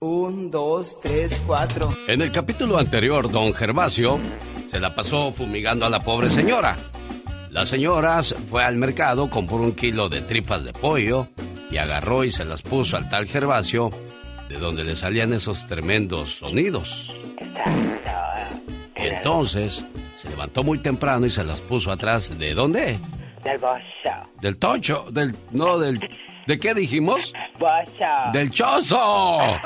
Un, dos, tres, cuatro. En el capítulo anterior, don Gervasio se la pasó fumigando a la pobre señora. La señora fue al mercado, compró un kilo de tripas de pollo y agarró y se las puso al tal Gervasio, de donde le salían esos tremendos sonidos. entonces se levantó muy temprano y se las puso atrás. ¿De dónde? Del bocho. Del tocho, del. No, del. ¿De qué dijimos? Bocho. ¡Del chozo!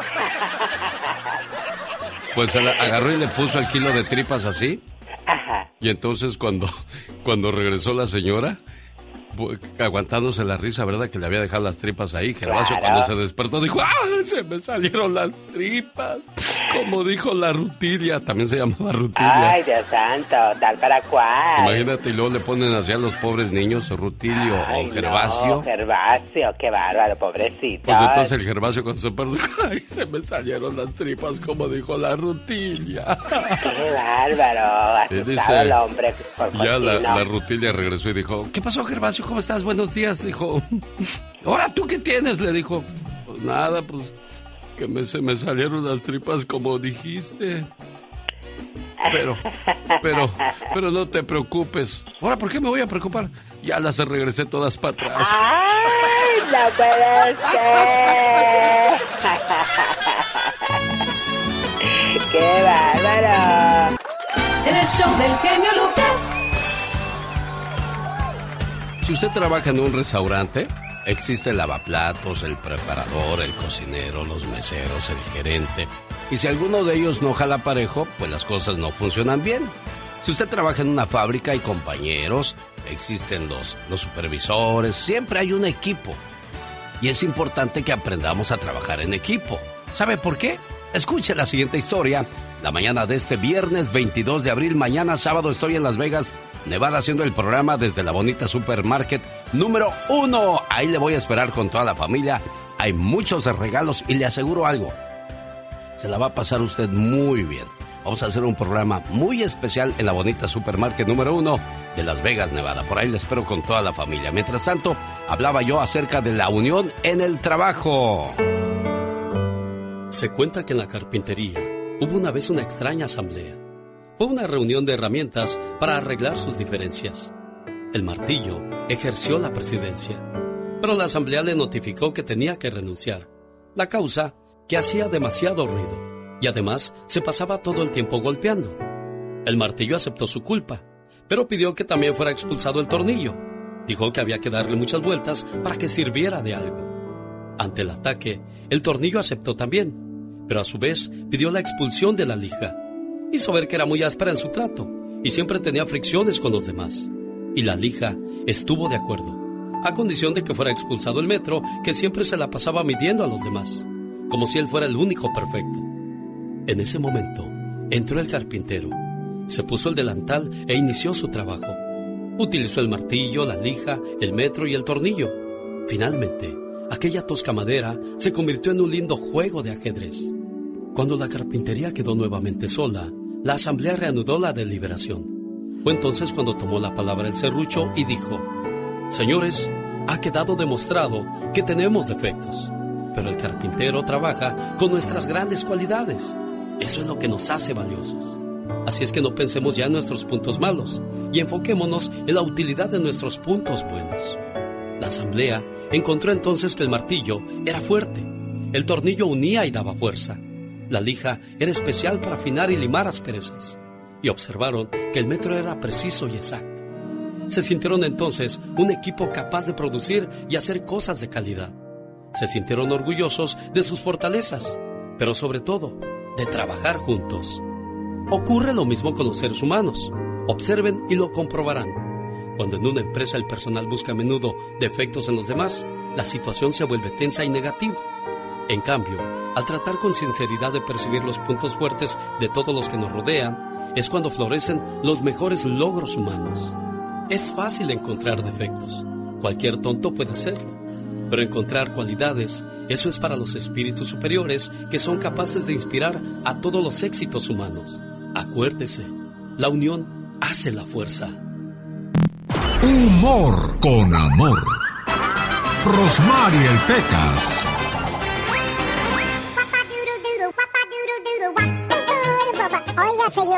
Pues agarró y le puso el kilo de tripas así. Ajá. Y entonces cuando, cuando regresó la señora, aguantándose la risa, ¿verdad? Que le había dejado las tripas ahí. Gervasio cuando se despertó dijo, ¡ah! Se me salieron las tripas. Como dijo la rutilia, también se llamaba rutilia. Ay, Dios santo, tal para cual. Imagínate, y luego le ponen así a los pobres niños, rutilio o Gervasio. No, Gervasio, qué bárbaro, pobrecito. Pues entonces el Gervasio cuando se perdió, ¡ay! Se me salieron las tripas, como dijo la rutilia. Qué bárbaro, asustado el hombre. Por ya la, la rutilia regresó y dijo, ¿qué pasó, Gervasio? ¿Cómo estás? Buenos días, dijo. Ahora, ¿tú qué tienes? Le dijo. Pues nada, pues que me, se me salieron las tripas como dijiste. Pero, pero, pero no te preocupes. Ahora, ¿por qué me voy a preocupar? Ya las regresé todas para atrás. ¡Ay, no puede ser! ¡Qué bárbaro! El show del genio Lucas. Si usted trabaja en un restaurante, existe el lavaplatos, el preparador, el cocinero, los meseros, el gerente. Y si alguno de ellos no jala parejo, pues las cosas no funcionan bien. Si usted trabaja en una fábrica hay compañeros, existen los, los supervisores, siempre hay un equipo. Y es importante que aprendamos a trabajar en equipo. ¿Sabe por qué? Escuche la siguiente historia. La mañana de este viernes 22 de abril, mañana sábado estoy en Las Vegas Nevada haciendo el programa desde la bonita supermarket número uno. Ahí le voy a esperar con toda la familia. Hay muchos regalos y le aseguro algo. Se la va a pasar usted muy bien. Vamos a hacer un programa muy especial en la bonita supermarket número uno de Las Vegas, Nevada. Por ahí le espero con toda la familia. Mientras tanto, hablaba yo acerca de la unión en el trabajo. Se cuenta que en la carpintería hubo una vez una extraña asamblea fue una reunión de herramientas para arreglar sus diferencias. El martillo ejerció la presidencia, pero la asamblea le notificó que tenía que renunciar. La causa, que hacía demasiado ruido y además se pasaba todo el tiempo golpeando. El martillo aceptó su culpa, pero pidió que también fuera expulsado el tornillo. Dijo que había que darle muchas vueltas para que sirviera de algo. Ante el ataque, el tornillo aceptó también, pero a su vez pidió la expulsión de la lija Hizo ver que era muy áspera en su trato y siempre tenía fricciones con los demás. Y la lija estuvo de acuerdo, a condición de que fuera expulsado el metro que siempre se la pasaba midiendo a los demás, como si él fuera el único perfecto. En ese momento, entró el carpintero, se puso el delantal e inició su trabajo. Utilizó el martillo, la lija, el metro y el tornillo. Finalmente, aquella tosca madera se convirtió en un lindo juego de ajedrez. Cuando la carpintería quedó nuevamente sola, la asamblea reanudó la deliberación. Fue entonces cuando tomó la palabra el serrucho y dijo, Señores, ha quedado demostrado que tenemos defectos, pero el carpintero trabaja con nuestras grandes cualidades. Eso es lo que nos hace valiosos. Así es que no pensemos ya en nuestros puntos malos y enfoquémonos en la utilidad de nuestros puntos buenos. La asamblea encontró entonces que el martillo era fuerte, el tornillo unía y daba fuerza la lija era especial para afinar y limar asperezas, y observaron que el metro era preciso y exacto. Se sintieron entonces un equipo capaz de producir y hacer cosas de calidad. Se sintieron orgullosos de sus fortalezas, pero sobre todo de trabajar juntos. Ocurre lo mismo con los seres humanos. Observen y lo comprobarán. Cuando en una empresa el personal busca a menudo defectos en los demás, la situación se vuelve tensa y negativa. En cambio, al tratar con sinceridad de percibir los puntos fuertes de todos los que nos rodean, es cuando florecen los mejores logros humanos. Es fácil encontrar defectos. Cualquier tonto puede hacerlo. Pero encontrar cualidades, eso es para los espíritus superiores que son capaces de inspirar a todos los éxitos humanos. Acuérdese, la unión hace la fuerza. Humor con amor. Rosmarie el Pecas.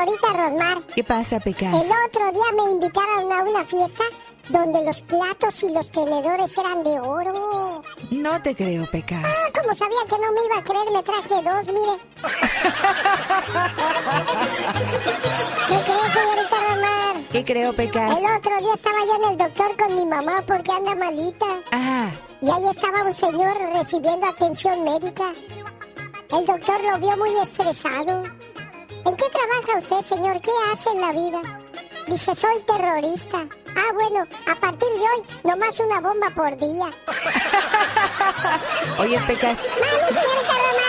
Señorita Rosmar. ¿Qué pasa, Pecas? El otro día me invitaron a una fiesta donde los platos y los tenedores eran de oro, mire. No te creo, Pecas. Ah, como sabía que no me iba a creer, me traje dos, mire. ¿Qué creo, señorita Romar? ¿Qué creo, Pecas? El otro día estaba yo en el doctor con mi mamá porque anda malita. Ajá. Y ahí estaba un señor recibiendo atención médica. El doctor lo vio muy estresado. ¿En qué trabaja usted, señor? ¿Qué hace en la vida? Dice, soy terrorista. Ah, bueno, a partir de hoy, nomás una bomba por día. Oye, Pecas.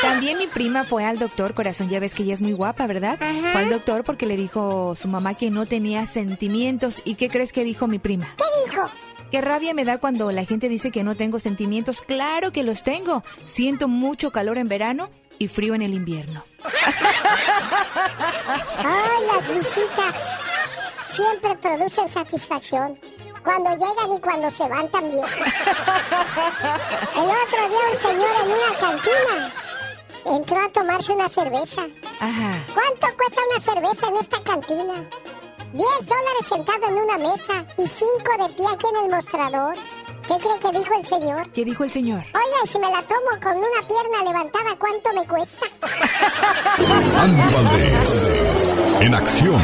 También mi prima fue al doctor, corazón, ya ves que ella es muy guapa, ¿verdad? Ajá. Fue al doctor porque le dijo su mamá que no tenía sentimientos. ¿Y qué crees que dijo mi prima? ¿Qué dijo? Qué rabia me da cuando la gente dice que no tengo sentimientos. Claro que los tengo. Siento mucho calor en verano y frío en el invierno. Ay, las visitas siempre producen satisfacción. Cuando llegan y cuando se van también. El otro día un señor en una cantina entró a tomarse una cerveza. Ajá. ¿Cuánto cuesta una cerveza en esta cantina? 10 dólares sentado en una mesa y 5 de pie aquí en el mostrador. ¿Qué cree que dijo el señor? ¿Qué dijo el señor? Oiga, si me la tomo con una pierna levantada, ¿cuánto me cuesta? Andy Valdés, en acción.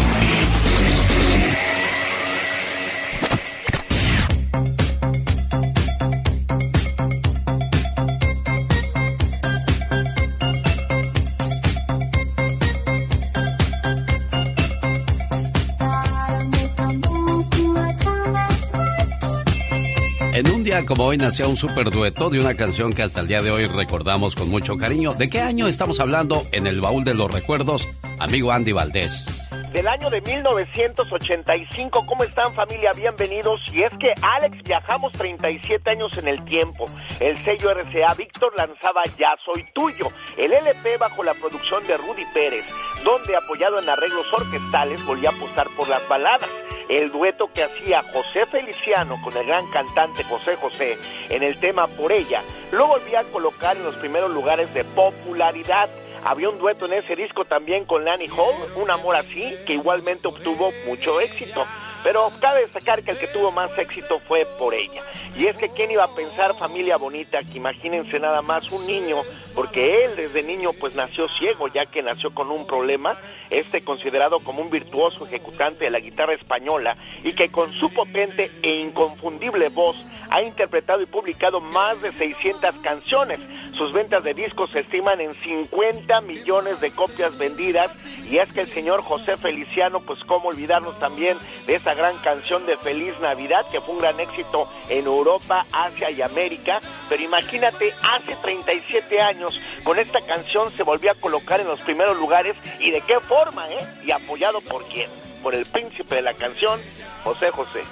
Como hoy nació un super dueto de una canción que hasta el día de hoy recordamos con mucho cariño. ¿De qué año estamos hablando en el baúl de los recuerdos, amigo Andy Valdés? del año de 1985. ¿Cómo están familia? Bienvenidos. Y es que Alex viajamos 37 años en el tiempo. El sello RCA Víctor lanzaba Ya Soy Tuyo, el LP bajo la producción de Rudy Pérez, donde apoyado en arreglos orquestales volvía a apostar por las baladas. El dueto que hacía José Feliciano con el gran cantante José José en el tema Por ella, lo volvía a colocar en los primeros lugares de popularidad. Había un dueto en ese disco también con Lanny Hall, Un amor así, que igualmente obtuvo mucho éxito. Pero cabe destacar que el que tuvo más éxito fue por ella. Y es que quién iba a pensar familia bonita, que imagínense nada más un niño, porque él desde niño pues nació ciego, ya que nació con un problema, este considerado como un virtuoso ejecutante de la guitarra española y que con su potente e inconfundible voz ha interpretado y publicado más de 600 canciones. Sus ventas de discos se estiman en 50 millones de copias vendidas y es que el señor José Feliciano, pues cómo olvidarnos también de esa gran canción de Feliz Navidad que fue un gran éxito en Europa, Asia y América, pero imagínate, hace 37 años con esta canción se volvió a colocar en los primeros lugares y de qué forma, ¿eh? Y apoyado por quién? Por el príncipe de la canción, José José.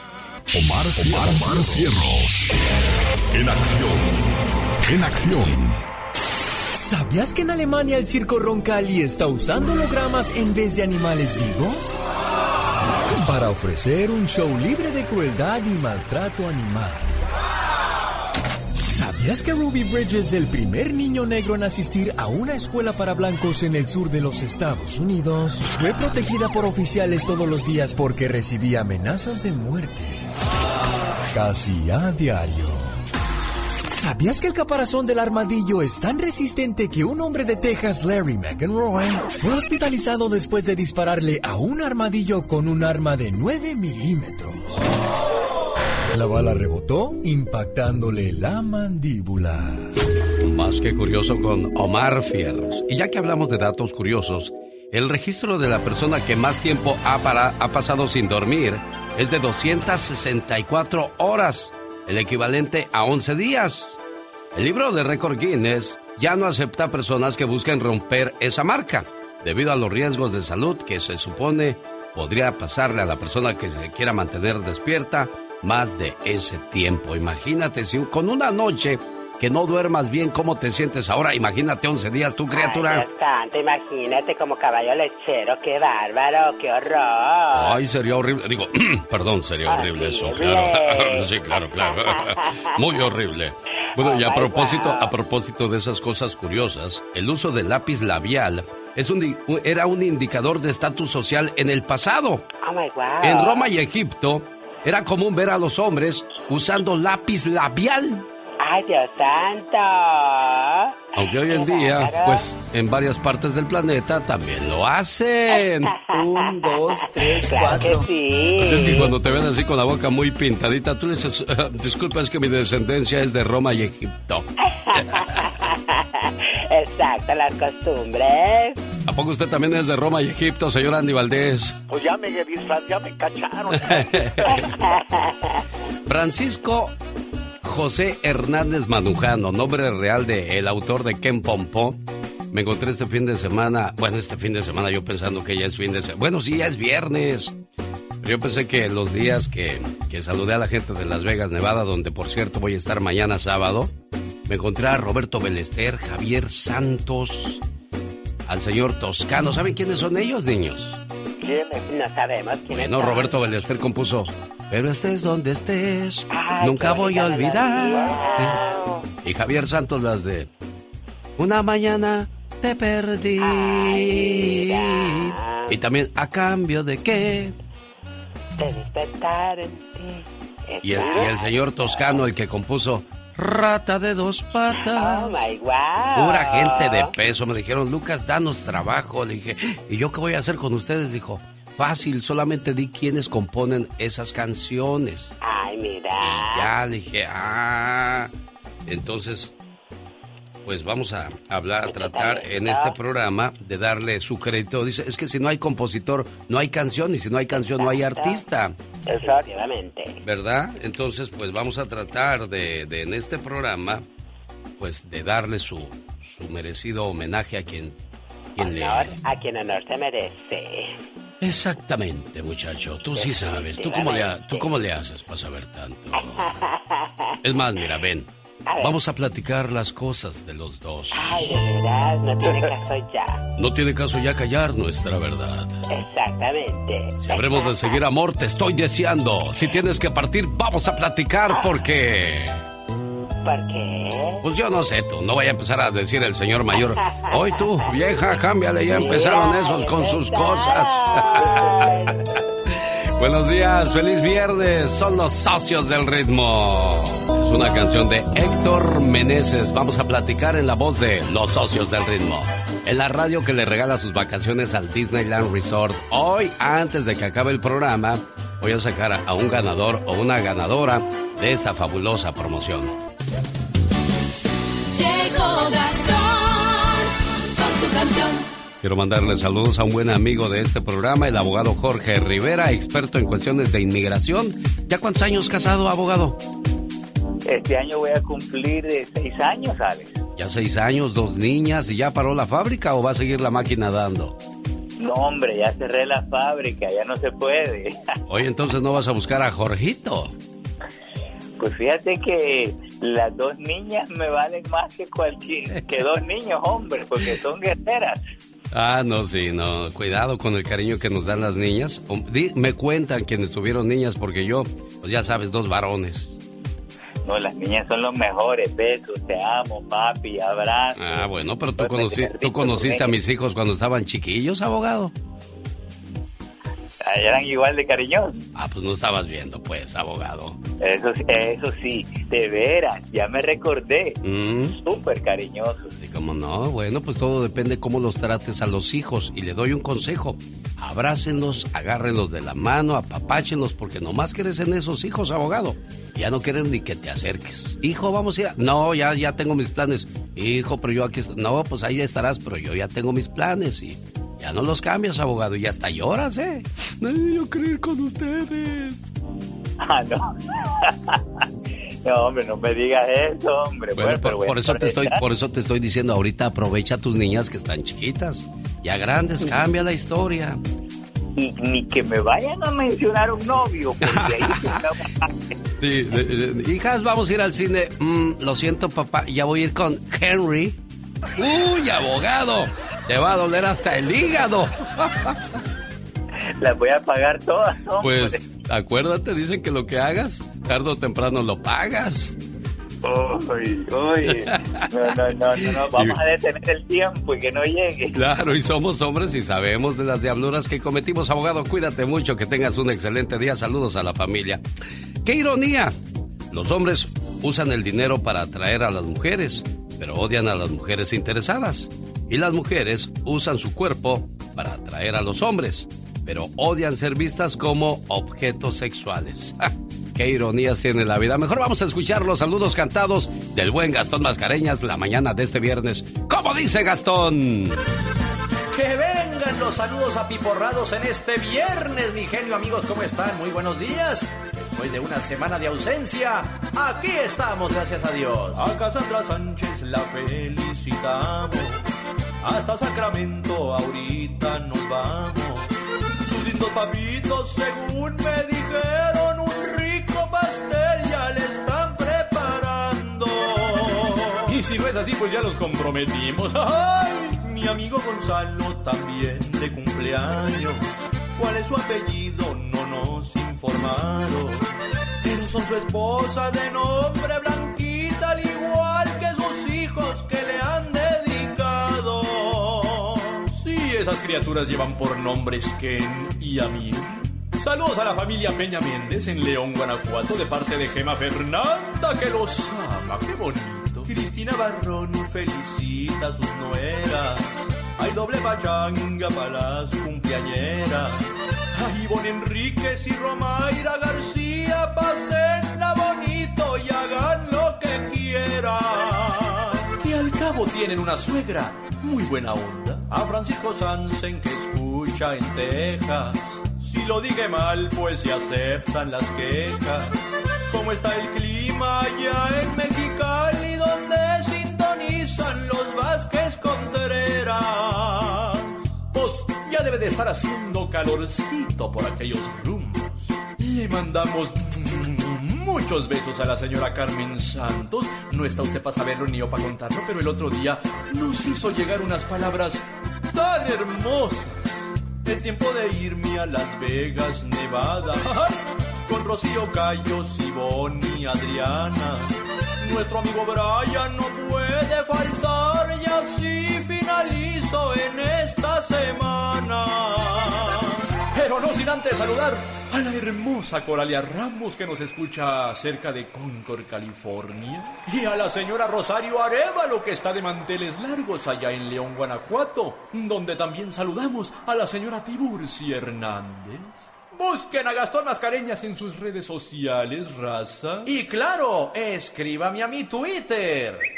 Omar, Omar, Omar Cierros. En acción. En acción. ¿Sabías que en Alemania el circo Roncalli está usando hologramas en vez de animales vivos? Para ofrecer un show libre de crueldad y maltrato animal. ¿Sabías que Ruby Bridges, el primer niño negro en asistir a una escuela para blancos en el sur de los Estados Unidos, fue protegida por oficiales todos los días porque recibía amenazas de muerte? Casi a diario. ¿Sabías que el caparazón del armadillo es tan resistente que un hombre de Texas, Larry McEnroy, fue hospitalizado después de dispararle a un armadillo con un arma de 9 milímetros? La bala rebotó, impactándole la mandíbula. Más que curioso con Omar Fierros. Y ya que hablamos de datos curiosos, el registro de la persona que más tiempo ha, ha pasado sin dormir es de 264 horas, el equivalente a 11 días. El libro de récord Guinness ya no acepta personas que busquen romper esa marca, debido a los riesgos de salud que se supone podría pasarle a la persona que se quiera mantener despierta más de ese tiempo. Imagínate si con una noche que no duermas bien, ¿cómo te sientes ahora? Imagínate 11 días, tu criatura. Ay, Dios santo, imagínate como caballo lechero, qué bárbaro, qué horror. Ay, sería horrible. Digo, perdón, sería horrible eso, claro. sí, claro, claro. Muy horrible. Bueno, y a Oh, propósito, a propósito de esas cosas curiosas, el uso del lápiz labial es un, era un indicador de estatus social en el pasado. Oh my. En Roma y Egipto era común ver a los hombres usando lápiz labial. ¡Ay, Dios santo! Aunque hoy en día, pues en varias partes del planeta también lo hacen. Un, dos, tres, Claro que cuatro. sí. Pues es que cuando te ven así con la boca muy pintadita, tú le dices, disculpa, es que mi descendencia es de Roma y Egipto. Exacto, las costumbres. ¿A poco usted también es de Roma y Egipto, señor Andy Valdés? Pues ya me disfraz, ya me cacharon. Francisco José Hernández Manujano, nombre real de el autor de Ken Pompó. Me encontré este fin de semana, bueno, este fin de semana yo pensando que ya es fin de semana. Bueno, sí, ya es viernes. Pero yo pensé que los días que, que saludé a la gente de Las Vegas, Nevada, donde por cierto voy a estar mañana sábado, me encontré a Roberto Belester, Javier Santos, al señor Toscano. ¿Saben quiénes son ellos, niños? No sabemos quiénes Bueno, son. Roberto Belester compuso, pero estés donde estés, Ay, nunca voy a olvidar. Y Javier Santos las de, una mañana te perdí. Ay, y también, ¿a cambio de qué? Te despertar en ti. Y el, y el señor Toscano, el que compuso, rata de dos Oh patas. my God. Pura gente de peso. Me dijeron, Lucas, danos trabajo. Le dije, ¿y yo qué voy a hacer con ustedes? Dijo, fácil, solamente di quiénes componen esas canciones. Ay, mira. Y ya le dije, ah. Entonces, pues vamos a hablar, a tratar en este programa de darle su crédito. Dice, es que si no hay compositor, no hay canción, y si no hay canción, no hay artista. Efectivamente. ¿Verdad? Entonces, pues vamos a tratar de, de en este programa, pues de darle su, su merecido homenaje a quien, quien le... Honor a quien honor se merece. Exactamente, muchacho. Tú sí sabes. ¿Tú cómo, le, ha- ¿Tú cómo le haces para saber tanto? Es más, mira, ven. A. Vamos a platicar las cosas de los dos. Ay, de verdad, no tiene caso ya. No tiene caso ya callar nuestra verdad. Exactamente. Si habremos de seguir amor, te estoy deseando. Si tienes que partir, vamos a platicar porque... ¿Por qué? Pues yo no sé tú, no vaya a empezar a decir el señor mayor, hoy tú, vieja, cámbiale, ya empezaron esos con sus cosas. Buenos días, feliz viernes, son los socios del ritmo. Es una canción de Héctor Meneses, vamos a platicar en la voz de los socios del ritmo. En la radio que le regala sus vacaciones al Disneyland Resort. Hoy, antes de que acabe el programa, voy a sacar a un ganador o una ganadora de esta fabulosa promoción. Llegó Gastón con su canción. Quiero mandarle saludos a un buen amigo de este programa, el abogado Jorge Rivera, experto en cuestiones de inmigración. ¿Ya cuántos años casado, abogado? Este año voy a cumplir eh, seis años, Alex. Ya seis años, dos niñas, ¿y ya paró la fábrica o va a seguir la máquina dando? No, hombre, ya cerré la fábrica, ya no se puede. Oye, entonces no vas a buscar a Jorgito. Pues fíjate que las dos niñas me valen más que cualquier, que dos niños, hombre, porque son guerreras. Ah, no, sí, no. Cuidado con el cariño que nos dan las niñas. Me cuentan quienes tuvieron niñas porque yo, pues ya sabes, dos varones. No, las niñas son los mejores. Besos, te amo, papi, abrazo. Ah, bueno, pero tú, conocí- tú conociste a mis hijos cuando estaban chiquillos, abogado. Eran igual de cariñosos. Ah, pues no estabas viendo, pues, abogado. Eso, eso sí, de veras, ya me recordé. Mm. Súper cariñosos. Y como no, bueno, pues todo depende cómo los trates a los hijos. Y le doy un consejo. Abrácenlos, agárrenlos de la mano, apapáchenlos, porque nomás crecen esos hijos, abogado. Ya no quieren ni que te acerques. Hijo, vamos a ir a... No, ya, ya tengo mis planes. Hijo, pero yo aquí... No, pues ahí estarás, pero yo ya tengo mis planes y... Ya no los cambias, abogado, y hasta lloras, ¿eh? No, yo quiero ir con ustedes. Ah, no. no, hombre, no me digas eso, hombre. Bueno, Bueno, por, a por eso te estoy, por eso te estoy diciendo ahorita aprovecha a tus niñas que están chiquitas. Ya grandes, cambia la historia. Y ni que me vayan a mencionar un novio, porque ahí sí hijas, vamos a ir al cine. Mm, lo siento, papá, ya voy a ir con Henry. Uy, abogado, te va a doler hasta el hígado. las voy a pagar todas, hombre. Pues acuérdate, dicen que lo que hagas, tarde o temprano lo pagas. Uy, uy. No, no, no, no, no, vamos a detener el tiempo y que no llegue. Claro, y somos hombres y sabemos de las diabluras que cometimos. Abogado, cuídate mucho, que tengas un excelente día. Saludos a la familia. ¡Qué ironía! Los hombres usan el dinero para atraer a las mujeres, pero odian a las mujeres interesadas. Y las mujeres usan su cuerpo para atraer a los hombres, pero odian ser vistas como objetos sexuales. Qué ironías tiene la vida. Mejor vamos a escuchar los saludos cantados del buen Gastón Mascareñas la mañana de este viernes. ¿Cómo dice Gastón? Que vengan los saludos apiporrados en este viernes, mi genio amigos, ¿cómo están? Muy buenos días. Después de una semana de ausencia, aquí estamos, gracias a Dios. A Cassandra Sánchez la felicitamos. Hasta Sacramento ahorita nos vamos. Sus lindos papitos, según me dijeron, un rico pastel ya le están preparando. Y si no es así, pues ya los comprometimos. ¡Ay! Mi amigo Gonzalo también de cumpleaños. ¿Cuál es su apellido? No nos informaron. Pero son su esposa de nombre Blanquita, al igual que sus hijos que le han dedicado. Sí, esas criaturas llevan por nombres Ken y Amir. Saludos a la familia Peña Méndez en León, Guanajuato, de parte de Gema Fernanda, que los ama. ¡Qué bonito! Cristina Barrón felicita a sus nueras. Hay doble pachanga para las cumpleañeras. Ay, Ivonne Enríquez y Romaira García, pasenla bonito y hagan lo que quieran. Que al cabo tienen una suegra muy buena onda. A Francisco Sansen que escucha en Texas. Si lo dije mal, pues se aceptan las quejas. ¿Cómo está el clima allá en Mexicali Contreras? Pues ya debe de estar haciendo calorcito por aquellos rumbos. Le mandamos muchos besos a la señora Carmen Santos. No está usted para saberlo ni yo para contarlo, pero el otro día nos hizo llegar unas palabras tan hermosas. Es tiempo de irme a Las Vegas, Nevada. Con Rocío Callos, Ivonne y Adriana. Nuestro amigo Brian no puede faltar y así en esta semana. Pero no sin antes saludar a la hermosa Coralia Ramos que nos escucha cerca de Concord, California. Y a la señora Rosario Arevalo que está de manteles largos allá en León, Guanajuato. Donde también saludamos a la señora Tiburcia Hernández. Busquen a Gastón Mascareñas en sus redes sociales, raza. Y claro, escríbame a mi Twitter.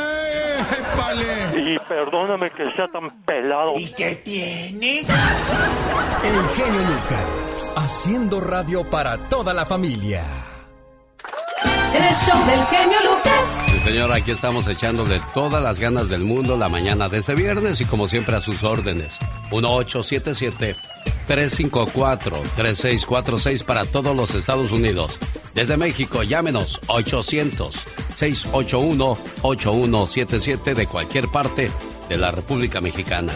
Y perdóname que sea tan pelado. ¿Y qué tiene? El genio Lucas, haciendo radio para toda la familia. El show del genio Lucas. Sí, señor, aquí estamos echándole todas las ganas del mundo la mañana de este viernes y como siempre a sus órdenes. 1877-354-3646 para todos los Estados Unidos. Desde México, llámenos 800-681-8177 de cualquier parte de la República Mexicana.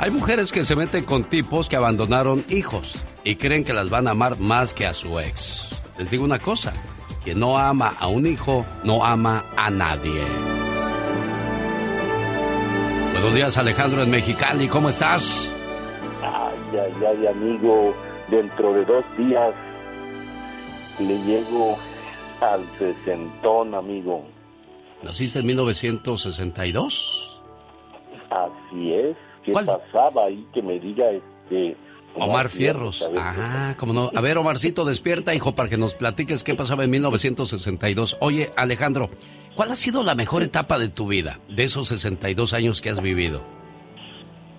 Hay mujeres que se meten con tipos que abandonaron hijos y creen que las van a amar más que a su ex. Les digo una cosa, quien no ama a un hijo no ama a nadie. Buenos días Alejandro en Mexicali, ¿cómo estás? Ay, ay, ay, amigo, dentro de dos días le llego al sesentón, amigo. ¿Naciste en 1962? Así es. ¿Qué ¿Cuál? pasaba ahí que me diga este... Omar Fierros. Ajá, cómo no. A ver, Omarcito, despierta, hijo, para que nos platiques qué pasaba en 1962. Oye, Alejandro, ¿cuál ha sido la mejor etapa de tu vida, de esos 62 años que has vivido?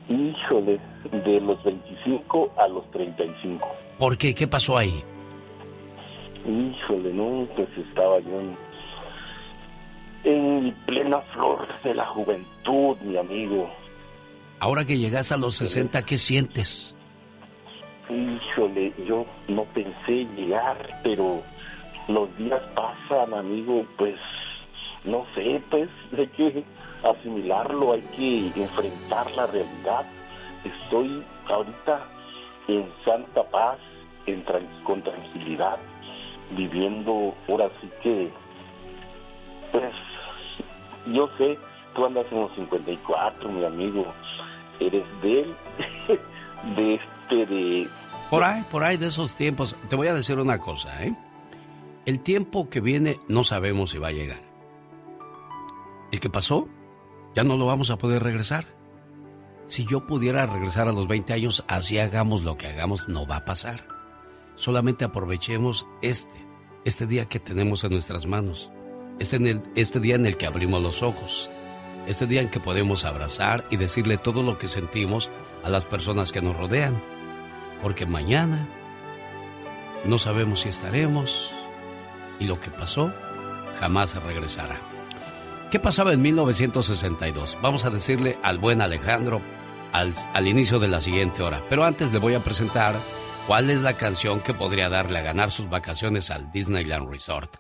Híjole, de los 25 a los 35. ¿Por qué? ¿Qué pasó ahí? Híjole, no, pues estaba yo en, en plena flor de la juventud, mi amigo. Ahora que llegas a los 60, ¿qué sientes? híjole, yo no pensé llegar, pero los días pasan, amigo, pues no sé, pues hay que asimilarlo, hay que enfrentar la realidad. Estoy ahorita en santa paz, en con tranquilidad, viviendo ahora sí que, pues, yo sé, tú andas en los 54, mi amigo, eres de él, de este, de... Por ahí, por ahí de esos tiempos, te voy a decir una cosa, ¿eh? El tiempo que viene no sabemos si va a llegar. El que pasó, ya no lo vamos a poder regresar. Si yo pudiera regresar a los 20 años, así hagamos lo que hagamos, no va a pasar. Solamente aprovechemos este, este día que tenemos en nuestras manos, este, este día en el que abrimos los ojos, este día en que podemos abrazar y decirle todo lo que sentimos a las personas que nos rodean, porque mañana no sabemos si estaremos y lo que pasó jamás regresará. ¿Qué pasaba en 1962? Vamos a decirle al buen Alejandro al, al, inicio de la siguiente hora. Pero antes le voy a presentar cuál es la canción que podría darle a ganar sus vacaciones al Disneyland Resort.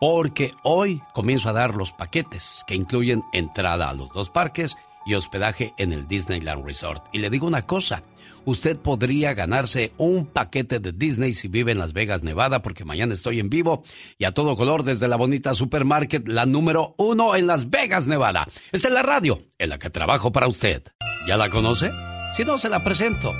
Porque hoy comienzo a dar los paquetes que incluyen entrada a los dos parques y hospedaje en el Disneyland Resort. Y le digo una cosa, usted podría ganarse un paquete de Disney si vive en Las Vegas, Nevada, porque mañana estoy en vivo y a todo color desde la bonita supermarket, la número uno en Las Vegas, Nevada. Esta es la radio en la que trabajo para usted. ¿Ya la conoce? Si no, se la presento.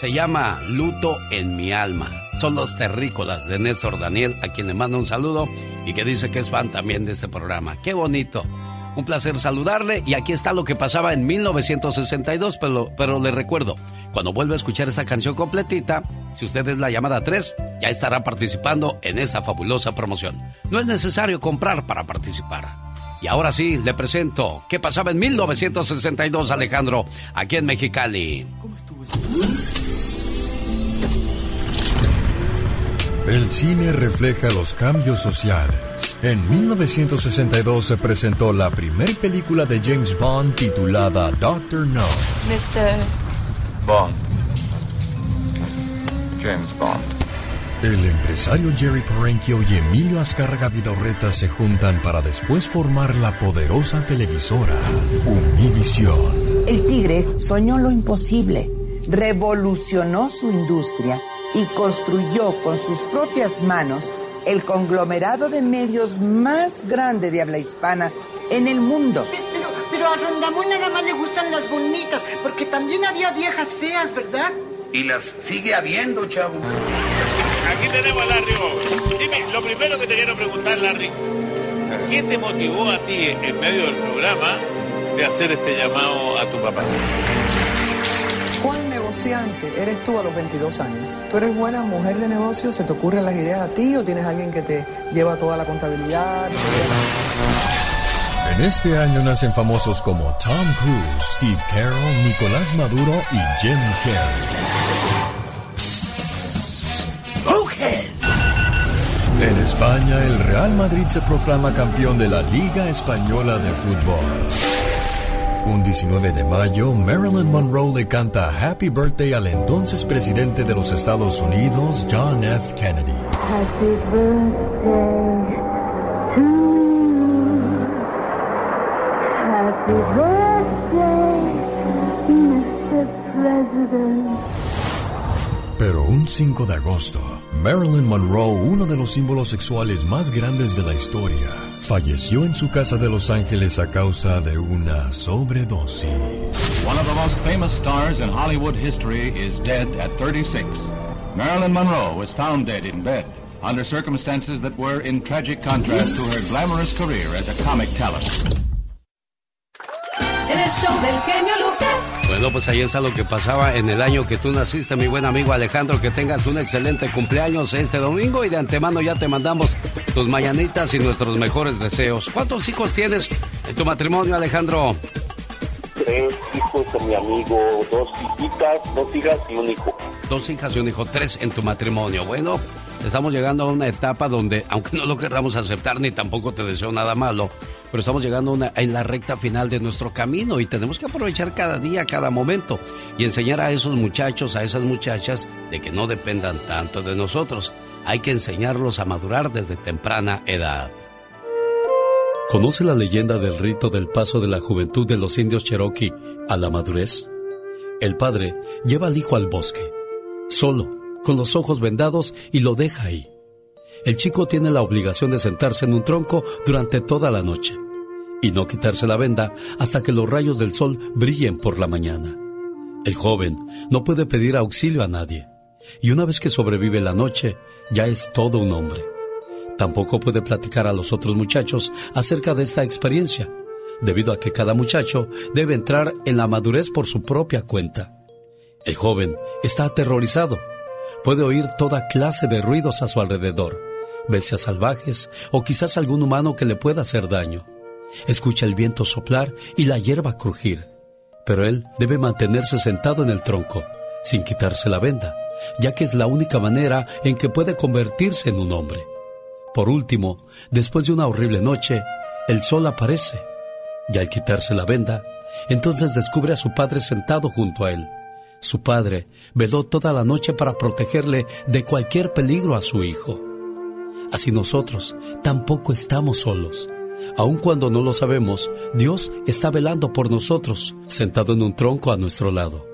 Se llama Luto en mi alma. Son los terrícolas de Néstor Daniel, a quien le mando un saludo y que dice que es fan también de este programa. ¡Qué bonito! Un placer saludarle y aquí está lo que pasaba en 1962, pero, pero le recuerdo, cuando vuelva a escuchar esta canción completita, si usted es la llamada 3, ya estará participando en esa fabulosa promoción. No es necesario comprar para participar. Y ahora sí, le presento qué pasaba en 1962, Alejandro, aquí en Mexicali. El cine refleja los cambios sociales. En 1962 se presentó la primera película de James Bond titulada Doctor No. Mr. Bond. James Bond. El empresario Jerry Parenchio y Emilio Azcárraga Vidorreta se juntan para después formar la poderosa televisora Univision. El tigre soñó lo imposible, revolucionó su industria y construyó con sus propias manos el conglomerado de medios más grande de habla hispana en el mundo. Pero, pero a Rondamón nada más le gustan las bonitas, porque también había viejas feas, ¿verdad? Y las sigue habiendo, chavo. Aquí tenemos a Larry Dime, lo primero que te quiero preguntar, Larry, ¿qué te motivó a ti en medio del programa de hacer este llamado a tu papá? ¿Cuál negociante eres tú a los 22 años? ¿Tú eres buena mujer de negocio? ¿Se te ocurren las ideas a ti o tienes alguien que te lleva toda la contabilidad? En este año nacen famosos como Tom Cruise, Steve Carroll, Nicolás Maduro y Jim Carrey. En España, el Real Madrid se proclama campeón de la Liga Española de Fútbol. Un 19 de mayo, Marilyn Monroe le canta Happy Birthday al entonces presidente de los Estados Unidos, John F. Kennedy. Happy birthday to. Happy birthday, un 5 de agosto, Marilyn Monroe, uno de los símbolos sexuales más grandes de la historia, falleció en su casa de Los Ángeles a causa de una sobredosis. One of the most famous stars in Hollywood history is dead at 36. Marilyn Monroe was found dead in bed under circumstances that were in tragic contrast to her glamorous career as a comic talent. El show del genio Lucas. Bueno, pues ahí está lo que pasaba en el año que tú naciste, mi buen amigo Alejandro. Que tengas un excelente cumpleaños este domingo y de antemano ya te mandamos tus mañanitas y nuestros mejores deseos. ¿Cuántos hijos tienes en tu matrimonio, Alejandro? Tres hijos de mi amigo, dos hijitas, dos hijas y un hijo. Dos hijas y un hijo, tres en tu matrimonio. Bueno, Estamos llegando a una etapa donde, aunque no lo queramos aceptar ni tampoco te deseo nada malo, pero estamos llegando en la recta final de nuestro camino y tenemos que aprovechar cada día, cada momento y enseñar a esos muchachos, a esas muchachas, de que no dependan tanto de nosotros. Hay que enseñarlos a madurar desde temprana edad. ¿Conoce la leyenda del rito del paso de la juventud de los indios Cherokee a la madurez? El padre lleva al hijo al bosque, solo, con los ojos vendados y lo deja ahí. El chico tiene la obligación de sentarse en un tronco durante toda la noche y no quitarse la venda hasta que los rayos del sol brillen por la mañana. El joven no puede pedir auxilio a nadie y una vez que sobrevive la noche ya es todo un hombre. Tampoco puede platicar a los otros muchachos acerca de esta experiencia, debido a que cada muchacho debe entrar en la madurez por su propia cuenta. El joven está aterrorizado. Puede oír toda clase de ruidos a su alrededor, bestias salvajes o quizás algún humano que le pueda hacer daño. Escucha el viento soplar y la hierba crujir, pero él debe mantenerse sentado en el tronco, sin quitarse la venda, ya que es la única manera en que puede convertirse en un hombre. Por último, después de una horrible noche, el sol aparece, y al quitarse la venda, entonces descubre a su padre sentado junto a él. Su padre veló toda la noche para protegerle de cualquier peligro a su hijo. Así nosotros tampoco estamos solos. Aun cuando no lo sabemos, Dios está velando por nosotros, sentado en un tronco a nuestro lado.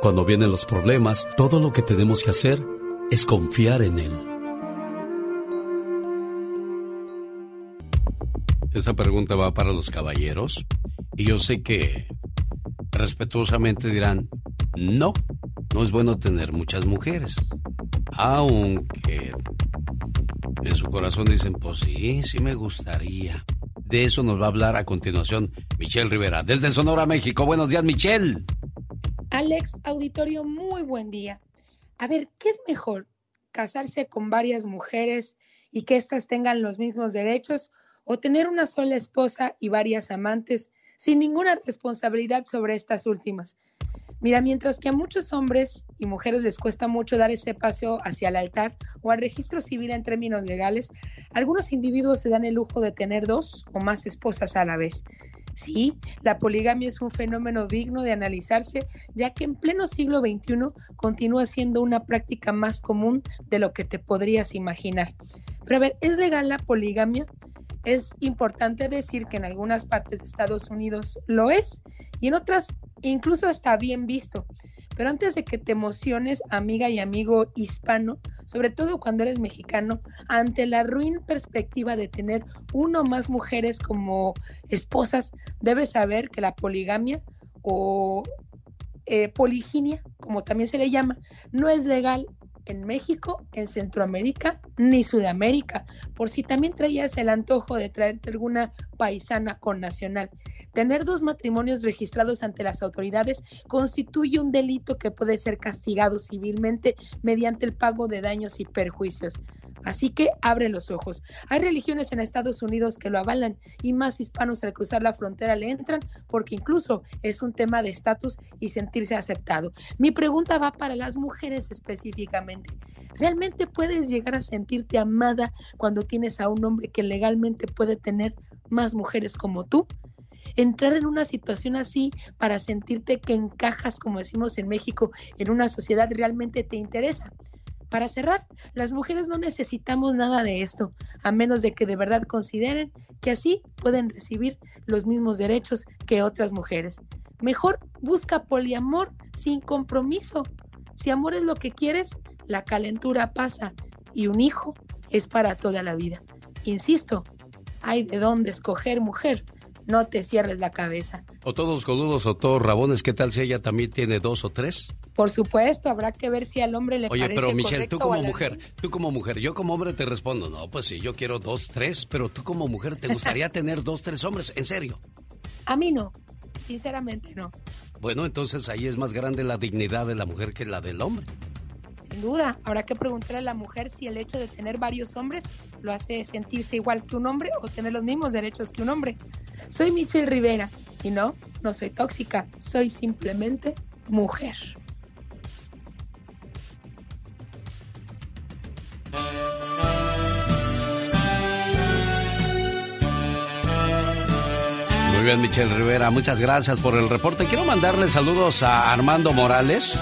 Cuando vienen los problemas, todo lo que tenemos que hacer es confiar en Él. Esta pregunta va para los caballeros y yo sé que respetuosamente dirán, no, no es bueno tener muchas mujeres. Aunque en su corazón dicen, pues sí, sí me gustaría. De eso nos va a hablar a continuación Michelle Rivera, desde Sonora, México. Buenos días, Michelle. Alex, auditorio, muy buen día. A ver, ¿qué es mejor? ¿Casarse con varias mujeres y que éstas tengan los mismos derechos o tener una sola esposa y varias amantes sin ninguna responsabilidad sobre estas últimas? Mira, mientras que a muchos hombres y mujeres les cuesta mucho dar ese paso hacia el altar o al registro civil en términos legales, algunos individuos se dan el lujo de tener dos o más esposas a la vez. Sí, la poligamia es un fenómeno digno de analizarse, ya que en pleno siglo XXI continúa siendo una práctica más común de lo que te podrías imaginar. Pero a ver, ¿es legal la poligamia? Es importante decir que en algunas partes de Estados Unidos lo es y en otras incluso está bien visto. Pero antes de que te emociones, amiga y amigo hispano, sobre todo cuando eres mexicano, ante la ruin perspectiva de tener uno o más mujeres como esposas, debes saber que la poligamia o eh, poliginia, como también se le llama, no es legal en México, en Centroamérica ni Sudamérica, por si también traías el antojo de traerte alguna paisana con nacional. Tener dos matrimonios registrados ante las autoridades constituye un delito que puede ser castigado civilmente mediante el pago de daños y perjuicios. Así que abre los ojos. Hay religiones en Estados Unidos que lo avalan y más hispanos al cruzar la frontera le entran porque incluso es un tema de estatus y sentirse aceptado. Mi pregunta va para las mujeres específicamente. ¿Realmente puedes llegar a sentirte amada cuando tienes a un hombre que legalmente puede tener más mujeres como tú? Entrar en una situación así para sentirte que encajas, como decimos en México, en una sociedad realmente te interesa. Para cerrar, las mujeres no necesitamos nada de esto, a menos de que de verdad consideren que así pueden recibir los mismos derechos que otras mujeres. Mejor busca poliamor sin compromiso. Si amor es lo que quieres, la calentura pasa y un hijo es para toda la vida. Insisto, hay de dónde escoger mujer. No te cierres la cabeza. O todos coludos o todos rabones, ¿qué tal si ella también tiene dos o tres? Por supuesto, habrá que ver si al hombre le Oye, parece pero Michelle, tú como mujer, tú como mujer, yo como hombre te respondo, no, pues sí, yo quiero dos, tres, pero tú como mujer, ¿te gustaría tener dos, tres hombres? ¿En serio? A mí no, sinceramente no. Bueno, entonces ahí es más grande la dignidad de la mujer que la del hombre. Sin duda, habrá que preguntarle a la mujer si el hecho de tener varios hombres lo hace sentirse igual que un hombre o tener los mismos derechos que un hombre. Soy Michelle Rivera y no, no soy tóxica, soy simplemente mujer. Bien, Michelle Rivera, muchas gracias por el reporte. Quiero mandarle saludos a Armando Morales.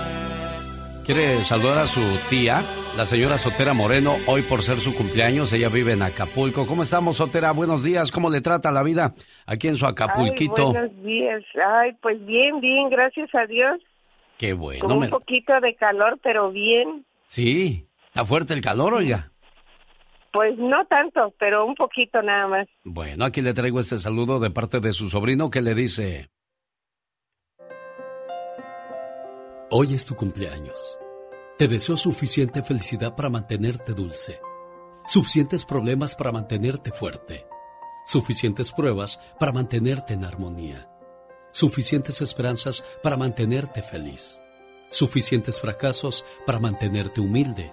Quiere saludar a su tía, la señora Sotera Moreno, hoy por ser su cumpleaños. Ella vive en Acapulco. ¿Cómo estamos, Sotera? Buenos días. ¿Cómo le trata la vida aquí en su Acapulquito? Ay, buenos días. Ay, pues bien, bien, gracias a Dios. Qué bueno. Con un me- poquito de calor, pero bien. Sí, está fuerte el calor, oiga. Pues no tanto, pero un poquito nada más. Bueno, aquí le traigo este saludo de parte de su sobrino que le dice... Hoy es tu cumpleaños. Te deseo suficiente felicidad para mantenerte dulce, suficientes problemas para mantenerte fuerte, suficientes pruebas para mantenerte en armonía, suficientes esperanzas para mantenerte feliz, suficientes fracasos para mantenerte humilde,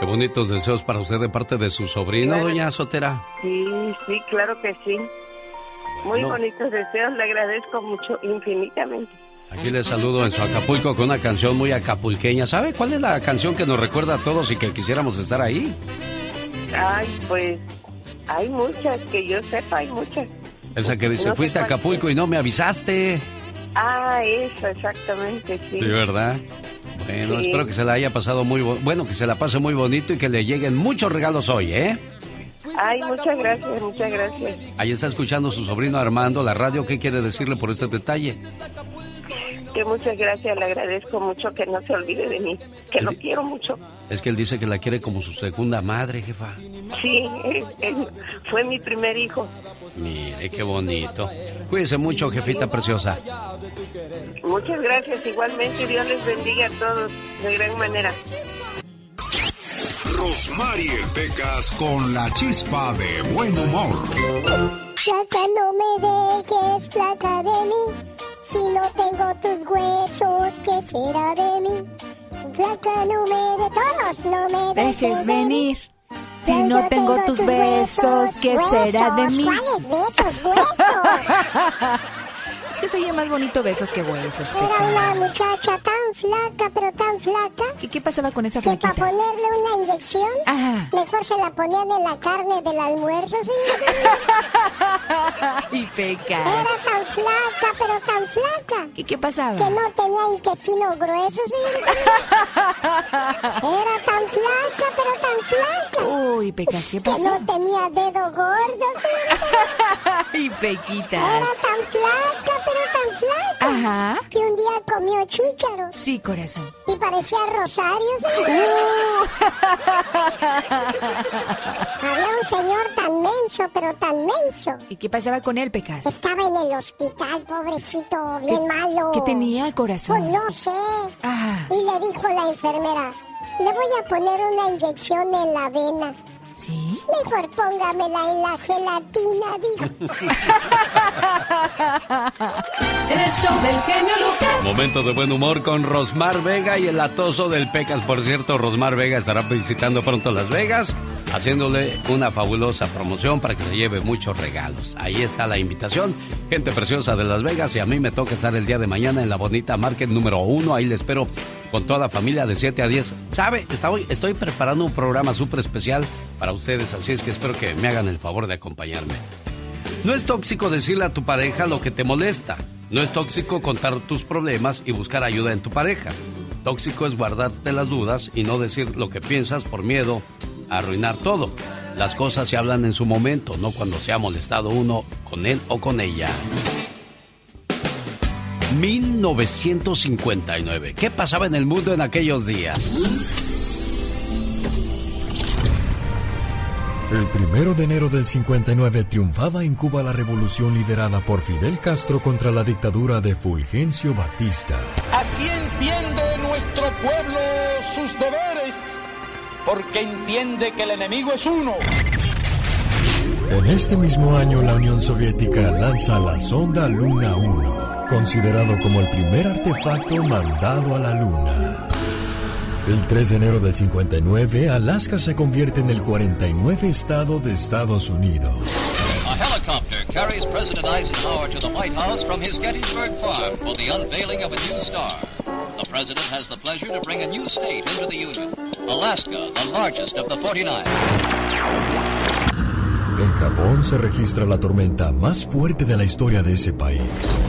Qué bonitos deseos para usted de parte de su sobrino, Claro. doña Sotera. Sí, sí, claro que sí. Muy Bueno. bonitos deseos, le agradezco mucho, infinitamente. Aquí le saludo en su Acapulco con una canción muy acapulqueña. ¿Sabe cuál es la canción que nos recuerda a todos y que quisiéramos estar ahí? Ay, pues hay muchas, que yo sepa, hay muchas. Esa que dice, No fuiste a Acapulco y no me avisaste. Ah, eso, exactamente, sí. Sí, ¿verdad? Bueno, Sí. espero que se la haya pasado muy bueno, que se la pase muy bonito y que le lleguen muchos regalos hoy, ¿eh? Ay, muchas gracias, muchas gracias. Ahí está escuchando su sobrino Armando la radio. ¿Qué quiere decirle por este detalle? Que muchas gracias, le agradezco mucho que no se olvide de mí, que lo quiero mucho. Es que él dice que la quiere como su segunda madre, jefa. Sí, él- él fue mi primer hijo. Mire, qué bonito. Cuídese mucho, jefita preciosa. Muchas gracias, igualmente Dios les bendiga a todos de gran manera. Rosmarie Pecas con la chispa de buen humor. No me dejes, flaca de mí. Si no tengo tus huesos, ¿qué será de mí? Flaca, no me de todos, no me dejes, Dejes venir. Si no yo tengo tus besos, ¿qué será de mí? ¿Cuáles besos? ¡Huesos! Que se oye más bonito besos que huesos. Era una muchacha tan flaca, pero tan flaca, ¿Qué, qué pasaba con esa que para flaquita? ponerle una inyección, Ajá. mejor se la ponían en la carne del almuerzo, ¿sí? Y pecas. Era tan flaca, pero tan flaca. ¿Qué, qué pasaba? Que no tenía intestino grueso, ¿sí? Era tan flaca, pero Uy, pecas, ¿qué Que pasó? no tenía dedo gordo, ¿sí? Y pequitas. Era tan flaca, pero tan flaca. Ajá. Que un día comió chícharos. Sí, corazón. Y parecía Rosario, ¿sí? Había un señor tan menso, pero tan menso. ¿Y qué pasaba con él, pecas? Estaba en el hospital, pobrecito, bien malo. ¿Qué tenía, Pues corazón? no sé. Ah. Y le dijo la enfermera, le voy a poner una inyección en la vena. ¿Sí? Mejor póngamela en la gelatina, digo. El show del genio Lucas. Momento de buen humor con Rosmar Vega y el atoso del Pecas. Por cierto, Rosmar Vega estará visitando pronto Las Vegas, haciéndole una fabulosa promoción para que se lleve muchos regalos. Ahí está la invitación. Gente preciosa de Las Vegas y a mí me toca estar el día de mañana en la bonita Market número uno. Ahí le espero con toda la familia de 7 a 10. ¿Sabe? Estoy, preparando un programa súper especial para ustedes, así es que espero que me hagan el favor de acompañarme. No es tóxico decirle a tu pareja lo que te molesta. No es tóxico contar tus problemas y buscar ayuda en tu pareja. Tóxico es guardarte las dudas y no decir lo que piensas por miedo arruinar todo. Las cosas se hablan en su momento, no cuando se ha molestado uno con él o con ella. 1959. ¿Qué pasaba en el mundo en aquellos días? El primero de enero del 59 triunfaba en Cuba la revolución liderada por Fidel Castro contra la dictadura de Fulgencio Batista. Así entiende nuestro pueblo sus deberes, porque entiende que el enemigo es uno. En este mismo año la Unión Soviética lanza la sonda Luna 1 considerado como el primer artefacto mandado a la Luna. El 3 de enero del 59, Alaska se convierte en el 49 estado de Estados Unidos. A helicopter carries President Eisenhower to the White House from his Gettysburg farm for the unveiling of a new star. The president has the pleasure to bring a new state into the Union, Alaska, the largest of the 49. En Japón se registra la tormenta más fuerte de la historia de ese país,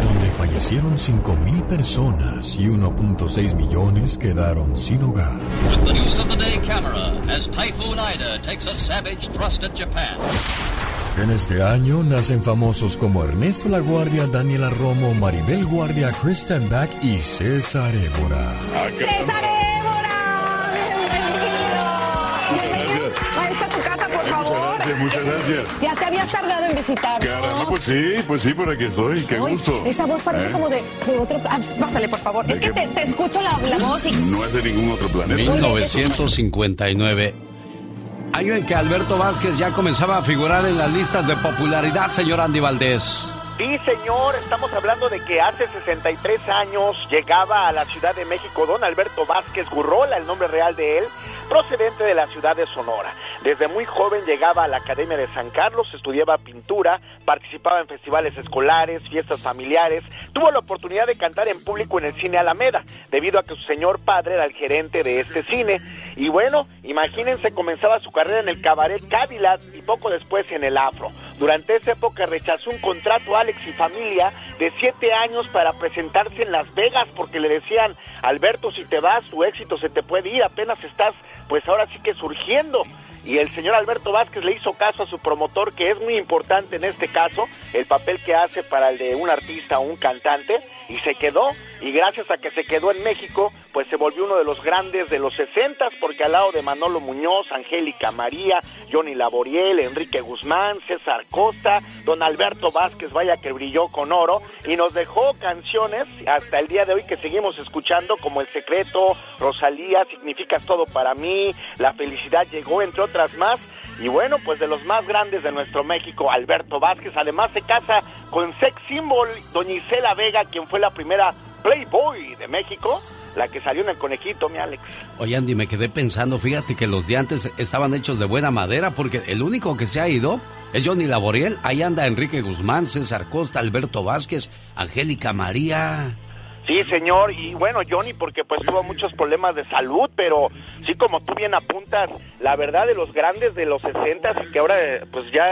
donde fallecieron 5.000 personas y 1.6 millones quedaron sin hogar. With the news of the day camera as Typhoon Ida takes a savage thrust at Japan. En este año nacen famosos como Ernesto La Guardia, Daniela Romo, Maribel Guardia, Kristen Back y César Évora. César Évora, bienvenido. Ahí está tu casa, por favor. Gracias, muchas gracias. Ya te habías tardado en visitar. Caramba, pues sí, pues sí, por aquí estoy. Qué Ay, gusto. Esa voz parece ¿Eh? como de, de otro. ah, pásale, por favor. Es que te, te escucho la, la voz y. No es de ningún otro planeta. 1959. Año en que Alberto Vázquez ya comenzaba a figurar en las listas de popularidad, señor Andy Valdés. Sí, señor, estamos hablando de que hace 63 años llegaba a la Ciudad de México don Alberto Vázquez Gurrola, el nombre real de él, procedente de la ciudad de Sonora. Desde muy joven llegaba a la Academia de San Carlos, estudiaba pintura, participaba en festivales escolares, fiestas familiares, tuvo la oportunidad de cantar en público en el cine Alameda, debido a que su señor padre era el gerente de este cine. Y bueno, imagínense, comenzaba su carrera en el cabaret Cadillac y poco después en el Afro. Durante esa época rechazó un contrato Alex y familia de siete años para presentarse en Las Vegas porque le decían, Alberto, si te vas, tu éxito se te puede ir, apenas estás, pues ahora sí que surgiendo. Y el señor Alberto Vázquez le hizo caso a su promotor, que es muy importante en este caso, el papel que hace para el de un artista o un cantante, y se quedó. Y gracias a que se quedó en México, pues se volvió uno de los grandes de los 60 porque al lado de Manolo Muñoz, Angélica María, Johnny Laboriel, Enrique Guzmán, César Costa, don Alberto Vázquez, vaya que brilló con oro, y nos dejó canciones hasta el día de hoy que seguimos escuchando, como El Secreto, Rosalía, Significas Todo para mí, La Felicidad Llegó, entre otras más. Y bueno, pues de los más grandes de nuestro México, Alberto Vázquez, además se casa con sex symbol Doña Isela Vega, quien fue la primera Playboy de México, la que salió en el conejito, mi Alex. Oye, Andy, me quedé pensando, fíjate que los de antes estaban hechos de buena madera, porque el único que se ha ido es Johnny Laboriel. Ahí anda Enrique Guzmán, César Costa, Alberto Vázquez, Angélica María. Sí, señor, y bueno, Johnny, porque pues tuvo muchos problemas de salud, pero sí, como tú bien apuntas, la verdad de los grandes de los 60 que ahora pues ya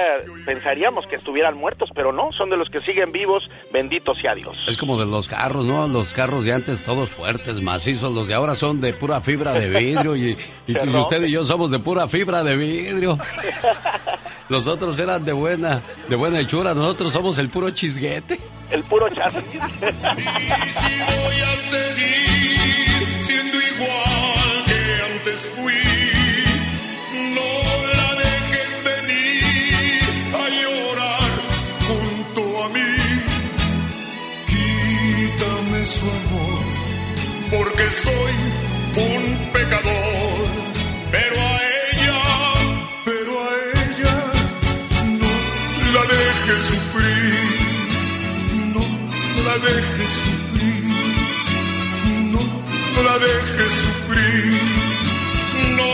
pensaríamos que estuvieran muertos, pero no, son de los que siguen vivos, bendito sea Dios. Es como de los carros, ¿no? Los carros de antes todos fuertes, macizos, los de ahora son de pura fibra de vidrio y, y usted y yo somos de pura fibra de vidrio. Los otros eran de buena, de buena hechura, nosotros somos el puro chisguete. El puro chasis. voy a seguir siendo igual que antes fui. No la dejes venir a llorar junto a mí. Quítame su amor, porque soy un sufrir. No la dejes sufrir, no, no la dejes sufrir, no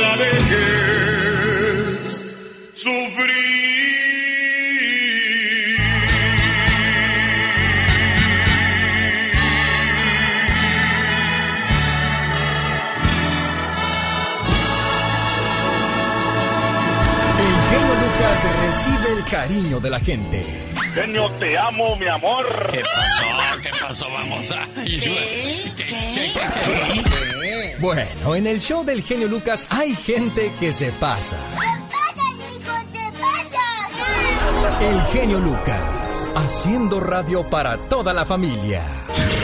la dejes sufrir. Cariño de la gente. Genio, te amo, mi amor. ¿Qué pasó? ¿Qué pasó? Vamos a... Bueno, en el show del genio Lucas hay gente que se pasa. El genio Lucas, haciendo radio para toda la familia.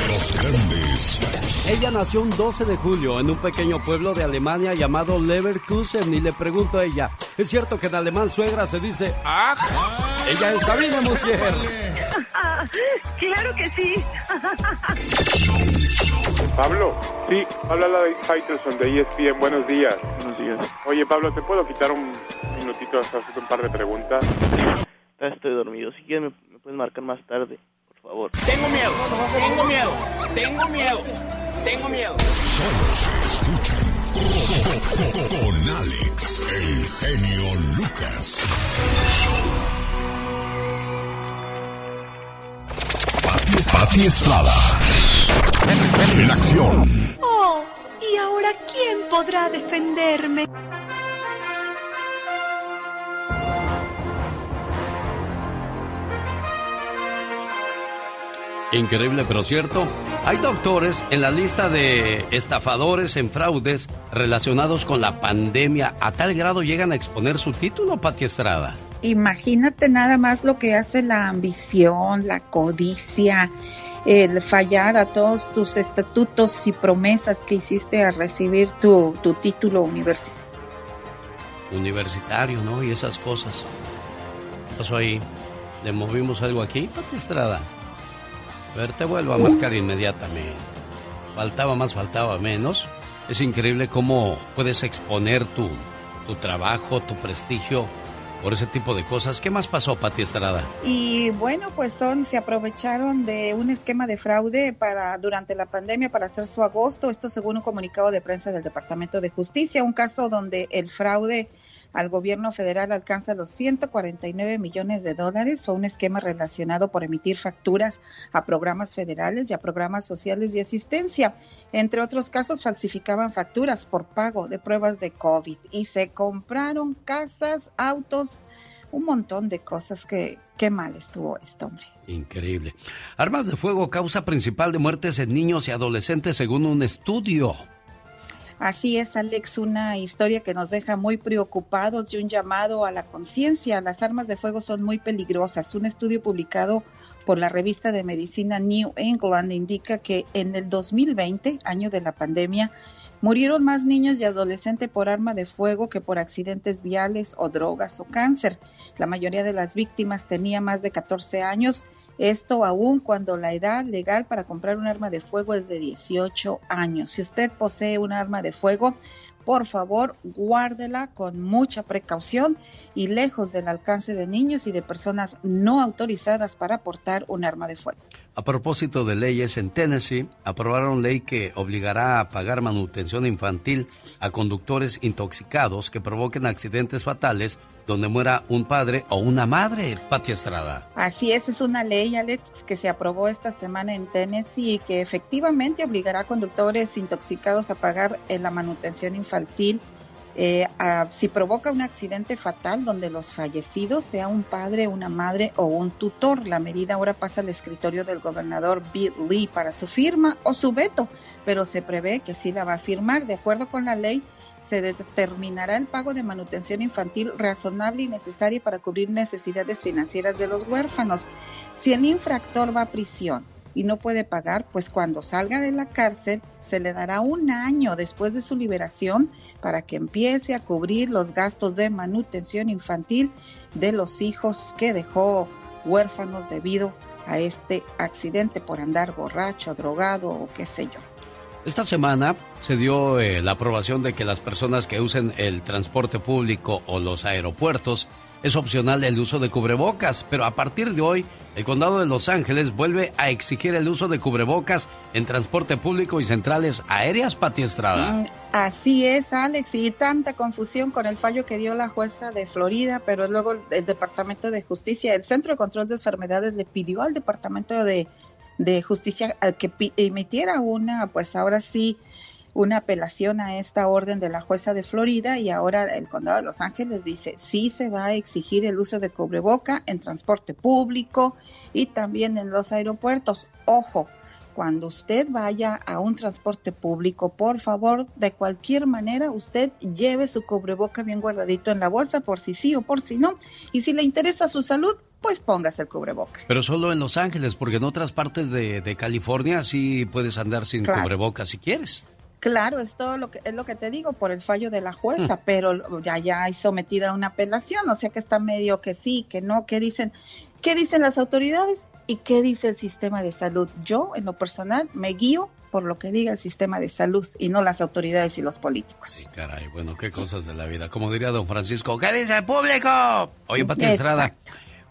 Los grandes. Ella nació un 12 de julio en un pequeño pueblo de Alemania llamado Leverkusen y le pregunto a ella, ¿es cierto que en alemán suegra se dice ¡Ah! Ella es Sabina Musier. Claro que sí. Pablo, sí, habla la de Faitelson de ESPN. Buenos días. Buenos días. Oye, Pablo, ¿te puedo quitar un minutito hasta hacerte un par de preguntas? Estoy dormido. Si quieres, me, me puedes marcar más tarde. Por favor. Tengo miedo, tengo miedo, tengo miedo, tengo miedo. Solo se escuchan con Alex, el genio Lucas. Pati, Pati Estrada. En acción. Oh, ¿y ahora quién podrá defenderme? Increíble pero cierto, hay doctores en la lista de estafadores en fraudes relacionados con la pandemia. A tal grado llegan a exponer su título, Pati Estrada. Imagínate nada más lo que hace la ambición, la codicia, el fallar a todos tus estatutos y promesas que hiciste al recibir tu, tu título universitario. Universitario, ¿no? Y esas cosas. ¿Qué pasó ahí? ¿Le movimos algo aquí, Pati Estrada? Ver, te vuelvo a marcar inmediatamente. Faltaba más, faltaba menos. Es increíble cómo puedes exponer tu, tu trabajo, tu prestigio por ese tipo de cosas. ¿Qué más pasó, Pati Estrada? Y bueno, pues son, se aprovecharon de un esquema de fraude para durante la pandemia para hacer su agosto. Esto según un comunicado de prensa del Departamento de Justicia, un caso donde el fraude al gobierno federal alcanza los 149 millones de dólares. Fue un esquema relacionado por emitir facturas a programas federales y a programas sociales de asistencia. Entre otros casos, falsificaban facturas por pago de pruebas de COVID y se compraron casas, autos, un montón de cosas que qué mal estuvo este hombre. Increíble. Armas de fuego, causa principal de muertes en niños y adolescentes según un estudio. Así es, Alex, una historia que nos deja muy preocupados y un llamado a la conciencia. Las armas de fuego son muy peligrosas. Un estudio publicado por la revista de medicina New England indica que en el 2020, año de la pandemia, murieron más niños y adolescentes por arma de fuego que por accidentes viales o drogas o cáncer. La mayoría de las víctimas tenía más de 14 años esto aún cuando la edad legal para comprar un arma de fuego es de 18 años. Si usted posee un arma de fuego, por favor, guárdela con mucha precaución y lejos del alcance de niños y de personas no autorizadas para portar un arma de fuego. A propósito de leyes, en Tennessee aprobaron ley que obligará a pagar manutención infantil a conductores intoxicados que provoquen accidentes fatales donde muera un padre o una madre, Pati Estrada. Así es, es una ley, Alex, que se aprobó esta semana en Tennessee y que efectivamente obligará a conductores intoxicados a pagar eh, la manutención infantil eh, si provoca un accidente fatal donde los fallecidos sea un padre, una madre o un tutor. La medida ahora pasa al escritorio del gobernador Bill Lee para su firma o su veto, pero se prevé que sí la va a firmar. De acuerdo con la ley, se determinará el pago de manutención infantil razonable y necesaria para cubrir necesidades financieras de los huérfanos. Si el infractor va a prisión y no puede pagar, pues cuando salga de la cárcel se le dará un año después de su liberación para que empiece a cubrir los gastos de manutención infantil de los hijos que dejó huérfanos debido a este accidente por andar borracho, drogado o qué sé yo. Esta semana se dio eh, la aprobación de que las personas que usen el transporte público o los aeropuertos es opcional el uso de cubrebocas, pero a partir de hoy el condado de Los Ángeles vuelve a exigir el uso de cubrebocas en transporte público y centrales aéreas, Pati Estrada. Mm, así es, Alex, y tanta confusión con el fallo que dio la jueza de Florida, pero luego el Departamento de Justicia, el Centro de Control de Enfermedades le pidió al Departamento de de Justicia que emitiera una, pues ahora sí, una apelación a esta orden de la jueza de Florida y ahora el condado de Los Ángeles dice sí se va a exigir el uso de cubreboca en transporte público y también en los aeropuertos. Ojo, cuando usted vaya a un transporte público, por favor, de cualquier manera, usted lleve su cubreboca bien guardadito en la bolsa por si sí o por si no. Y si le interesa su salud, pues póngase el cubreboca. Pero solo en Los Ángeles, porque en otras partes de, California sí puedes andar sin cubreboca si quieres. Claro, es todo lo que es lo que te digo por el fallo de la jueza, hmm. pero ya ya hay sometida a una apelación, o sea que está medio que sí, que no, que dicen, ¿qué dicen las autoridades y qué dice el sistema de salud? Yo en lo personal me guío por lo que diga el sistema de salud y no las autoridades y los políticos. caray, bueno, qué cosas de la vida. Como diría don Francisco, ¿qué dice el público? Oye, Pati Estrada,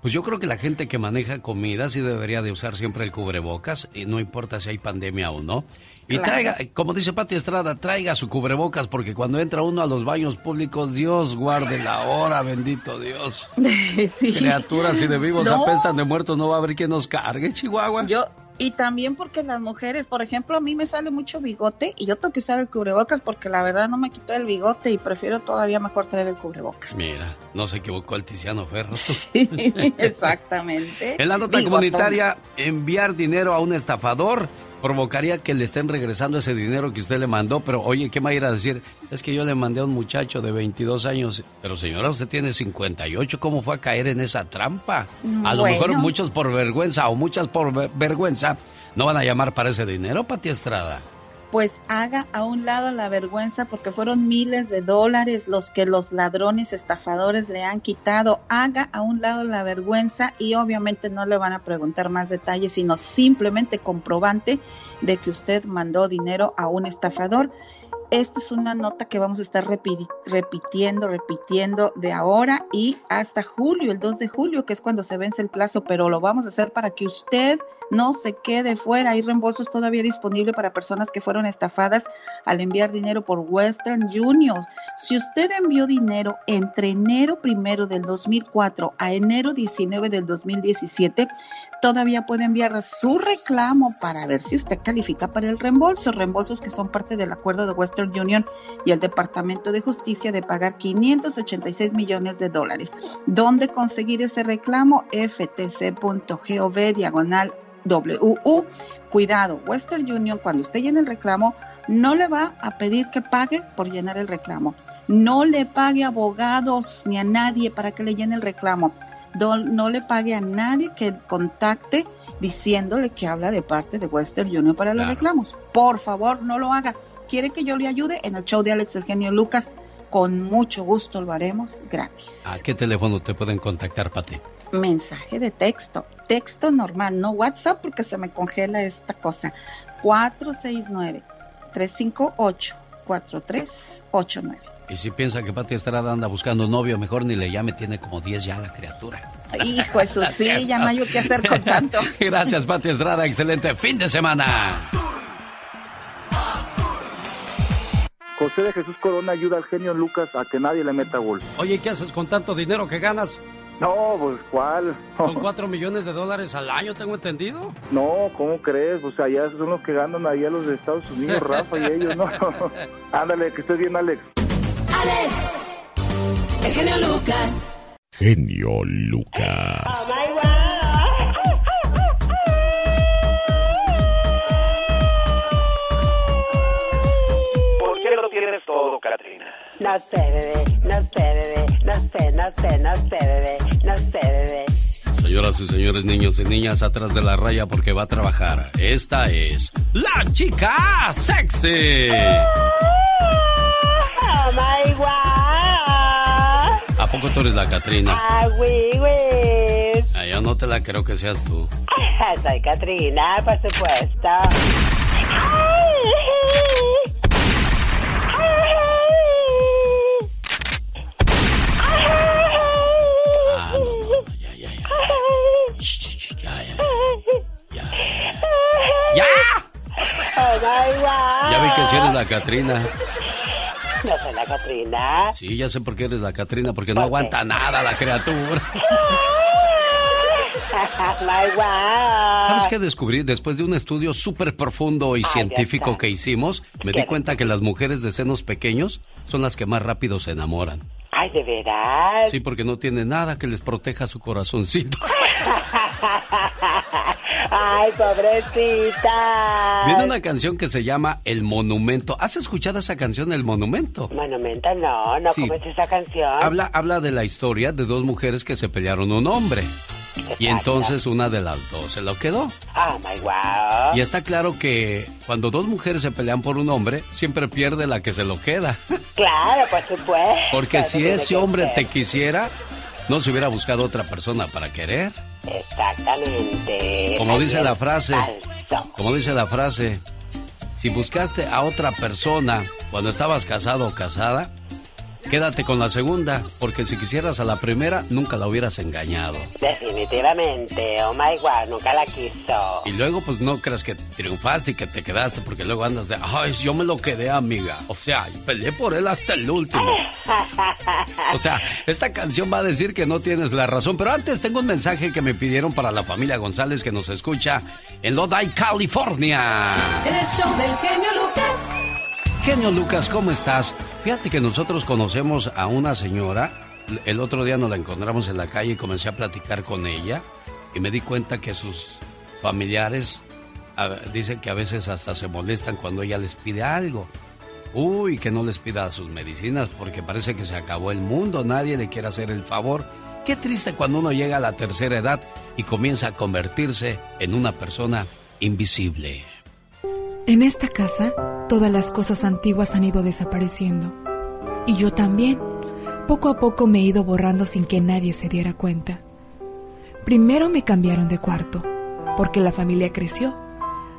Pues yo creo que la gente que maneja comida sí debería de usar siempre el cubrebocas, y no importa si hay pandemia o no. Y traiga, como dice Pati Estrada, traiga su cubrebocas porque cuando entra uno a los baños públicos, Dios guarde la hora, bendito Dios. Sí. Criaturas, si de vivos No. apestan de muertos, no va a haber quien nos cargue, Chihuahua. Yo, y también porque las mujeres, por ejemplo, a mí me sale mucho bigote y yo tengo que usar el cubrebocas porque la verdad no me quito el bigote y prefiero todavía mejor traer el cubrebocas. Mira, no se equivocó el Tiziano Ferro. Sí, exactamente. En la nota Bigotón. comunitaria, enviar dinero a un estafador provocaría que le estén regresando ese dinero que usted le mandó, pero oye, ¿qué me va a ir a decir? Es que yo le mandé a un muchacho de 22 años, pero señora, usted tiene 58, ¿cómo fue a caer en esa trampa? A lo Bueno. mejor muchos por vergüenza o muchas por ve- vergüenza no van a llamar para ese dinero, Pati Estrada. Pues haga a un lado la vergüenza porque fueron miles de dólares los que los ladrones estafadores le han quitado. Haga a un lado la vergüenza y obviamente no le van a preguntar más detalles, sino simplemente comprobante de que usted mandó dinero a un estafador. Esto es una nota que vamos a estar repi- repitiendo, repitiendo de ahora y hasta julio, el 2 de julio, que es cuando se vence el plazo, pero lo vamos a hacer para que usted no se quede fuera. Hay reembolsos todavía disponibles para personas que fueron estafadas al enviar dinero por Western Union. Si usted envió dinero entre enero primero del 2004 a enero 19 del 2017, todavía puede enviar su reclamo para ver si usted califica para el reembolso. Reembolsos que son parte del acuerdo de Western Union y el Departamento de Justicia de pagar 586 millones de dólares. ¿Dónde conseguir ese reclamo? ftc.gov diagonal WU. Cuidado, Western Union, cuando usted llene el reclamo, no le va a pedir que pague por llenar el reclamo. No le pague a abogados ni a nadie para que le llene el reclamo. Do- no le pague a nadie que contacte diciéndole que habla de parte de Western Union para los Claro. reclamos. Por favor, no lo haga. ¿Quiere que yo le ayude? En el show de Alex El Genio Lucas, con mucho gusto lo haremos gratis. ¿A qué teléfono te pueden contactar, Pati? Mensaje de texto, texto normal, no WhatsApp porque se me congela esta cosa. 469-358-4389. Y si piensa que Pati Estrada anda buscando novio, mejor ni le llame, tiene como 10 ya la criatura. Hijo Jesús, sí, ya no hay qué hacer con tanto. Gracias, Pati Estrada. Excelente fin de semana. José de Jesús Corona ayuda al genio Lucas a que nadie le meta gol. Oye, ¿qué haces con tanto dinero que ganas? No, pues ¿cuál? Son 4 millones de dólares al año, tengo entendido. No, ¿cómo crees? O sea, ya son los que ganan allá los de Estados Unidos, Rafa y ellos, ¿no? Ándale, que estés bien, Alex. Alex, el genio Lucas. Genio Lucas. ¿Por qué lo tienes todo, Katrina? No sé, bebé, no sé, bebé, no sé, no sé, no sé, bebé, no sé, bebé. Señoras y señores, niños y niñas, atrás de la raya porque va a trabajar. Esta es la chica sexy. Oh my god. ¿A poco tú eres la Catrina? Ah, güey, güey. Ah, yo no te la creo que seas tú. Soy Katrina, por supuesto. Ah, ya, ya. Oh my god. Ya vi que sí eres la Catrina. No soy la Katrina. Sí, ya sé por qué eres la Catrina, porque no aguanta nada la criatura. my. ¿Sabes qué descubrí? Después de un estudio súper profundo y Ay, científico que hicimos, me di cuenta que las mujeres de senos pequeños son las que más rápido se enamoran. Ay, de veras. Sí, porque no tiene nada que les proteja su corazoncito. Ay, pobrecita. Viene una canción que se llama El Monumento. ¿Has escuchado esa canción, El Monumento? Monumento, no, no, Sí. ¿cómo es esa canción? Habla, habla de la historia de dos mujeres que se pelearon un hombre. Y entonces una de las dos se lo quedó. Oh my wow. Y está claro que cuando dos mujeres se pelean por un hombre, siempre pierde la que se lo queda. Claro, por supuesto. Porque si ese hombre te quisiera, no se hubiera buscado otra persona para querer. Exactamente. Como dice la frase, falso. como dice la frase, si buscaste a otra persona cuando estabas casado o casada, quédate con la segunda, porque si quisieras a la primera, nunca la hubieras engañado. Definitivamente, oh my god, nunca la quiso. Y luego, pues no creas que triunfaste y que te quedaste, porque luego andas de, ay, yo me lo quedé, amiga. O sea, peleé por él hasta el último. O sea, esta canción va a decir que no tienes la razón, pero antes tengo un mensaje que me pidieron para la familia González que nos escucha en Lodi, California. El show del genio Lucas. Genio Lucas, ¿cómo estás? Fíjate que nosotros conocemos a una señora. El otro día nos la encontramos en la calle y comencé a platicar con ella y me di cuenta que sus familiares dicen que a veces hasta se molestan cuando ella les pide algo. Uy, que no les pida sus medicinas porque parece que se acabó el mundo, nadie le quiere hacer el favor. Qué triste cuando uno llega a la tercera edad y comienza a convertirse en una persona invisible. En esta casa, todas las cosas antiguas han ido desapareciendo. Y yo también. Poco a poco me he ido borrando sin que nadie se diera cuenta. Primero me cambiaron de cuarto, porque la familia creció.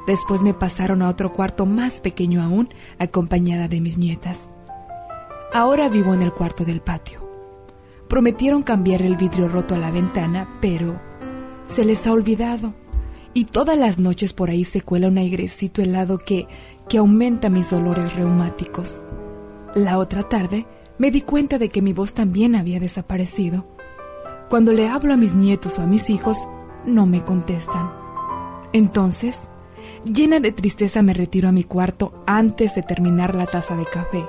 Después me pasaron a otro cuarto más pequeño aún, acompañada de mis nietas. Ahora vivo en el cuarto del patio. Prometieron cambiar el vidrio roto a la ventana, pero se les ha olvidado. Y todas las noches por ahí se cuela un airecito helado que, que aumenta mis dolores reumáticos. La otra tarde me di cuenta de que mi voz también había desaparecido. Cuando le hablo a mis nietos o a mis hijos, no me contestan. Entonces, llena de tristeza me retiro a mi cuarto antes de terminar la taza de café.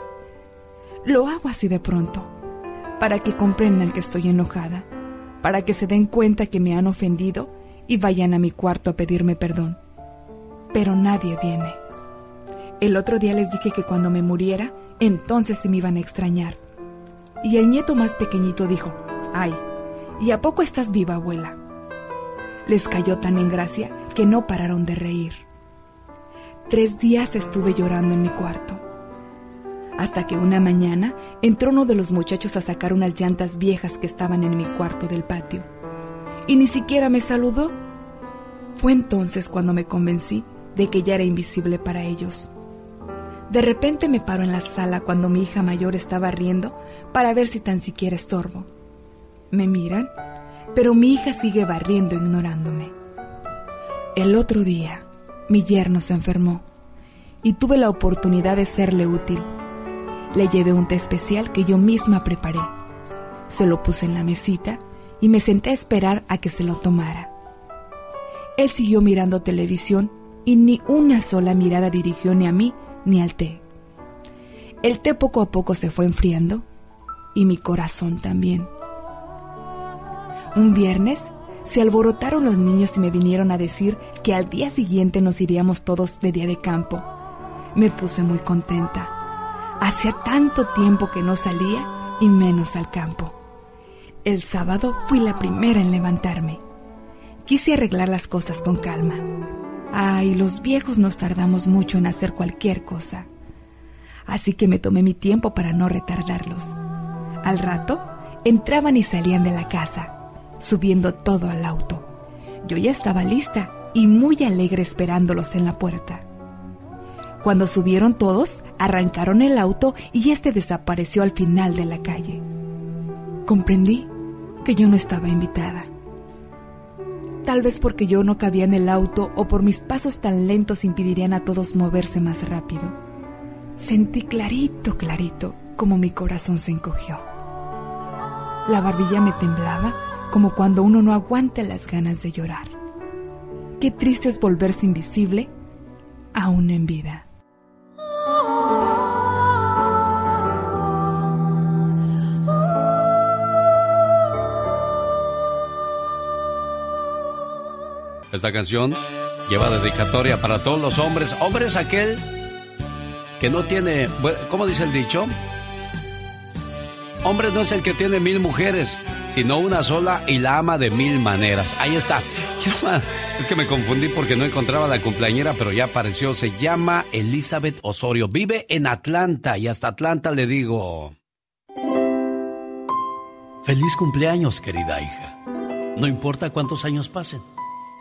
Lo hago así de pronto, para que comprendan que estoy enojada, para que se den cuenta que me han ofendido y vayan a mi cuarto a pedirme perdón. Pero nadie viene. El otro día les dije que cuando me muriera, entonces sí me iban a extrañar. Y el nieto más pequeñito dijo, ay, ¿y a poco estás viva, abuela? Les cayó tan en gracia que no pararon de reír. Tres días estuve llorando en mi cuarto. Hasta que una mañana entró uno de los muchachos a sacar unas llantas viejas que estaban en mi cuarto del patio. Y ni siquiera me saludó. Fue entonces cuando me convencí de que ya era invisible para ellos. De repente me paro en la sala cuando mi hija mayor estaba riendo para ver si tan siquiera estorbo. Me miran, pero mi hija sigue barriendo ignorándome. El otro día, mi yerno se enfermó y tuve la oportunidad de serle útil. Le llevé un té especial que yo misma preparé. Se lo puse en la mesita y me senté a esperar a que se lo tomara. Él siguió mirando televisión y ni una sola mirada dirigió ni a mí ni al té. El té poco a poco se fue enfriando y mi corazón también. Un viernes se alborotaron los niños y me vinieron a decir que al día siguiente nos iríamos todos de día de campo. Me puse muy contenta. Hacía tanto tiempo que no salía y menos al campo. El sábado fui la primera en levantarme. Quise arreglar las cosas con calma. Ay, los viejos nos tardamos mucho en hacer cualquier cosa. Así que me tomé mi tiempo para no retardarlos. Al rato, entraban y salían de la casa, subiendo todo al auto. Yo ya estaba lista y muy alegre esperándolos en la puerta. Cuando subieron todos, arrancaron el auto y este desapareció al final de la calle. Comprendí que yo no estaba invitada. Tal vez porque yo no cabía en el auto o por mis pasos tan lentos impedirían a todos moverse más rápido. Sentí clarito, clarito, como mi corazón se encogió. La barbilla me temblaba como cuando uno no aguanta las ganas de llorar. Qué triste es volverse invisible aún en vida. Esta canción lleva dedicatoria para todos los hombres. Hombres aquel que no tiene, ¿cómo dice el dicho? Hombre no es el que tiene mil mujeres, sino una sola y la ama de mil maneras. Ahí está. Es que me confundí porque no encontraba la cumpleañera, pero ya apareció. Se llama Elizabeth Osorio. Vive en Atlanta y hasta Atlanta le digo... Feliz cumpleaños, querida hija. No importa cuántos años pasen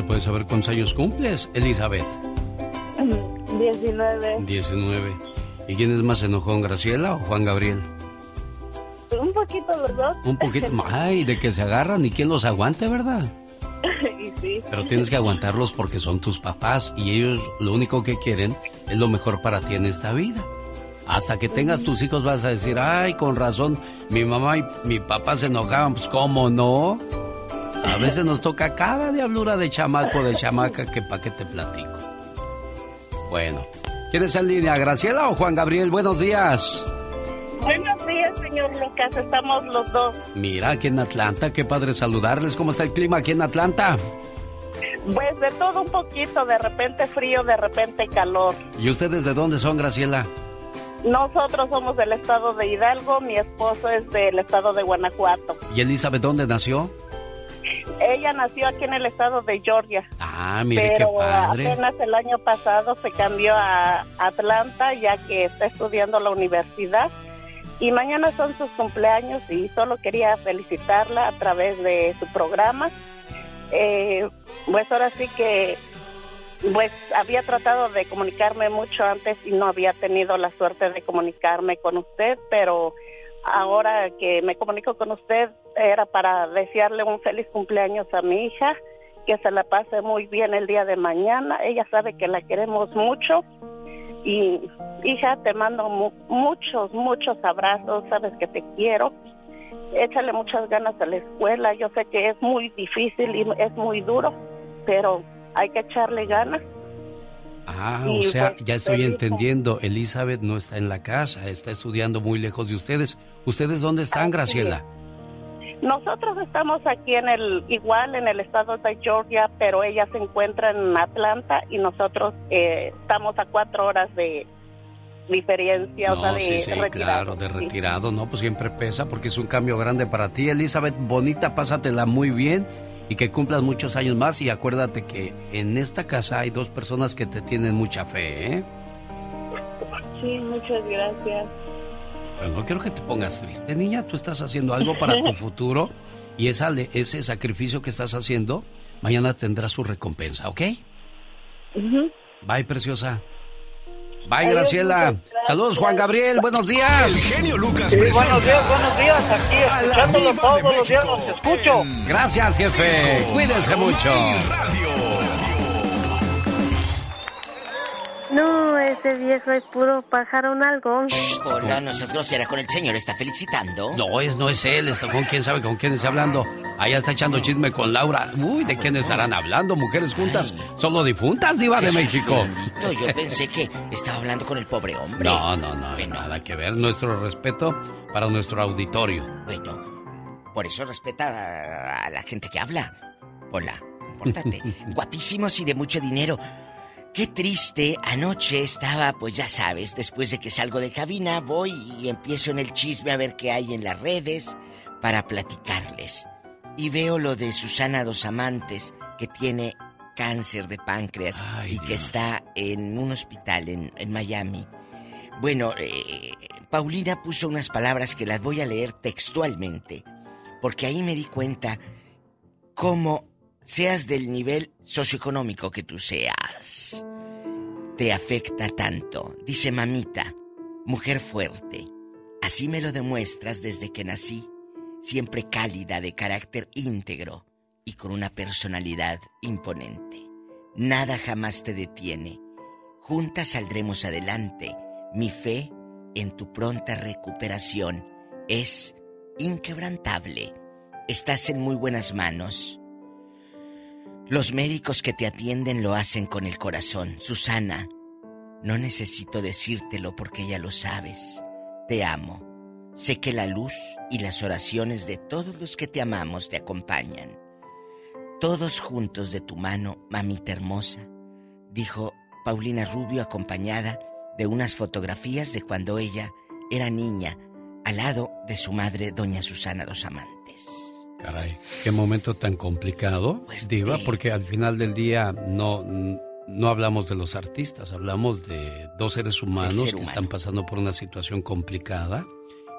¿se puede saber cuántos años cumples, Elizabeth? 19. 19. ¿Y quién es más enojón, Graciela o Juan Gabriel? Un poquito los dos. Un poquito más. Ay, de que se agarran y quién los aguante, ¿verdad? y sí. Pero tienes que aguantarlos porque son tus papás y ellos lo único que quieren es lo mejor para ti en esta vida. Hasta que tengas tus hijos vas a decir, ay, con razón, mi mamá y mi papá se enojaban, pues cómo no. A veces nos toca cada diablura de chamaco, de chamaca, que pa' qué te platico. Bueno, ¿quién está en línea, Graciela o Juan Gabriel? Buenos días. Buenos días, señor Lucas. Estamos los dos. Mira, aquí en Atlanta, qué padre saludarles. ¿Cómo está el clima aquí en Atlanta? Pues de todo un poquito, de repente frío, de repente calor. ¿Y ustedes de dónde son, Graciela? Nosotros somos del estado de Hidalgo, mi esposo es del estado de Guanajuato. ¿Y Elizabeth dónde nació? Ella nació aquí en el estado de Georgia. Ah, mire pero qué padre. apenas el año pasado se cambió a Atlanta ya que está estudiando la universidad y mañana son sus cumpleaños y solo quería felicitarla a través de su programa. Eh, pues ahora sí que pues había tratado de comunicarme mucho antes y no había tenido la suerte de comunicarme con usted, pero ahora que me comunico con usted era para desearle un feliz cumpleaños a mi hija, que se la pase muy bien el día de mañana. Ella sabe que la queremos mucho y hija, te mando mu- muchos, muchos abrazos, sabes que te quiero. Échale muchas ganas a la escuela. Yo sé que es muy difícil y es muy duro, pero hay que echarle ganas. Ah, Y, o sea, pues, ya estoy entendiendo. Elizabeth no está en la casa, está estudiando muy lejos de ustedes. ¿Ustedes dónde están, Graciela? Nosotros estamos aquí en el, igual en el estado de Georgia, pero ella se encuentra en Atlanta y nosotros eh, estamos a cuatro horas de diferencia, o sea, No, de sí, sí, retirado. claro, de Sí. retirado, ¿no? Pues siempre pesa porque es un cambio grande para ti. Elizabeth, bonita, pásatela muy bien y que cumplas muchos años más. Y acuérdate que en esta casa hay dos personas que te tienen mucha fe, ¿eh? Sí, muchas gracias. Pero no quiero que te pongas triste, niña. Tú estás haciendo algo para tu futuro y esa, ese sacrificio que estás haciendo, mañana tendrá su recompensa, ¿ok? Bye, preciosa. Bye, Adiós, Graciela. Saludos, Juan Gabriel. Buenos días. El genio Lucas Sí, buenos días, buenos días. Aquí escuchándolo todos los días, los escucho. Gracias, jefe. Cuídense mucho. Radio. No, ese viejo es puro pájaro nalgón. Hola, no seas grosera con el señor, está felicitando. No, es, no es él, está con quién sabe con quién está hablando. Allá está echando chisme con Laura. Uy, ¿de quién estarán hablando? Mujeres juntas, solo difuntas, diva de México. bendito, yo pensé que estaba hablando con el pobre hombre. No, no, no, nada que ver. Nuestro respeto para nuestro auditorio. Bueno, por eso respeta a, a la gente que habla. Hola, importante. Guapísimos y de mucho dinero. Qué triste, anoche estaba, pues ya sabes, después de que salgo de cabina, voy y empiezo en el chisme a ver qué hay en las redes para platicarles. Y veo lo de Susana Dos Amantes, que tiene cáncer de páncreas y que está en un hospital en, en Miami. Bueno, eh, Paulina puso unas palabras que las voy a leer textualmente, porque ahí me di cuenta cómo seas del nivel socioeconómico que tú seas, te afecta tanto. Dice mamita, mujer fuerte, así me lo demuestras desde que nací, siempre cálida, de carácter íntegro y con una personalidad imponente. Nada jamás te detiene. Juntas saldremos adelante. Mi fe en tu pronta recuperación es inquebrantable. Estás en muy buenas manos. Los médicos que te atienden lo hacen con el corazón. Susana, no necesito decírtelo porque ya lo sabes. Te amo. Sé que la luz y las oraciones de todos los que te amamos te acompañan. Todos juntos de tu mano, mamita hermosa, dijo Paulina Rubio acompañada de unas fotografías de cuando ella era niña, al lado de su madre, doña Susana Dos Amantes. Caray, qué momento tan complicado, Pues Diva, porque al final del día no, no hablamos de los artistas, hablamos de dos seres humanos ser que humano. están pasando por una situación complicada.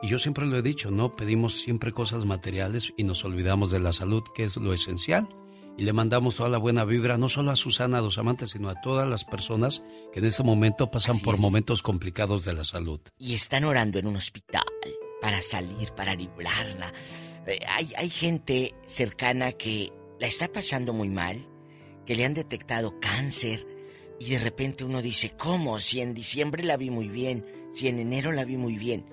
Y yo siempre lo he dicho, ¿no? Pedimos siempre cosas materiales y nos olvidamos de la salud, que es lo esencial. Y le mandamos toda la buena vibra, no solo a Susana Dos Amantes, sino a todas las personas que en este momento pasan Así por es. momentos complicados de la salud. Y están orando en un hospital para salir, para librarla. Eh, hay, hay gente cercana que la está pasando muy mal, que le han detectado cáncer y de repente uno dice, ¿cómo? Si en diciembre la vi muy bien, si en enero la vi muy bien.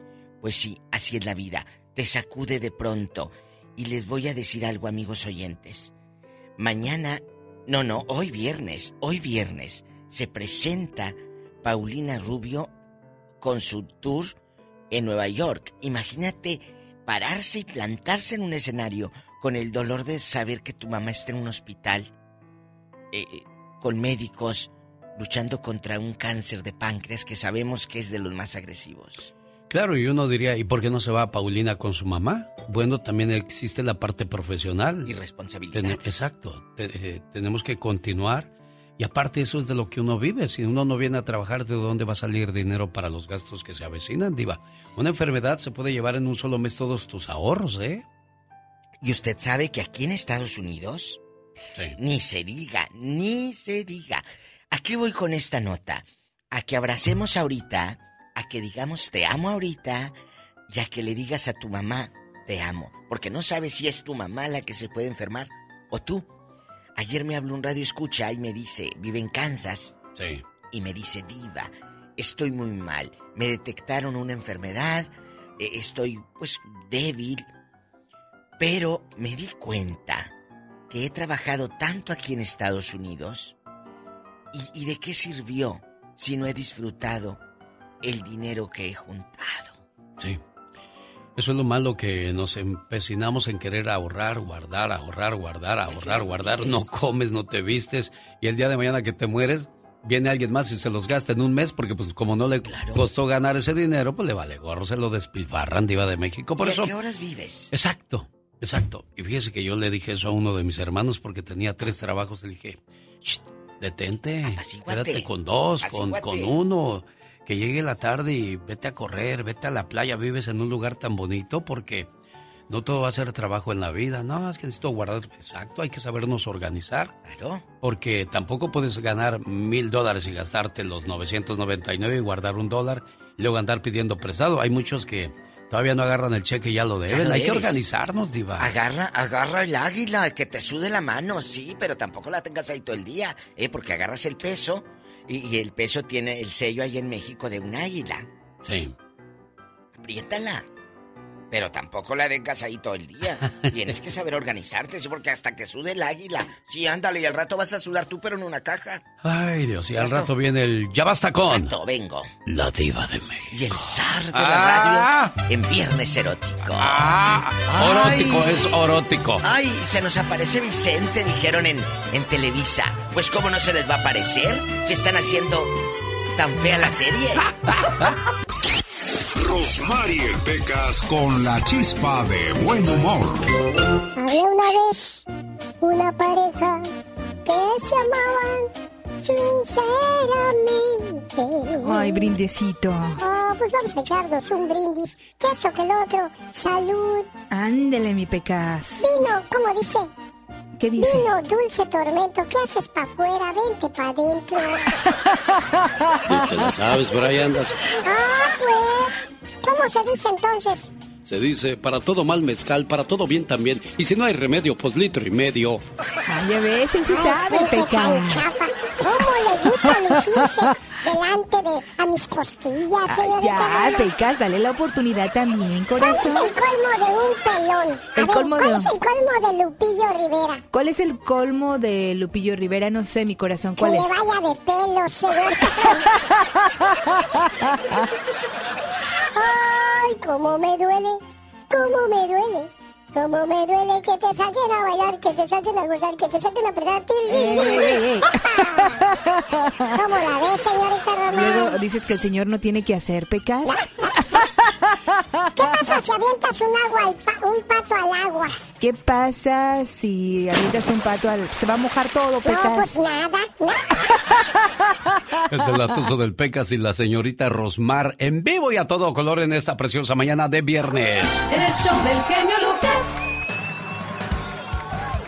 Pues sí, así es la vida, te sacude de pronto. Y les voy a decir algo, amigos oyentes. Mañana, no, no, hoy viernes, hoy viernes, se presenta Paulina Rubio con su tour en Nueva York. Imagínate pararse y plantarse en un escenario con el dolor de saber que tu mamá está en un hospital, eh, con médicos luchando contra un cáncer de páncreas que sabemos que es de los más agresivos. Claro, y uno diría, ¿y por qué no se va Paulina con su mamá? Bueno, también existe la parte profesional. Y responsabilidad. Ten- exacto, te- eh, tenemos que continuar. Y aparte eso es de lo que uno vive. Si uno no viene a trabajar, ¿de dónde va a salir dinero para los gastos que se avecinan, Diva? Una enfermedad se puede llevar en un solo mes todos tus ahorros, ¿eh? ¿Y usted sabe que aquí en Estados Unidos Sí. Ni se diga, ni se diga. ¿A qué voy con esta nota? A que abracemos ahorita, a que digamos te amo ahorita y a que le digas a tu mamá te amo. Porque no sabes si es tu mamá la que se puede enfermar o tú. Ayer me habló un radio escucha y me dice, vive en Kansas. Sí. Y me dice, diva, estoy muy mal. Me detectaron una enfermedad, eh, estoy pues débil. Pero me di cuenta que he trabajado tanto aquí en Estados Unidos y, y de qué sirvió si no he disfrutado el dinero que he juntado. Sí. Eso es lo malo que nos empecinamos en querer ahorrar, guardar, ahorrar, guardar, ahorrar, guardar. No comes, no te vistes y el día de mañana que te mueres viene alguien más y se los gasta en un mes porque pues como no le costó ganar ese dinero, pues le vale gorro, se lo despilfarran diva de México. Por ¿Y eso a qué horas vives? Exacto, exacto. Y fíjese que yo le dije eso a uno de mis hermanos porque tenía tres trabajos. Le dije, "Shh, detente, quédate con dos, con, con uno. Que llegue la tarde y vete a correr, vete a la playa, vives en un lugar tan bonito porque no todo va a ser trabajo en la vida. No, es que necesito guardar. Exacto, hay que sabernos organizar. Claro. Porque tampoco puedes ganar mil dólares y gastarte los 999 y guardar un dólar y luego andar pidiendo prestado. Hay muchos que todavía no agarran el cheque y ya lo deben. hay que organizarnos, Diva. Agarra, agarra el águila, que te sude la mano, sí, pero tampoco la tengas ahí todo el día, ¿eh? Porque agarras el peso y, y el peso tiene el sello ahí en México de un águila. Sí. Apriétala. Pero tampoco la dejas ahí todo el día. Tienes que saber organizarte, sí, porque hasta que sude el águila. Sí, ándale, y al rato vas a sudar tú, pero en una caja. Ay, Dios, y al rato viene el Ya basta con. Rato, vengo. La Diva de México. Y el zar de Ah. la radio en Viernes Erótico. Ah, Orótico, es orótico. Ay, se nos aparece Vicente, dijeron en, en Televisa. Pues cómo no se les va a aparecer si están haciendo tan fea la serie. Rosmarie Pecas con la chispa de buen humor. Había una vez una pareja que se amaban sinceramente. Ay, brindecito. Oh, pues vamos a echarnos un brindis. Que esto que el otro. Salud. Ándele, mi pecas. Vino, ¿cómo dice? ¿Qué dice? Vino, dulce tormento. ¿Qué haces para afuera? Vente para adentro. Te la sabes, por ahí andas. ah, pues. ¿Cómo se dice entonces? Se dice, para todo mal mezcal, para todo bien también. Y si no hay remedio, pues litro y medio. Ay, ya ves, él sí sabe, chafa. ¿Cómo le gusta lucirse delante de a mis costillas, Ay, señorita? ya, pecas, dale la oportunidad también, ¿Cuál es corazón. el colmo de un pelón? A El ver, colmo ¿cuál de- es el colmo de Lupillo Rivera? ¿Cuál es el colmo de Lupillo Rivera? No sé, mi corazón, Que ¿cuál le es? vaya de pelo, señorita. Ay, cómo me duele, cómo me duele. Cómo me duele que te saquen a bailar, que te saquen a gozar, que te saquen a apretar. ey, ey. ¿Cómo la ves, señorita Román? Luego dices que el señor no tiene que hacer, pecas. ¿Qué pasa si avientas un, agua al pa- un pato al agua? ¿Qué pasa si avientas un pato al... Se va a mojar todo, No, Pecas. pues nada. nada. Es el atuso del Pecas y la señorita Rosmar en vivo y a todo color en esta preciosa mañana de viernes. En el show del genio Lucas.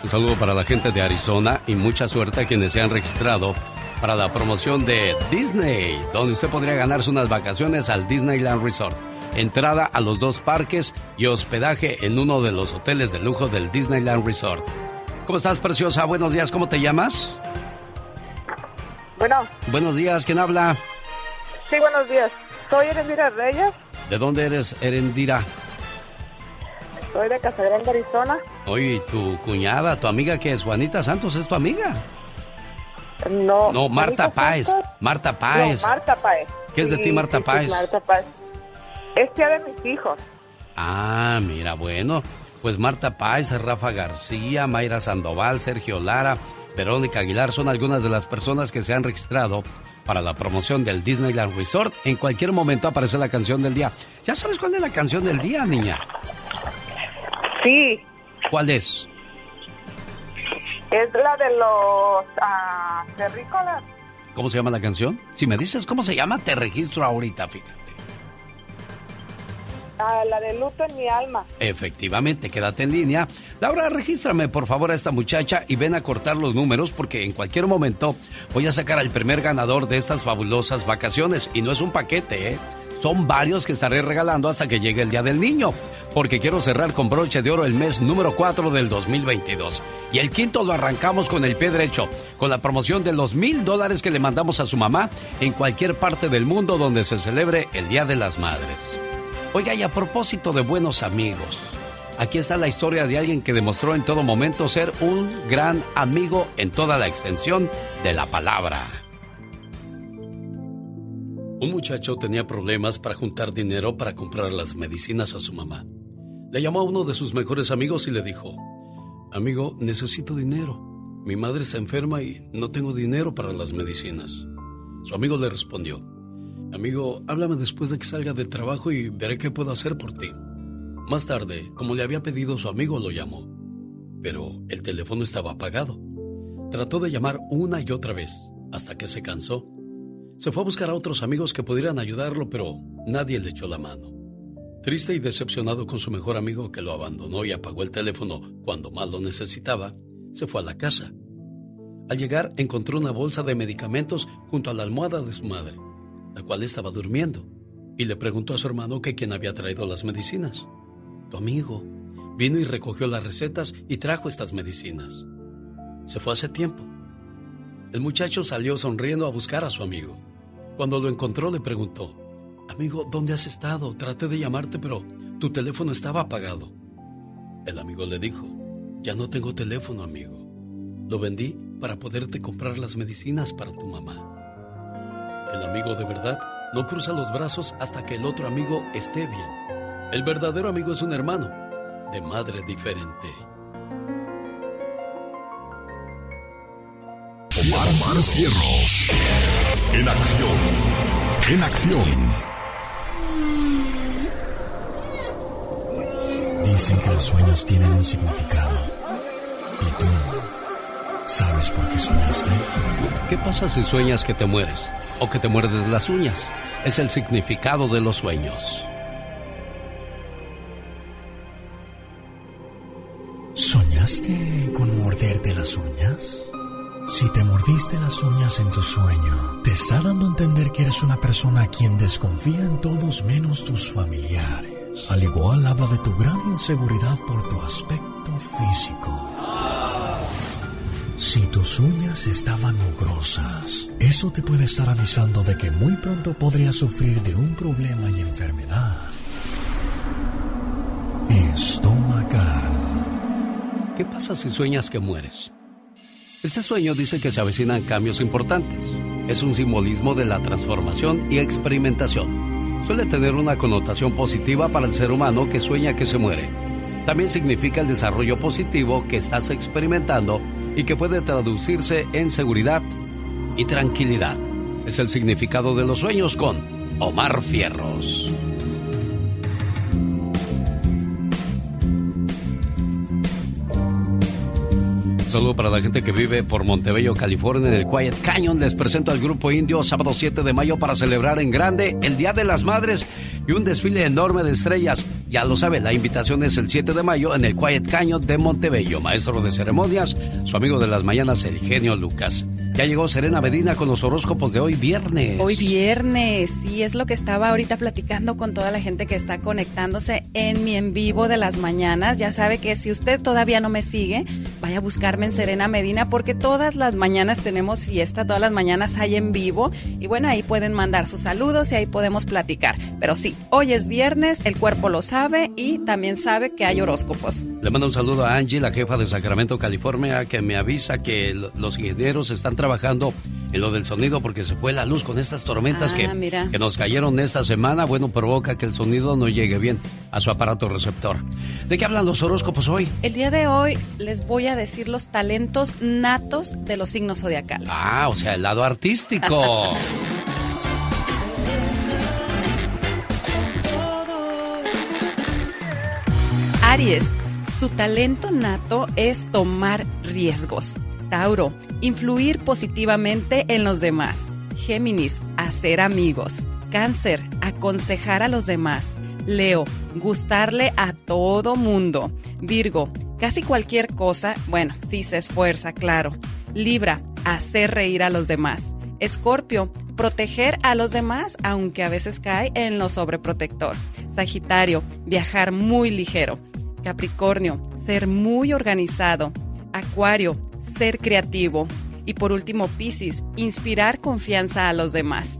Un saludo para la gente de Arizona y mucha suerte a quienes se han registrado para la promoción de Disney, donde usted podría ganarse unas vacaciones al Disneyland Resort. Entrada a los dos parques y hospedaje en uno de los hoteles de lujo del Disneyland Resort. ¿Cómo estás, preciosa? Buenos días, ¿cómo te llamas? Bueno, Buenos días, ¿quién habla? sí, buenos días. Soy Erendira Reyes, ¿De dónde eres, Erendira? soy de Casa Grande, Arizona. Oye, tu cuñada, tu amiga que es Juanita Santos, ¿es tu amiga? No. No, Marta Páez. Marta Páez. No, Marta Páez. ¿Qué es de ti, Marta sí, sí, Páez? Marta Páez. Es tía de mis hijos. Ah, mira, bueno. Pues Marta Páez, Rafa García, Mayra Sandoval, Sergio Lara, Verónica Aguilar son algunas de las personas que se han registrado para la promoción del Disneyland Resort. En cualquier momento aparece la canción del día. ¿Ya sabes cuál es la canción del día, niña? Sí, ¿Cuál es? Es la de los ah, terrícolas. ¿Cómo se llama la canción? Si me dices cómo se llama, te registro ahorita, fíjate. Ah, la de luto en mi alma. Efectivamente, quédate en línea. Laura, regístrame por favor a esta muchacha y ven a cortar los números porque en cualquier momento voy a sacar al primer ganador de estas fabulosas vacaciones. Y no es un paquete, ¿eh? Son varios que estaré regalando hasta que llegue el Día del Niño. Porque quiero cerrar con broche de oro el mes número 4 del 2022. Y el quinto lo arrancamos con el pie derecho, con la promoción de los mil dólares que le mandamos a su mamá en cualquier parte del mundo donde se celebre el Día de las Madres. Oiga, y a propósito de buenos amigos, aquí está la historia de alguien que demostró en todo momento ser un gran amigo en toda la extensión de la palabra. Un muchacho tenía problemas para juntar dinero para comprar las medicinas a su mamá. Le llamó a uno de sus mejores amigos y le dijo, Amigo, necesito dinero. Mi madre está enferma y no tengo dinero para las medicinas. Su amigo le respondió, Amigo, háblame después de que salga del trabajo y veré qué puedo hacer por ti. Más tarde, como le había pedido su amigo, lo llamó. Pero el teléfono estaba apagado. Trató de llamar una y otra vez, hasta que se cansó. Se fue a buscar a otros amigos que pudieran ayudarlo, pero nadie le echó la mano. Triste y decepcionado con su mejor amigo que lo abandonó y apagó el teléfono cuando más lo necesitaba, se fue a la casa. Al llegar encontró una bolsa de medicamentos junto a la almohada de su madre, la cual estaba durmiendo, y le preguntó a su hermano que quién había traído las medicinas. Tu amigo vino y recogió las recetas y trajo estas medicinas. Se fue hace tiempo. El muchacho salió sonriendo a buscar a su amigo. Cuando lo encontró le preguntó, Amigo, ¿dónde has estado? Traté de llamarte, pero tu teléfono estaba apagado. El amigo le dijo, Ya no tengo teléfono, amigo. Lo vendí para poderte comprar las medicinas para tu mamá. El amigo de verdad no cruza los brazos hasta que el otro amigo esté bien. El verdadero amigo es un hermano, de madre diferente. Omar, Omar Cierros. En acción. En acción. Dicen que los sueños tienen un significado. ¿Y tú sabes por qué soñaste? ¿Qué pasa si sueñas que te mueres o que te muerdes las uñas? Es el significado de los sueños. ¿Soñaste con morderte las uñas? Si te mordiste las uñas en tu sueño, te está dando a entender que eres una persona a quien desconfía en todos menos tus familiares. Al igual habla de tu gran inseguridad por tu aspecto físico. Si tus uñas estaban mugrosas, eso te puede estar avisando de que muy pronto podrías sufrir de un problema y enfermedad. Estomacal. ¿Qué pasa si sueñas que mueres? Este sueño dice que se avecinan cambios importantes. Es un simbolismo de la transformación y experimentación. Suele tener una connotación positiva para el ser humano que sueña que se muere. También significa el desarrollo positivo que estás experimentando y que puede traducirse en seguridad y tranquilidad. Es el significado de los sueños con Omar Fierros. Saludo para la gente que vive por Montebello, California, en el Quiet Canyon. Les presento al grupo indio sábado 7 de mayo para celebrar en grande el Día de las Madres y un desfile enorme de estrellas. Ya lo saben, la invitación es el 7 de mayo en el Quiet Canyon de Montebello. Maestro de ceremonias, su amigo de las mañanas, el genio Lucas. Ya llegó Serena Medina con los horóscopos de hoy viernes. Hoy viernes, sí, es lo que estaba ahorita platicando con toda la gente que está conectándose en mi en vivo de las mañanas. Ya sabe que si usted todavía no me sigue, vaya a buscarme en Serena Medina porque todas las mañanas tenemos fiesta, todas las mañanas hay en vivo y bueno, ahí pueden mandar sus saludos y ahí podemos platicar. Pero sí, hoy es viernes, el cuerpo lo sabe y también sabe que hay horóscopos. Le mando un saludo a Angie, la jefa de Sacramento, California, que me avisa que los ingenieros están trabajando en lo del sonido porque se fue la luz con estas tormentas Ah, que, mira. que nos cayeron esta semana. Bueno, provoca que el sonido no llegue bien a su aparato receptor. ¿De qué hablan los horóscopos hoy? El día de hoy les voy a decir los talentos natos de los signos zodiacales. Ah, o sea, el lado artístico. Aries, su talento nato es tomar riesgos. Tauro, influir positivamente en los demás. Géminis, hacer amigos. Cáncer, aconsejar a los demás. Leo, gustarle a todo mundo. Virgo, casi cualquier cosa, bueno, si se esfuerza, claro. Libra, hacer reír a los demás. Escorpio, proteger a los demás, aunque a veces cae en lo sobreprotector. Sagitario, viajar muy ligero. Capricornio, ser muy organizado. Acuario, ser creativo. Y por último, Piscis, inspirar confianza a los demás.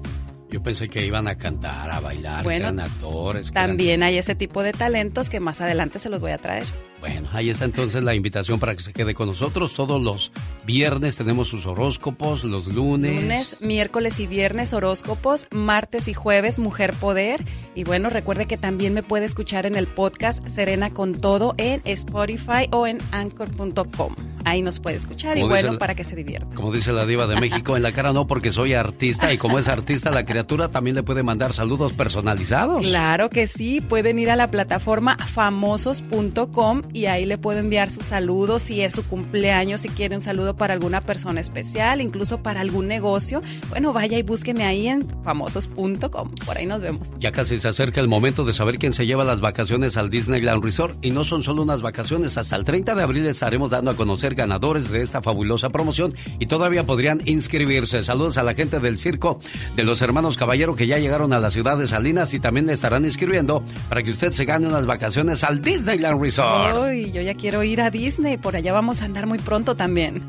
Yo pensé que iban a cantar, a bailar, Bueno, que eran actores. que eran- También hay ese tipo de talentos que más adelante se los voy a traer. Bueno, ahí está entonces la invitación para que se quede con nosotros. Todos los viernes tenemos sus horóscopos, los lunes. Lunes, miércoles y viernes horóscopos, martes y jueves Mujer Poder. Y bueno, recuerde que también me puede escuchar en el podcast Serena con Todo en Spotify o en anchor.com. Ahí nos puede escuchar y Como bueno, para que se divierta. Como dice la diva de México, en la cara no porque soy artista y como es artista la criatura también le puede mandar saludos personalizados. Claro que sí, pueden ir a la plataforma famosos.com y ahí le puedo enviar sus saludos si es su cumpleaños, si quiere un saludo para alguna persona especial, incluso para algún negocio. Bueno, vaya y búsqueme ahí en famosos.com. Por ahí nos vemos. Ya casi se acerca el momento de saber quién se lleva las vacaciones al Disneyland Resort y no son solo unas vacaciones, hasta el 30 de abril estaremos dando a conocer ganadores de esta fabulosa promoción y todavía podrían inscribirse. Saludos a la gente del circo de los hermanos Caballero que ya llegaron a la ciudad de Salinas y también le estarán inscribiendo para que usted se gane unas vacaciones al Disneyland Resort. Uy, yo ya quiero ir a Disney, por allá vamos a andar muy pronto también.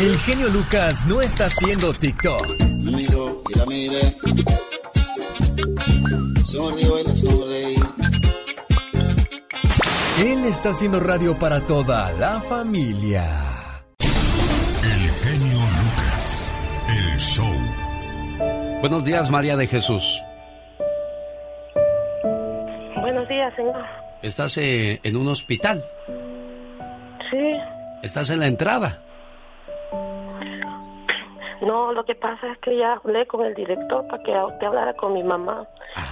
El genio Lucas no está haciendo TikTok. Y y. Él está haciendo radio para toda la familia. El genio Lucas. El show. Buenos días, María de Jesús. Buenos días, señor. Estás eh, en un hospital. Sí. Estás en la entrada. No, lo que pasa es que ya hablé con el director para que usted hablara con mi mamá.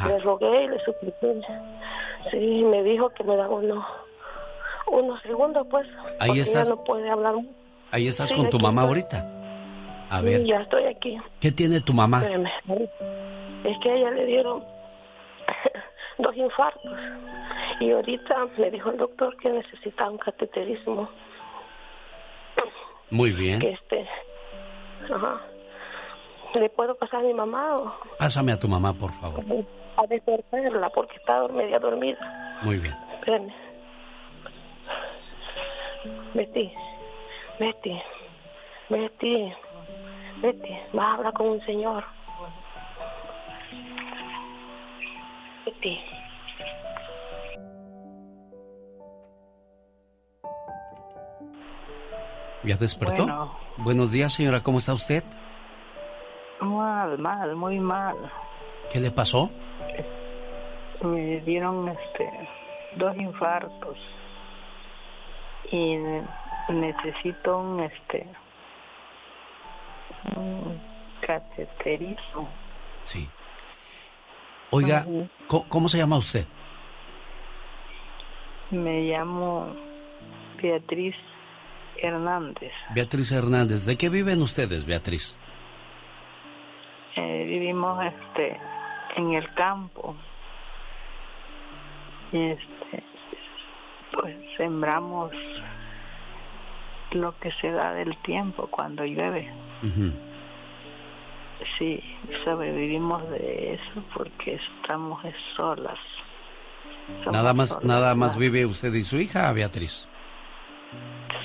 Le rogué y le supliqué. Sí, me dijo que me daba unos, unos segundos, pues. Ahí estás. no puede hablar. Ahí estás Sí, con tu mamá estoy. ahorita. A Sí, ver, ya estoy aquí. ¿qué tiene tu mamá? Espérame. Es que a ella le dieron dos infartos. Y ahorita me dijo el doctor que necesita un cateterismo. Muy bien. Que este. Ajá. ¿Le puedo pasar a mi mamá o Pásame a tu mamá, por favor. a despertarla porque está media dormida? Muy bien. Espérame. Betty, Betty, Betty, Betty, va a hablar con un señor. ¿Ya despertó? Bueno. Buenos días, señora. ¿Cómo está usted? Mal, mal, muy mal. ¿Qué le pasó? Me dieron este dos infartos y ne- necesito un este un cateterismo. Sí. Oiga, Ujú. ¿co- ¿cómo, se llama usted? Me llamo Beatriz Hernández. Beatriz Hernández, ¿de qué viven ustedes, Beatriz? Eh, vivimos este en el campo. Y este pues sembramos lo que se da del tiempo cuando llueve. Sí, sobrevivimos de eso porque estamos solas. nada más, nada más vive usted y su hija, Beatriz.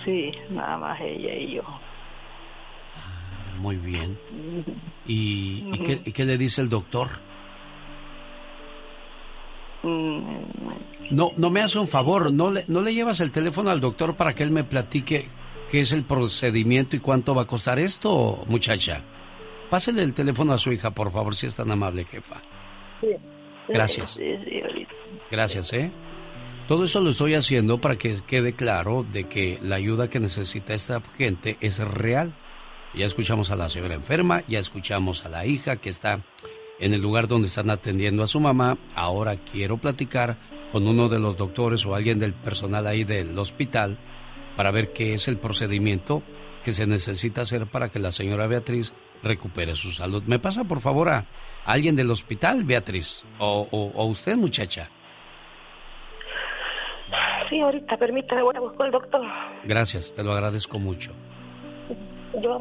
Sí, nada más ella y yo. Ah, muy bien. ¿Y, ¿y, qué, le dice el doctor? Mm. No, no me hace un favor, no le, no le llevas el teléfono al doctor para que él me platique qué es el procedimiento y cuánto va a costar esto, muchacha. Pásele el teléfono a su hija, por favor, si es tan amable, jefa. Sí. Gracias. Gracias, ¿eh? Todo eso lo estoy haciendo para que quede claro de que la ayuda que necesita esta gente es real. Ya escuchamos a la señora enferma, ya escuchamos a la hija que está en el lugar donde están atendiendo a su mamá. Ahora quiero platicar con uno de los doctores o alguien del personal ahí del hospital para ver qué es el procedimiento que se necesita hacer para que la señora Beatriz recupere su salud. ¿Me pasa por favor a alguien del hospital, Beatriz? ¿O, o usted, muchacha? Sí, ahorita, permítame, voy a buscar al doctor. Gracias, te lo agradezco mucho. Yo,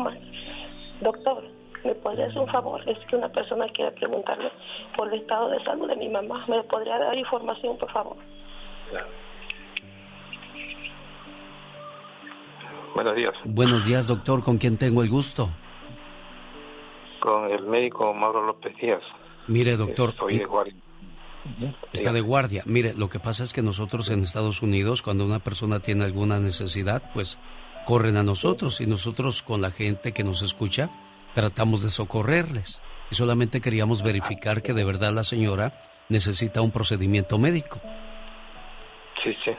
doctor, ¿me podría hacer un favor? Es que una persona quiere preguntarle por el estado de salud de mi mamá. ¿Me podría dar información, por favor? Claro. Buenos días. Buenos días, doctor. ¿Con quién tengo el gusto? Con el médico Mauro López Díaz. Mire, doctor. Soy de Guardia. Está de guardia. Mire, lo que pasa es que nosotros en Estados Unidos, cuando una persona tiene alguna necesidad, pues corren a nosotros y nosotros con la gente que nos escucha tratamos de socorrerles. Y solamente queríamos verificar que de verdad la señora necesita un procedimiento médico. Sí, sí.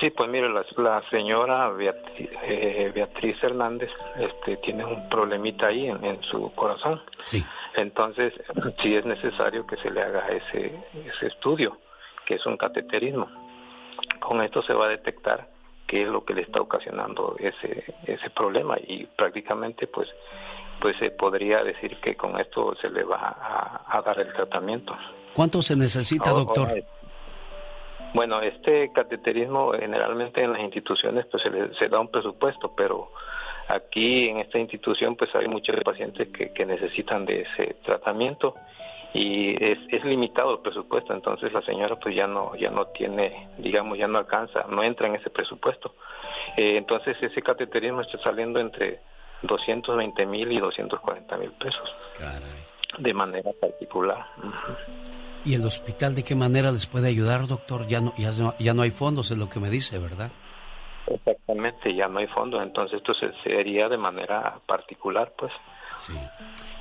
Sí, pues mire, la, señora eh, Beatriz, Hernández este, tiene un problemita ahí en, en su corazón. Sí. Entonces, sí es necesario que se le haga ese, ese estudio, que es un cateterismo. Con esto se va a detectar qué es lo que le está ocasionando ese, ese problema y prácticamente pues pues se podría decir que con esto se le va a, dar el tratamiento. ¿Cuánto se necesita, doctor? Bueno, este cateterismo generalmente en las instituciones pues se, le, se da un presupuesto, pero Aquí en esta institución pues hay muchos pacientes que, necesitan de ese tratamiento y es, es, limitado el presupuesto, entonces la señora pues ya no ya no tiene, digamos, ya no alcanza, no entra en ese presupuesto. Eh, entonces ese cateterismo está saliendo entre 220 mil y 240 mil pesos. De manera particular. ¿Y el hospital de qué manera les puede ayudar, doctor? Ya no, ya ya no hay fondos, es lo que me dice, ¿verdad? Exactamente, ya no hay fondos, entonces esto se sería de manera particular, pues. Sí.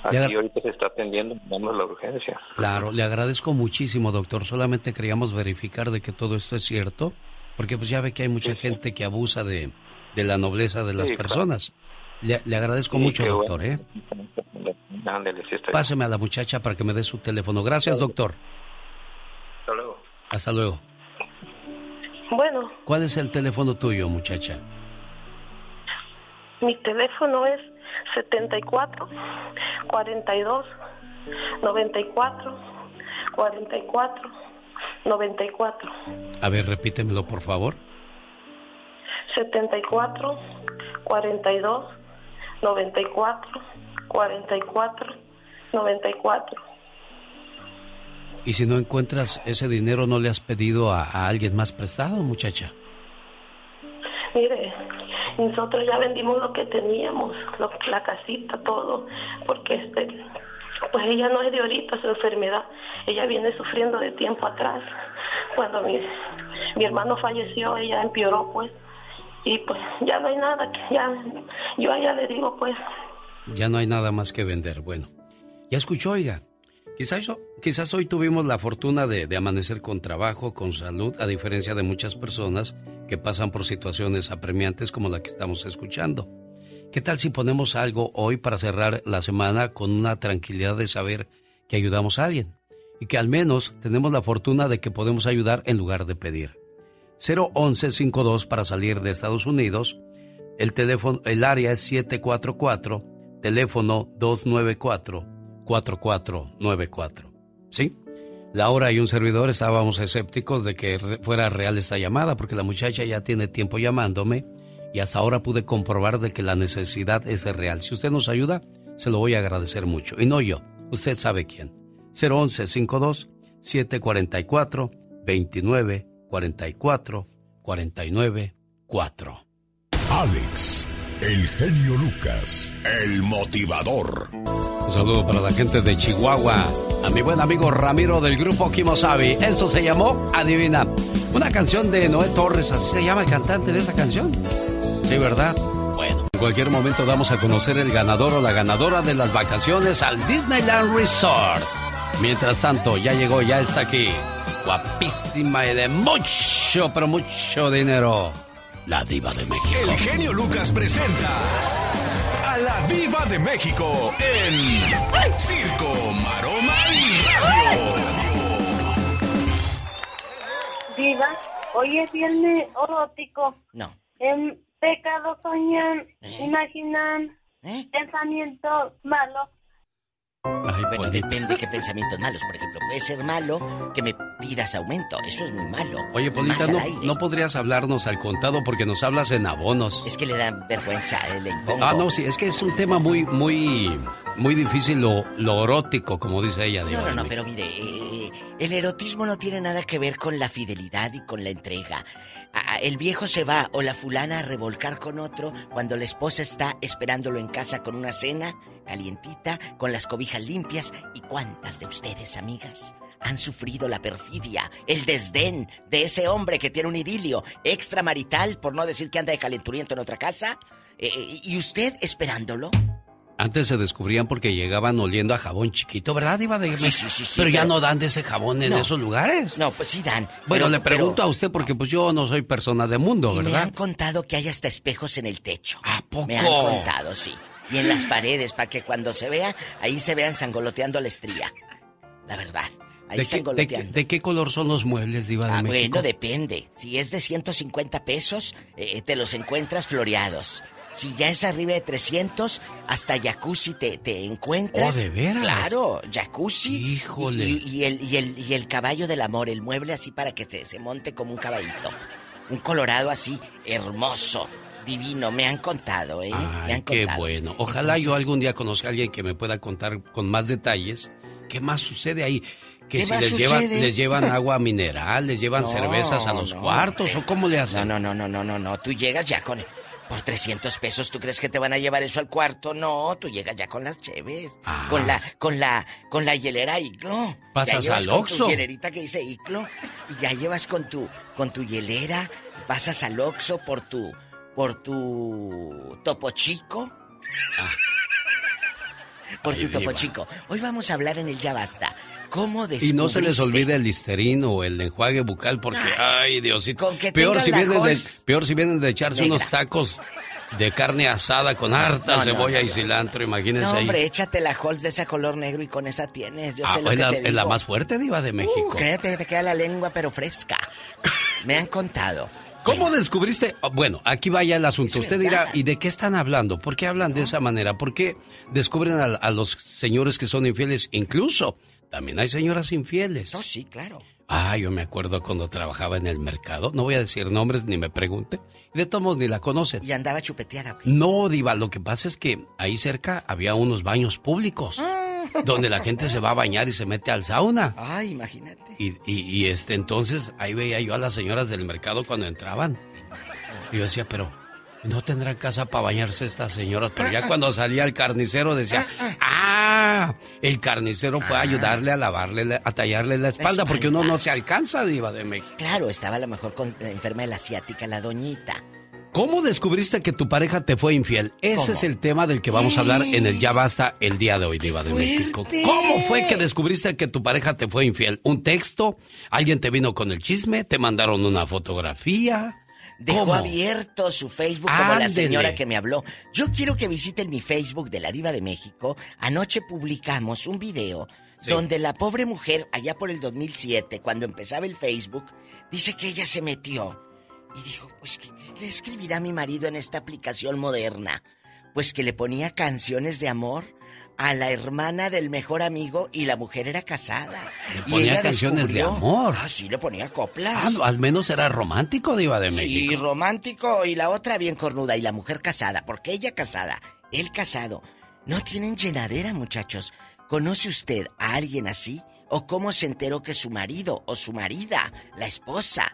Aquí ahorita se está atendiendo, damos la urgencia. Claro, le agradezco muchísimo, doctor. Solamente queríamos verificar de que todo esto es cierto, porque pues ya ve que hay mucha gente que abusa de, de la nobleza de las personas. Le, agradezco mucho, doctor, ¿eh? Páseme a la muchacha para que me dé su teléfono. Gracias, doctor. Hasta luego. Bueno. ¿Cuál es el teléfono tuyo, muchacha? Mi teléfono es 74 42 94 44 94. A ver, repítemelo, por favor. 74 42 94 44 94. Y si no encuentras ese dinero, ¿no le has pedido a, alguien más prestado, muchacha? Mire, nosotros ya vendimos lo que teníamos, la casita, todo, porque este, pues ella no es de ahorita su enfermedad, ella viene sufriendo de tiempo atrás. Cuando mi, mi hermano falleció, ella empeoró, pues, y pues ya no hay nada, ya, yo a ella le digo, pues. Ya no hay nada más que vender, bueno. Ya escuchó, oiga, Quizás, hoy tuvimos la fortuna de, de, amanecer con trabajo, con salud, a diferencia de muchas personas que pasan por situaciones apremiantes como la que estamos escuchando. ¿Qué tal si ponemos algo hoy para cerrar la semana con una tranquilidad de saber que ayudamos a alguien? Y que al menos tenemos la fortuna de que podemos ayudar en lugar de pedir. 01152 para salir de Estados Unidos, El teléfono, el área es 744, teléfono 294-4494. ¿Sí? Laura y un servidor estábamos escépticos de que fuera real esta llamada porque la muchacha ya tiene tiempo llamándome y hasta ahora pude comprobar de que la necesidad es real. Si usted nos ayuda, se lo voy a agradecer mucho. Y no yo, usted sabe quién. 011 52 744 29 44 49 4. Alex, el genio Lucas, el motivador. Un saludo para la gente de Chihuahua, a mi buen amigo Ramiro del grupo Kimosabi. Esto se llamó Adivina, una canción de Noé Torres, así se llama el cantante de esa canción. Sí, ¿verdad? Bueno, en cualquier momento damos a conocer el ganador o la ganadora de las vacaciones al Disneyland Resort. Mientras tanto, ya llegó, ya está aquí. Guapísima y de mucho, pero mucho dinero. La diva de México. El genio Lucas presenta a la diva de México en Circo, Maroma y Radio. Diva, hoy es viernes erótico. No. En pecado soñan, imaginan, pensamientos malos. Bueno, depende de qué pensamientos malos. Por ejemplo, puede ser malo que me pidas aumento. Eso es muy malo. Oye, Polita, no, no podrías hablarnos al contado porque nos hablas en abonos. Es que le da vergüenza, eh, le impongo. Ah, no, sí, es que es un tema muy, muy, muy difícil, lo, lo erótico, como dice ella. No, no, no, pero mire, eh, el erotismo no tiene nada que ver con la fidelidad y con la entrega. El viejo se va o la fulana a revolcar con otro cuando la esposa está esperándolo en casa con una cena calientita, con las cobijas limpias. ¿Y cuántas de ustedes, amigas, han sufrido la perfidia, el desdén de ese hombre que tiene un idilio extramarital, por no decir que anda de calenturiento en otra casa? Eh, eh, ¿Y usted esperándolo? Antes se descubrían porque llegaban oliendo a jabón chiquito, ¿verdad, Diva de Sí, sí, sí, sí, Pero ya no dan de ese jabón en No. esos lugares. No, pues sí dan. Bueno, pero- le pregunto pero- a usted porque pues yo no soy persona de mundo, Y me ¿verdad? han contado que hay hasta espejos en el techo. ¿A poco? Me han contado, sí. Y en las paredes, para que cuando se vea, ahí se vean sangoloteando la estría. La verdad. Ahí ¿De qué, de, qué- de qué color son los muebles, Diva de Ah, México? bueno, depende. Si es de 150 pesos, eh, te los encuentras floreados. Si ya es arriba de 300, hasta jacuzzi te, te encuentras. Oh, ¿de veras? Claro, jacuzzi. Híjole. Y, y el, y, el, y el caballo del amor, el mueble así para que se, se monte como un caballito. Un colorado así, hermoso, divino. Me han contado, ¿eh? me han qué contado. bueno. Ojalá yo algún día conozca a alguien que me pueda contar con más detalles qué más sucede ahí. Que ¿Qué si más les llevan, les llevan agua mineral, les llevan No, cervezas a los no, cuartos, o cómo le hacen. No, no, no, no, no, no, no. Tú llegas ya con. Por 300 pesos, ¿tú crees que te van a llevar eso al cuarto? No, tú llegas ya con las cheves. Ah. Con la, con la, con la hielera Iclo. Pasas ya llevas al con Oxxo. tu hielerita que dice Iclo. Y ya llevas con tu, con tu hielera. Pasas al Oxxo por tu, por tu topo chico. Por Ay, tu topo chico. Hoy vamos a hablar en el Ya Basta. ¿Cómo Y no se les olvide el listerino o el enjuague bucal porque, ay, Diosito. Con que Peor si, vienen de, peor si vienen de echarse negra. unos tacos de carne asada con harta no, cebolla no, y cilantro, imagínense No, ahí. hombre, échate la Halls de ese color negro y con esa tienes. Yo Ah, sé lo es que la, te es digo. la más fuerte diva de México. Uh, cállate, te queda la lengua pero fresca. Me han contado. ¿Cómo descubriste? oh, Bueno, aquí vaya el asunto. Es Usted verdad. dirá, ¿y de qué están hablando? ¿Por qué hablan de esa manera? ¿Por qué descubren a, a los señores que son infieles? Incluso, también hay señoras infieles. No, sí, claro. Ah, yo me acuerdo cuando trabajaba en el mercado. No voy a decir nombres ni me pregunte. De todos ni la conocen. Y andaba chupeteada. ¿o qué? No, Diva, lo que pasa es que ahí cerca había unos baños públicos. Donde la gente se va a bañar y se mete al sauna. Ay, imagínate. Y, y- y, este, entonces ahí veía yo a las señoras del mercado cuando entraban. Y yo decía, pero no tendrán casa para bañarse estas señoras. Pero ya cuando salía el carnicero decía, ah, el carnicero fue a ayudarle a lavarle, la- a tallarle la espalda, porque uno no se alcanza, Diva de México. Claro, estaba a lo mejor con la enferma de la asiática, la doñita. ¿Cómo descubriste que tu pareja te fue infiel? Ese ¿Cómo? es el tema del que vamos a hablar en el Ya Basta el día de hoy, Diva de México. ¿Cómo fue que descubriste que tu pareja te fue infiel? ¿Un texto? ¿Alguien te vino con el chisme? ¿Te mandaron una fotografía? Dejó ¿Cómo? abierto su Facebook como la señora que me habló. Yo quiero que visiten mi Facebook de la Diva de México. Anoche publicamos un video Sí. donde la pobre mujer, allá por el 2007, cuando empezaba el Facebook, dice que ella se metió Y dijo, pues, ¿qué, qué escribirá mi marido en esta aplicación moderna? Pues que le ponía canciones de amor a la hermana del mejor amigo y la mujer era casada. Le y ponía ella canciones de amor. Ah, sí, le ponía coplas. Ah, no, al menos era romántico, Diva de Sí, México. romántico y la otra bien cornuda y la mujer casada, porque ella casada, él casado. No tienen llenadera, muchachos. ¿Conoce usted a alguien así? ¿O cómo se enteró que su marido o su marida, la esposa,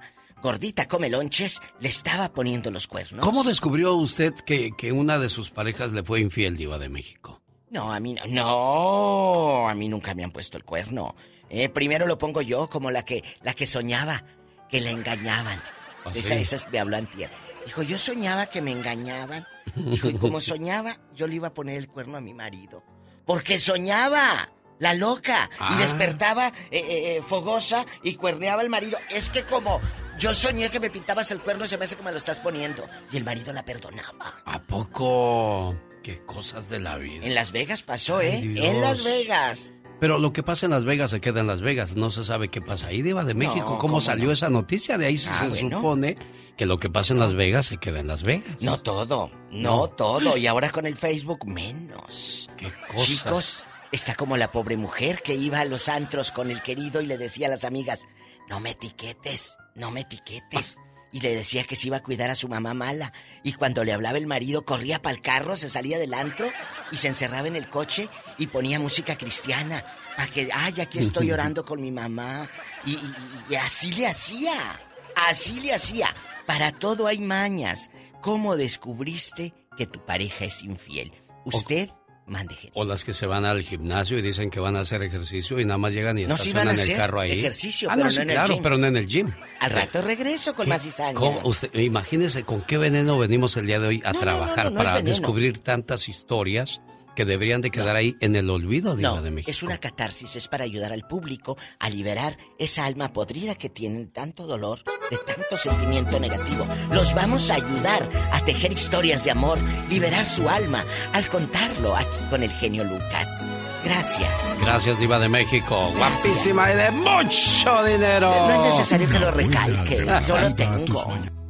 gordita come lonches, le estaba poniendo los cuernos? ¿Cómo descubrió usted que, que una de sus parejas le fue infiel, Diva de México? No, a mí no. No, a mí nunca me han puesto el cuerno. Eh, primero lo pongo yo como la que, la que soñaba que la engañaban. ¿Ah, Esa, sí? esa es de habló antier. Dijo, yo soñaba que me engañaban. Dijo, y como soñaba, yo le iba a poner el cuerno a mi marido. Porque soñaba, la loca. Ah. Y despertaba eh, eh, fogosa y cuerneaba al marido. Es que como yo soñé que me pintabas el cuerno, se me hace me lo estás poniendo. Y el marido la perdonaba. ¿A poco? Qué cosas de la vida. En Las Vegas pasó, Ay, ¿eh? Dios. En Las Vegas. Pero lo que pasa en Las Vegas se queda en Las Vegas. No se sabe qué pasa ahí, Diva de México. No, ¿Cómo, ¿cómo salió no? esa noticia? De ahí Ah, se bueno. supone que lo que pasa en Las Vegas se queda en Las Vegas. No todo, no, No. todo. Y ahora con el Facebook menos. Qué cosas. Chicos, está como la pobre mujer que iba a los antros con el querido y le decía a las amigas, no me etiquetes, no me etiquetes. Y le decía que se iba a cuidar a su mamá mala. Y cuando le hablaba el marido, corría para el carro, se salía del antro y se encerraba en el coche y ponía música cristiana. Para que, ay, aquí estoy orando con mi mamá. Y, y- y así le hacía. Así le hacía. Para todo hay mañas. ¿Cómo descubriste que tu pareja es infiel? Usted, mande. O las que se van al gimnasio y dicen que van a hacer ejercicio y nada más llegan y No, estacionan el carro ahí. ejercicio, ah, pero no, no sí, en el claro, gym. pero no en el gym. Al rato regreso con ¿Qué- más cizaña. Usted, imagínese con qué veneno venimos el día de hoy a No, no, trabajar no, no, no para descubrir tantas historias que deberían de quedar ahí en el olvido, Diva No, de México. es una catarsis, es para ayudar al público a liberar esa alma podrida que tienen tanto dolor, de tanto sentimiento negativo. Los vamos a ayudar a tejer historias de amor, liberar su alma al contarlo aquí con el genio Lucas. Gracias. Gracias, Diva de México. Guapísima y de mucho dinero. No es necesario que lo recalque, yo lo tengo.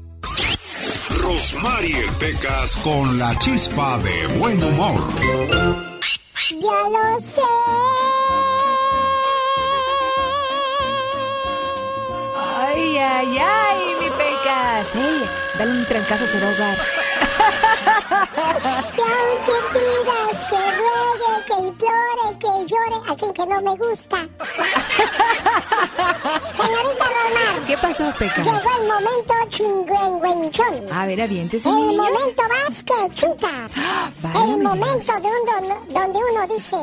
Rosmarie Pecas con la chispa de buen humor. Ya lo sé. Ay, ay, ay, mi pecas. Ey, dale un trancazo, se va a ahogar. llore, al fin que no me gusta. Señorita Román. ¿Qué pasó, pecas? Llegó el momento chingüengüenchón. A ver, aviéntese, El niño. momento más que chutas. el momento de un don- donde uno dice,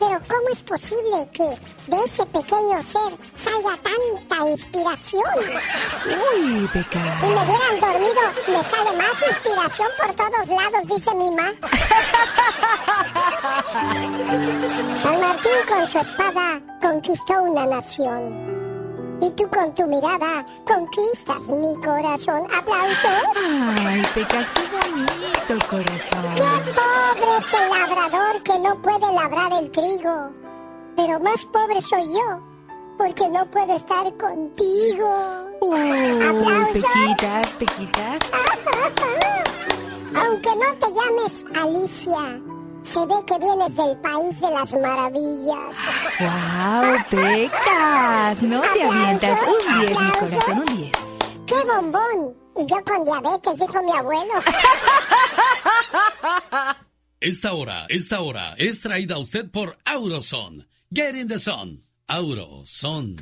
pero ¿cómo es posible que de ese pequeño ser salga tanta inspiración? Uy, pecas. Y me hubieran dormido, me sale más inspiración por todos lados, dice mi ma. San Martín con su espada conquistó una nación. Y tú con tu mirada conquistas mi corazón. ¡Aplausos! Ay, pecas, qué bonito corazón. ¡Qué pobre es el labrador que no puede labrar el trigo! Pero más pobre soy yo, porque no puedo estar contigo. Uy, ¡Aplausos! pequitas, pequitas. Aunque no te llames Alicia, se ve que vienes del país de las maravillas. Wow, pecas. No te avientas. Un 10, mi corazón, un 10. ¡Qué bombón! Y yo con diabetes, dijo mi abuelo. Esta hora, esta hora es traída a usted por Auroson. Get in the sun. Auroson.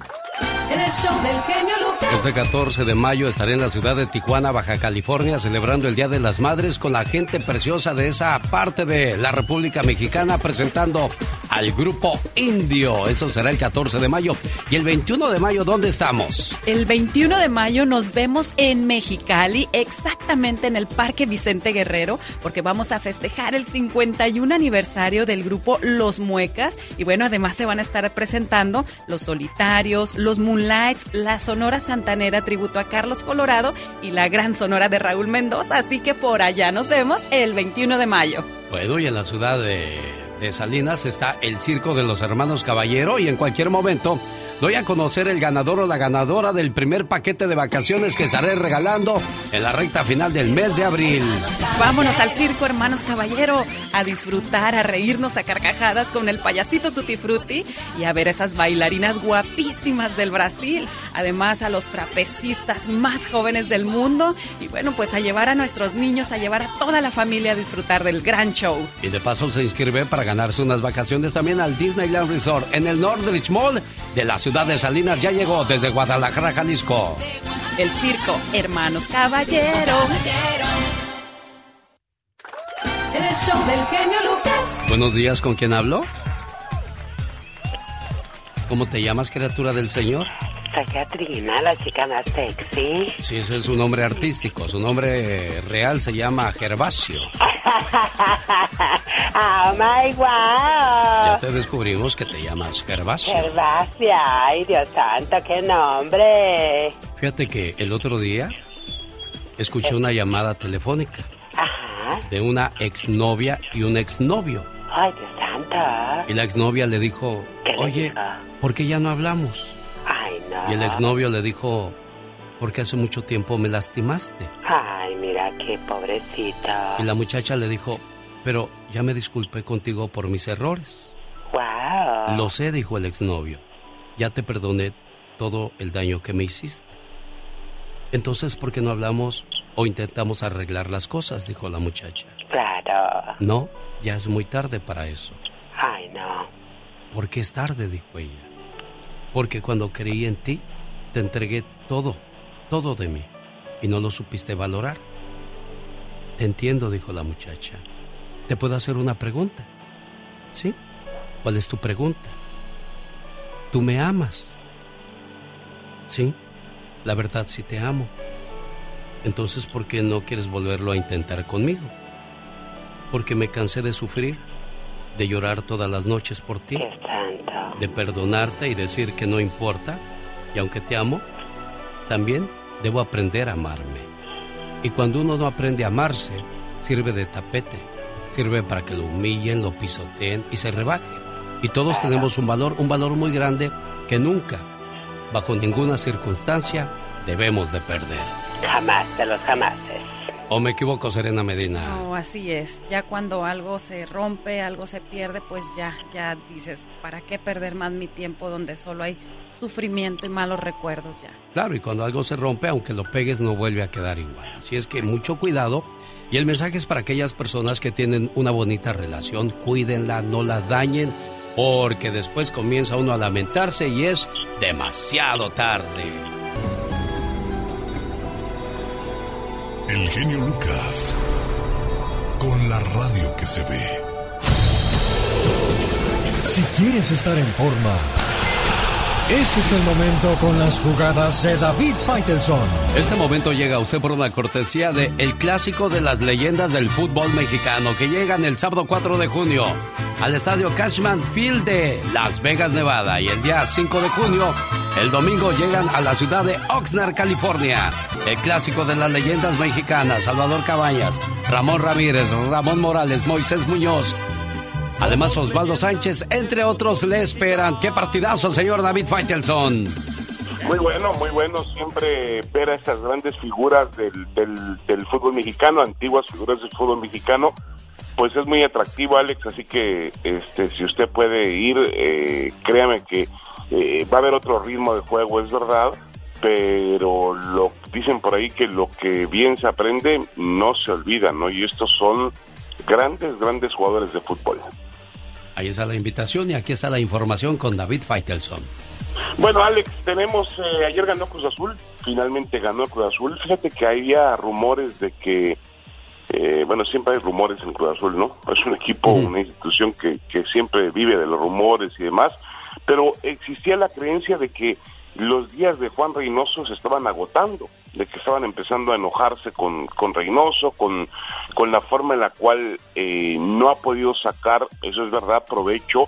El show del genio Lucas. Este 14 de mayo estaré en la ciudad de Tijuana, Baja California, celebrando el Día de las Madres con la gente preciosa de esa parte de la República Mexicana, presentando al grupo Indio. Eso será el 14 de mayo. Y el 21 de mayo, ¿dónde estamos? El 21 de mayo nos vemos en Mexicali, exactamente en el Parque Vicente Guerrero, porque vamos a festejar el 51 aniversario del grupo Los Muecas. Y bueno, además se van a estar presentando Los Solitarios, Los Moonlights, la Sonora Santanera tributo a Carlos Colorado y la Gran Sonora de Raúl Mendoza. Así que por allá nos vemos el 21 de mayo. Bueno, y en la ciudad de, de Salinas está el Circo de los Hermanos Caballero y en cualquier momento doy a conocer el ganador o la ganadora del primer paquete de vacaciones que estaré regalando en la recta final del mes de abril. Vámonos al circo, hermanos caballero, a disfrutar, a reírnos a carcajadas con el payasito Tutti Frutti y a ver esas bailarinas guapísimas del Brasil. Además, a los trapecistas más jóvenes del mundo. Y bueno, pues a llevar a nuestros niños, a llevar a toda la familia a disfrutar del gran show. Y de paso se inscribe para ganarse unas vacaciones también al Disneyland Resort en el Northridge Mall de la ciudad de Salinas. Ya llegó desde Guadalajara, Jalisco. El circo, hermanos caballero. El show del genio Lucas. Buenos días, ¿con quién hablo? ¿Cómo te llamas, criatura del Señor? Soy Catrina, la chica más sexy. Sí, ese es su nombre artístico. Su nombre real se llama Gervasio. ¡Oh, my wow! Ya te descubrimos que te llamas Gervasio. Gervasia, ay, Dios santo, qué nombre. Fíjate que el otro día escuché una llamada telefónica Ajá. de una exnovia y un exnovio. Ay, Dios santo. Y la exnovia le dijo, ¿Qué le oye, dijo? ¿por qué ya no hablamos? Y el exnovio le dijo, porque hace mucho tiempo me lastimaste. Ay, mira, qué pobrecito. Y la muchacha le dijo, pero ya me disculpé contigo por mis errores. Wow. Lo sé, dijo el exnovio. Ya te perdoné todo el daño que me hiciste. Entonces, ¿por qué no hablamos o intentamos arreglar las cosas? dijo la muchacha. Claro. No, ya es muy tarde para eso. Ay, no. ¿Por qué es tarde? dijo ella. Porque cuando creí en ti, te entregué todo, todo de mí, y no lo supiste valorar. Te entiendo, dijo la muchacha. ¿Te puedo hacer una pregunta? ¿Sí? ¿Cuál es tu pregunta? ¿Tú me amas? Sí, la verdad sí te amo. Entonces, ¿por qué no quieres volverlo a intentar conmigo? Porque me cansé de sufrir, de llorar todas las noches por ti, de perdonarte y decir que no importa, y aunque te amo, también debo aprender a amarme. Y cuando uno no aprende a amarse, sirve de tapete, sirve para que lo humillen, lo pisoteen y se rebaje. Y todos tenemos un valor, un valor muy grande que nunca, bajo ninguna circunstancia, debemos de perder. Jamás de los jamases. ¿O me equivoco, Serena Medina? No, así es. Ya cuando algo se rompe, algo se pierde, pues ya, ya dices, ¿para qué perder más mi tiempo donde solo hay sufrimiento y malos recuerdos ya? Claro, y cuando algo se rompe, aunque lo pegues, no vuelve a quedar igual. Así es que mucho cuidado. Y el mensaje es para aquellas personas que tienen una bonita relación, cuídenla, no la dañen, porque después comienza uno a lamentarse y es demasiado tarde. El genio Lucas. Con la radio que se ve. Si quieres estar en forma, ese es el momento con las jugadas de David Faitelson. Este momento llega a usted por una cortesía de El Clásico de las Leyendas del Fútbol Mexicano, que llegan el sábado 4 de junio al estadio Cashman Field de Las Vegas, Nevada. Y el día 5 de junio, el domingo, llegan a la ciudad de Oxnard, California. El Clásico de las Leyendas Mexicanas, Salvador Cabañas, Ramón Ramírez, Ramón Morales, Moisés Muñoz. Además, Osvaldo Sánchez, entre otros, le esperan. ¡Qué partidazo, señor David Faitelson! Muy bueno, muy bueno siempre ver a estas grandes figuras del, del, del fútbol mexicano, antiguas figuras del fútbol mexicano, pues es muy atractivo, Alex, así que este, si usted puede ir, eh, créame que eh, va a haber otro ritmo de juego, es verdad, pero lo dicen por ahí que lo que bien se aprende no se olvida, ¿no? Y estos son grandes, grandes jugadores de fútbol. Ahí está la invitación y aquí está la información con David Faitelson. Bueno, Alex, tenemos, eh, ayer ganó Cruz Azul, finalmente ganó Cruz Azul. Fíjate que había rumores de que, eh, bueno, siempre hay rumores en Cruz Azul, ¿no? Es un equipo, una institución que, que siempre vive de los rumores y demás, pero existía la creencia de que los días de Juan Reynoso se estaban agotando, de que estaban empezando a enojarse con, con Reynoso, con, con la forma en la cual eh, no ha podido sacar, eso es verdad, provecho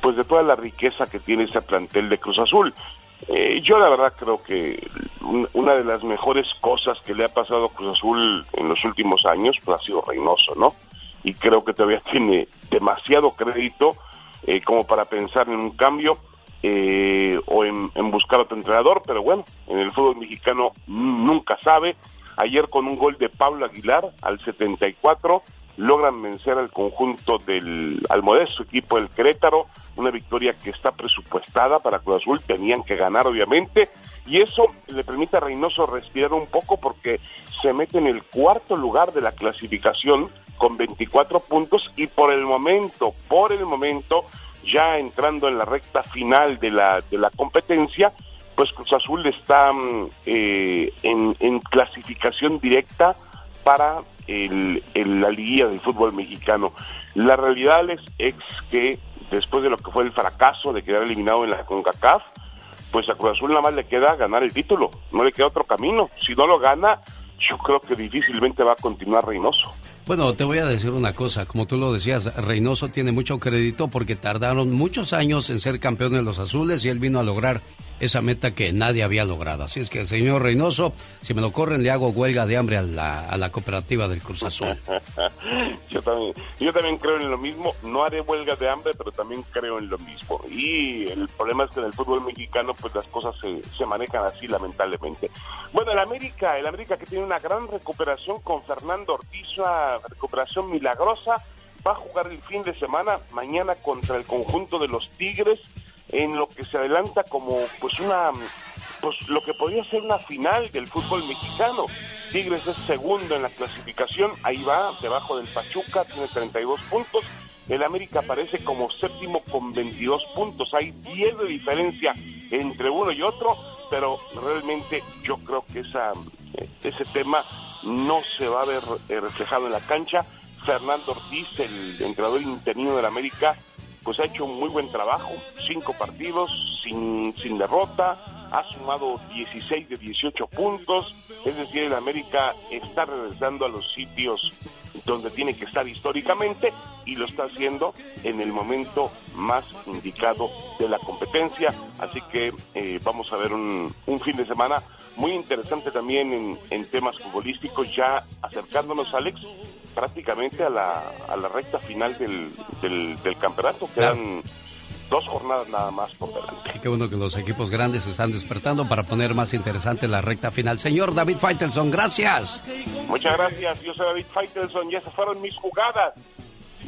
pues de toda la riqueza que tiene ese plantel de Cruz Azul. Eh, yo la verdad creo que un- una de las mejores cosas que le ha pasado a Cruz Azul en los últimos años pues, ha sido Reynoso, ¿no? Y creo que todavía tiene demasiado crédito eh, como para pensar en un cambio. Eh, o en, buscar otro entrenador, pero bueno, en el fútbol mexicano nunca sabe. Ayer con un gol de Pablo Aguilar al 74 logran vencer al conjunto del al modesto equipo del Querétaro, una victoria que está presupuestada para Cruz Azul, tenían que ganar obviamente, y eso le permite a Reynoso respirar un poco porque se mete en el cuarto lugar de la clasificación con 24 puntos y por el momento, por el momento, ya entrando en la recta final de la, de la competencia, pues Cruz Azul está mm, eh, en, clasificación directa para el- la liguilla del fútbol mexicano. La realidad es, es que después de lo que fue el fracaso de quedar eliminado en la CONCACAF, pues a Cruz Azul nada más le queda ganar el título, no le queda otro camino. Si no lo gana, yo creo que difícilmente va a continuar Reynoso. Bueno, te voy a decir una cosa, como tú lo decías, Reynoso tiene mucho crédito porque tardaron muchos años en ser campeones los azules y él vino a lograr esa meta que nadie había logrado. Así es que, señor Reynoso, si me lo corren, le hago huelga de hambre a la, a la cooperativa del Cruz Azul. yo también, yo también creo en lo mismo, no haré huelga de hambre, pero también creo en lo mismo. Y el problema es que en el fútbol mexicano pues las cosas se, se manejan así lamentablemente. Bueno, el América, el América que tiene una gran recuperación con Fernando Ortiz, recuperación milagrosa, va a jugar el fin de semana mañana contra el conjunto de los Tigres en lo que se adelanta como pues una pues lo que podría ser una final del fútbol mexicano. Tigres es segundo en la clasificación, ahí va, debajo del Pachuca, tiene 32 puntos. El América aparece como séptimo con 22 puntos. Hay 10 de diferencia entre uno y otro, pero realmente yo creo que esa, ese tema no se va a ver eh, reflejado en la cancha. Fernando Ortiz, el entrenador interino del América, pues ha hecho un muy buen trabajo, cinco partidos sin, sin derrota, ha sumado 16 de 18 puntos, es decir, el América está regresando a los sitios donde tiene que estar históricamente y lo está haciendo en el momento más indicado de la competencia, así que eh, vamos a ver un, un fin de semana muy interesante también en, en temas futbolísticos, ya acercándonos, Alex, prácticamente a la, a la recta final del, del, del campeonato. Quedan dos jornadas nada más por delante. Qué bueno que los equipos grandes se están despertando para poner más interesante la recta final. Señor David Faitelson, gracias. Muchas gracias, yo soy David Faitelson y esas fueron mis jugadas,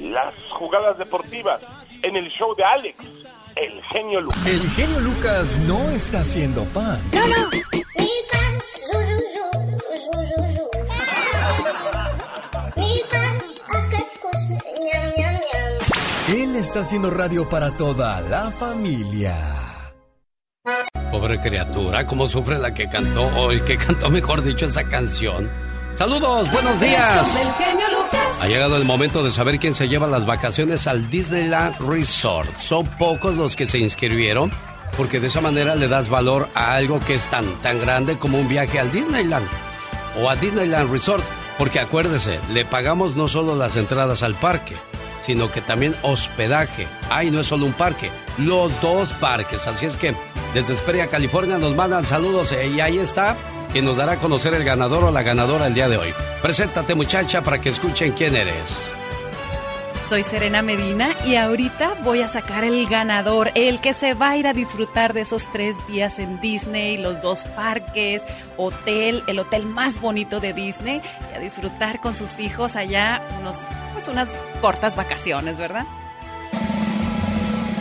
las jugadas deportivas en el show de Alex, el genio Lucas. El genio Lucas no está haciendo pan. Él está haciendo radio para toda la familia. Pobre criatura, cómo sufre la que cantó, o el que cantó, mejor dicho, esa canción. Saludos, buenos días. del genio Lucas. Ha llegado el momento de saber quién se lleva las vacaciones al Disneyland Resort. Son pocos los que se inscribieron porque de esa manera le das valor a algo que es tan, tan grande como un viaje al Disneyland o a Disneyland Resort. Porque acuérdese, le pagamos no solo las entradas al parque, sino que también hospedaje. Ay, no es solo un parque, los dos parques. Así es que desde Esperia, California, nos mandan saludos eh, y ahí está quien nos dará a conocer el ganador o la ganadora el día de hoy. Preséntate, muchacha, para que escuchen quién eres. Soy Serena Medina y ahorita voy a sacar el ganador, el que se va a ir a disfrutar de esos tres días en Disney, los dos parques, hotel, el hotel más bonito de Disney y a disfrutar con sus hijos allá unos, pues unas cortas vacaciones, ¿verdad?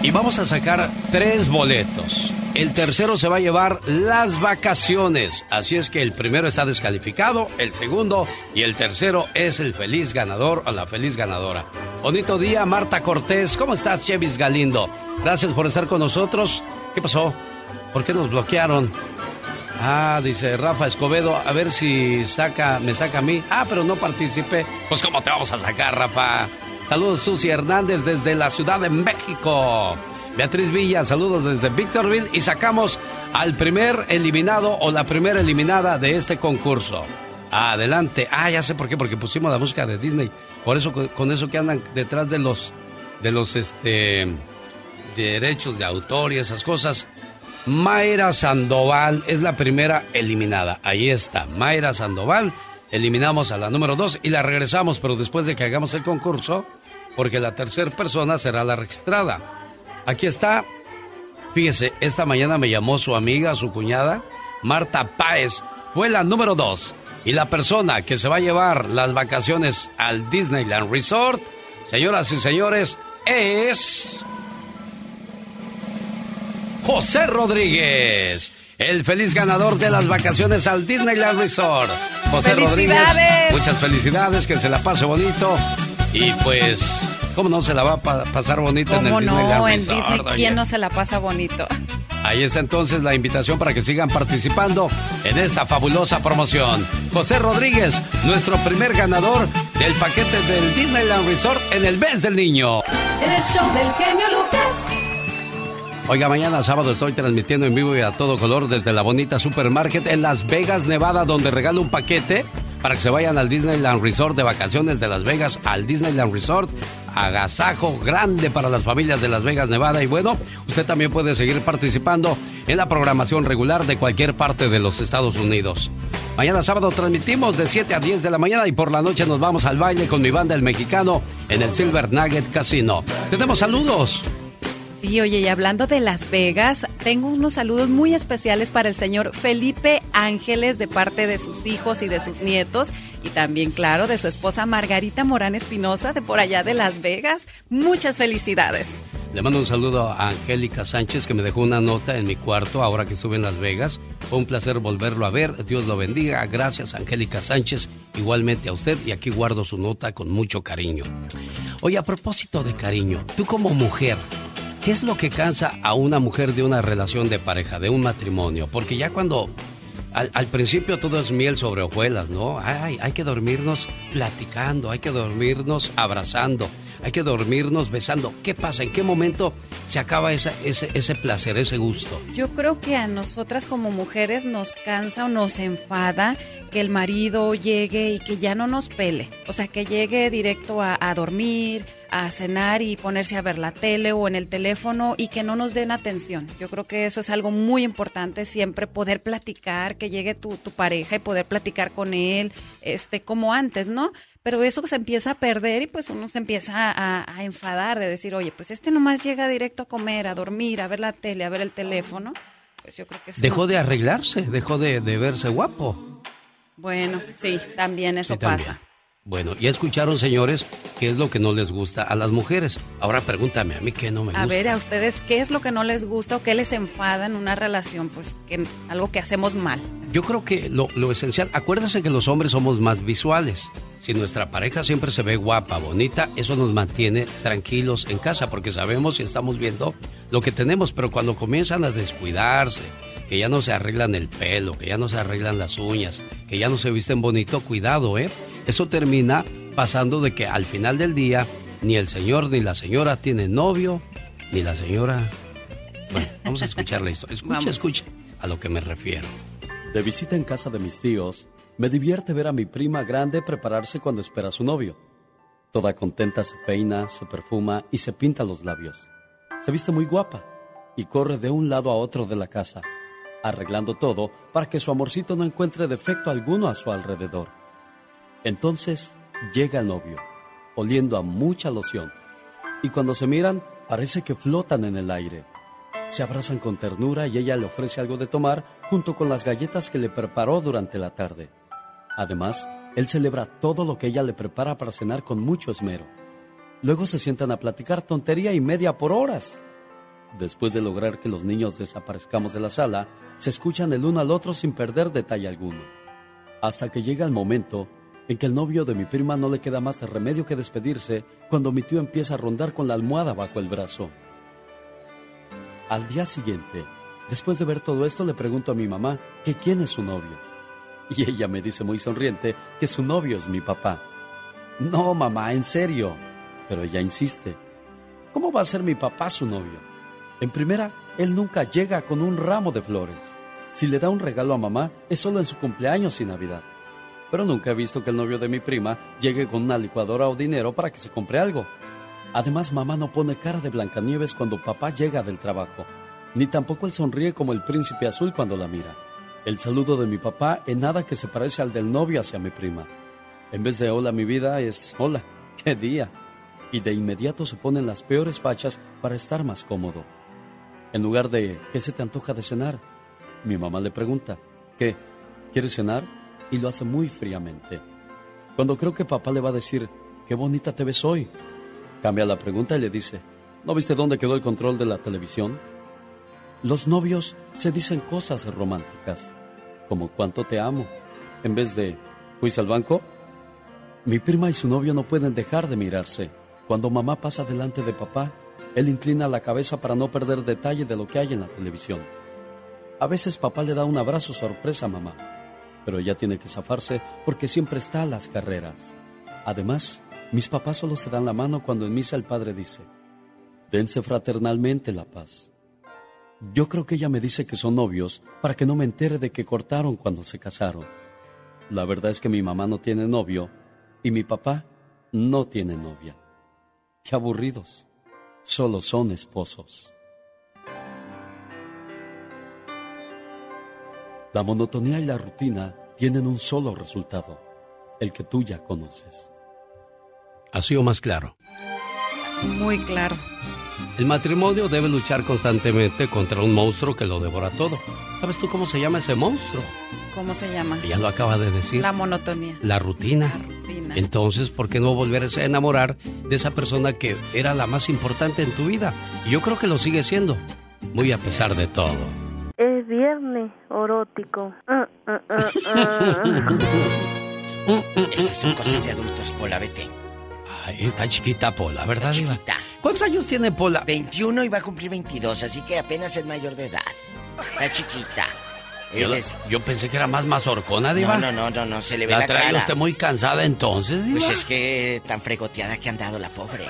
Y vamos a sacar tres boletos. El tercero se va a llevar las vacaciones. Así es que el primero está descalificado, el segundo y el tercero es el feliz ganador o la feliz ganadora. Bonito día, Marta Cortés. ¿Cómo estás, Chevis Galindo? Gracias por estar con nosotros. ¿Qué pasó? ¿Por qué nos bloquearon? Ah, dice Rafa Escobedo, a ver si saca, me saca a mí. Ah, pero no participé. Pues cómo te vamos a sacar, Rafa. Saludos Susi Hernández desde la Ciudad de México. Beatriz Villa, saludos desde Victorville y sacamos al primer eliminado o la primera eliminada de este concurso. Adelante. Ah, ya sé por qué, porque pusimos la música de Disney. Por eso con- eso que andan detrás de los de los este derechos de autor y esas cosas. Mayra Sandoval es la primera eliminada. Ahí está, Mayra Sandoval. Eliminamos a la número dos y la regresamos, pero después de que hagamos el concurso, porque la tercera persona será la registrada. Aquí está Fíjese, esta mañana me llamó su amiga, su cuñada, Marta Páez. Fue la número dos. Y la persona que se va a llevar las vacaciones al Disneyland Resort, señoras y señores, es... José Rodríguez, el feliz ganador de las vacaciones al Disneyland Resort. José Rodríguez, muchas felicidades, que se la pase bonito. Y pues, ¿cómo no se la va a pasar bonito en el Disneyland no? Resort? En Disney, ¿quién no se la pasa bonito? Ahí está entonces la invitación para que sigan participando en esta fabulosa promoción. José Rodríguez, nuestro primer ganador del paquete del Disneyland Resort en el mes del niño. El show del genio Lucas. Oiga, mañana sábado estoy transmitiendo en vivo y a todo color desde la bonita supermarket en Las Vegas, Nevada, donde regalo un paquete para que se vayan al Disneyland Resort de vacaciones de Las Vegas al Disneyland Resort. Agasajo grande para las familias de Las Vegas, Nevada. Y bueno, usted también puede seguir participando en la programación regular de cualquier parte de los Estados Unidos. Mañana sábado transmitimos de 7 a 10 de la mañana y por la noche nos vamos al baile con mi banda El Mexicano en el Silver Nugget Casino. Tenemos saludos. Sí, oye, y hablando de Las Vegas, tengo unos saludos muy especiales para el señor Felipe Ángeles de parte de sus hijos y de sus nietos y también, claro, de su esposa Margarita Morán Espinosa de por allá de Las Vegas. Muchas felicidades. Le mando un saludo a Angélica Sánchez que me dejó una nota en mi cuarto ahora que estuve en Las Vegas. Fue un placer volverlo a ver. Dios lo bendiga. Gracias, Angélica Sánchez. Igualmente a usted y aquí guardo su nota con mucho cariño. Oye, a propósito de cariño, tú como mujer, ¿Qué es lo que cansa a una mujer de una relación de pareja, de un matrimonio? Porque ya cuando al, principio todo es miel sobre hojuelas, ¿no? Ay, hay que dormirnos platicando, hay que dormirnos abrazando, hay que dormirnos besando. ¿Qué pasa? ¿En qué momento se acaba ese, ese placer, ese gusto? Yo creo que a nosotras como mujeres nos cansa o nos enfada que el marido llegue y que ya no nos pele. O sea, que llegue directo a dormir a cenar y ponerse a ver la tele o en el teléfono y que no nos den atención. Yo creo que eso es algo muy importante, siempre poder platicar, que llegue tu, tu pareja y poder platicar con él, este, como antes, ¿no? Pero eso se empieza a perder y pues uno se empieza a, a enfadar de decir, oye, pues este nomás llega directo a comer, a dormir, a ver la tele, a ver el teléfono. Pues yo creo que Dejó no. de arreglarse, dejó de, de, verse guapo. Bueno, sí, también eso Sí, también. pasa. Bueno, ya escucharon, señores, qué es lo que no les gusta a las mujeres. Ahora pregúntame a mí qué no me gusta. A ver, a ustedes, ¿qué es lo que no les gusta o qué les enfada en una relación? Pues que algo que hacemos mal. Yo creo que lo, lo esencial, acuérdense que los hombres somos más visuales. Si nuestra pareja siempre se ve guapa, bonita, eso nos mantiene tranquilos en casa porque sabemos y estamos viendo lo que tenemos, pero cuando comienzan a descuidarse, que ya no se arreglan el pelo, que ya no se arreglan las uñas, que ya no se visten bonito, cuidado, ¿eh? Eso termina pasando de que al final del día ni el señor ni la señora tienen novio, ni la señora... Bueno, vamos a escuchar la historia. Escucha, Vamos. escucha a lo que me refiero. De visita en casa de mis tíos, me divierte ver a mi prima grande prepararse cuando espera a su novio. Toda contenta se peina, se perfuma y se pinta los labios. Se viste muy guapa y corre de un lado a otro de la casa, arreglando todo para que su amorcito no encuentre defecto alguno a su alrededor. Entonces llega el novio, oliendo a mucha loción, y cuando se miran parece que flotan en el aire. Se abrazan con ternura y ella le ofrece algo de tomar junto con las galletas que le preparó durante la tarde. Además, él celebra todo lo que ella le prepara para cenar con mucho esmero. Luego se sientan a platicar tontería y media por horas. Después de lograr que los niños desaparezcamos de la sala, se escuchan el uno al otro sin perder detalle alguno. Hasta que llega el momento en que el novio de mi prima no le queda más remedio que despedirse cuando mi tío empieza a rondar con la almohada bajo el brazo. Al día siguiente, después de ver todo esto, le pregunto a mi mamá que quién es su novio. Y ella me dice muy sonriente que su novio es mi papá. No, mamá, en serio. Pero ella insiste. ¿Cómo va a ser mi papá su novio? En primera, él nunca llega con un ramo de flores. Si le da un regalo a mamá, es solo en su cumpleaños y Navidad. Pero nunca he visto que el novio de mi prima llegue con una licuadora o dinero para que se compre algo. Además, mamá no pone cara de Blancanieves cuando papá llega del trabajo, ni tampoco él sonríe como el príncipe azul cuando la mira. El saludo de mi papá en nada que se parece al del novio hacia mi prima. En vez de hola mi vida es hola, qué día. Y de inmediato se ponen las peores fachas para estar más cómodo. En lugar de, ¿qué se te antoja de cenar? Mi mamá le pregunta, ¿qué? ¿Quieres cenar? Y lo hace muy fríamente. Cuando creo que papá le va a decir, qué bonita te ves hoy, cambia la pregunta y le dice, ¿no viste dónde quedó el control de la televisión? Los novios se dicen cosas románticas, como cuánto te amo, en vez de, ¿fuiste al banco? Mi prima y su novio no pueden dejar de mirarse. Cuando mamá pasa delante de papá, él inclina la cabeza para no perder detalle de lo que hay en la televisión. A veces papá le da un abrazo sorpresa a mamá, pero ella tiene que zafarse porque siempre está a las carreras. Además, mis papás solo se dan la mano cuando en misa el padre dice, dense fraternalmente la paz. Yo creo que ella me dice que son novios para que no me entere de que cortaron cuando se casaron. La verdad es que mi mamá no tiene novio y mi papá no tiene novia. Qué aburridos solo son esposos. La monotonía y la rutina tienen un solo resultado, el que tú ya conoces. ¿Ha sido más claro? Muy claro. El matrimonio debe luchar constantemente contra un monstruo que lo devora todo. ¿Sabes tú cómo se llama ese monstruo? ¿Cómo se llama? Ya lo acaba de decir. La monotonía. La rutina. La rutina. Entonces, ¿por qué no volverse a enamorar de esa persona que era la más importante en tu vida? Y yo creo que lo sigue siendo, muy a pesar de todo. Erótico. Ah, ah, ah, Estas son cosas de adultos, Pola, vete. Ay, está chiquita Pola, ¿verdad, Diva? ¿Cuántos años tiene Pola? 21 y va a cumplir 22, así que apenas es mayor de edad. Está chiquita. Yo, Él es- yo pensé que era más mazorcona, Diva. No, no, no, no, no, se le ve la la, trae cara. usted muy cansada entonces, Diva. Pues es que tan fregoteada que han dado la pobre.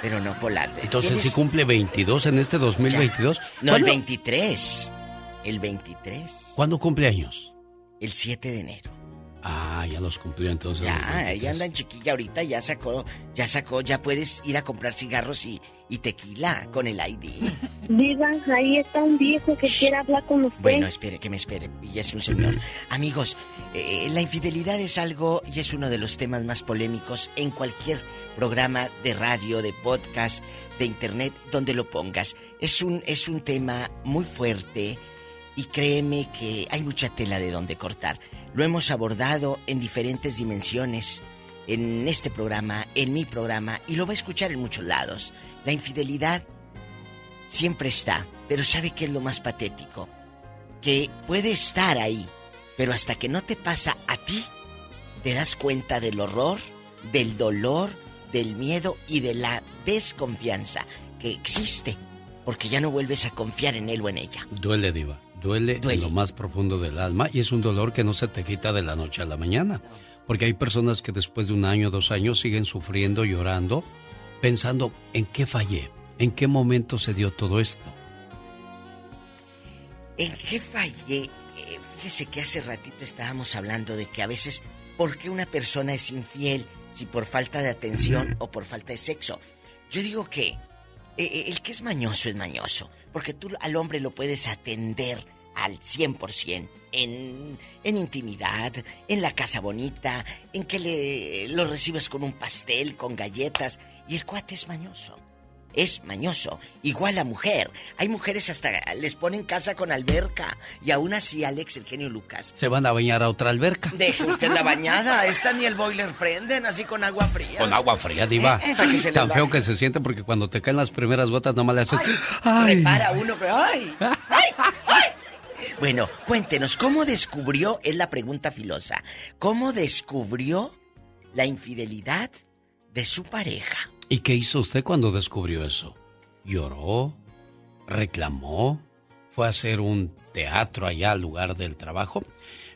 Pero no, Pola. Entonces, ¿tienes- si cumple 22 en este 2022. No, el ¿Cuándo- 23. El 23. ¿Cuándo cumple años? El 7 de enero. Ah, ya los cumplió entonces. Ya, 23. ella anda en chiquilla ahorita, ya sacó, ya sacó, ya puedes ir a comprar cigarros y, y tequila con el ID. Diva, ahí está un viejo que quiere hablar con usted. Bueno, espere, que me espere. Y es un señor. Amigos, eh, la infidelidad es algo y es uno de los temas más polémicos en cualquier programa de radio, de podcast, de internet, donde lo pongas. Es un, es un tema muy fuerte y créeme que hay mucha tela de donde cortar. Lo hemos abordado en diferentes dimensiones en este programa, en mi programa, y lo va a escuchar en muchos lados. La infidelidad siempre está, pero ¿sabe qué es lo más patético? Que puede estar ahí, pero hasta que no te pasa a ti, te das cuenta del horror, del dolor, del miedo y de la desconfianza que existe, porque ya no vuelves a confiar en él o en ella. Duele, Diva. Duele, en lo más profundo del alma y es un dolor que no se te quita de la noche a la mañana. Porque hay personas que después de un año, dos años siguen sufriendo, llorando, pensando en qué fallé, en qué momento se dio todo esto. ¿En qué fallé? Eh, fíjese que hace ratito estábamos hablando de que a veces, ¿por qué una persona es infiel? Si por falta de atención o por falta de sexo. Yo digo que eh, eh, el que es mañoso es mañoso, porque tú al hombre lo puedes atender al 100% en, en intimidad, en la casa bonita, en que le, lo recibes con un pastel, con galletas, y el cuate es mañoso. Es mañoso. Igual la mujer. Hay mujeres hasta les ponen casa con alberca. Y aún así, Alex, el genio Lucas. Se van a bañar a otra alberca. Deje usted la bañada. Esta ni el boiler prenden, así con agua fría. Con agua fría, Diva. Eh, se Tan feo que se siente porque cuando te caen las primeras gotas nomás le haces... ¡Ay! Repara uno, pero ¡ay! ¡ay! ¡ay! Bueno, cuéntenos, ¿cómo descubrió, es la pregunta filosa, ¿cómo descubrió la infidelidad de su pareja? ¿Y qué hizo usted cuando descubrió eso? ¿Lloró? ¿Reclamó? ¿Fue a hacer un teatro allá al lugar del trabajo?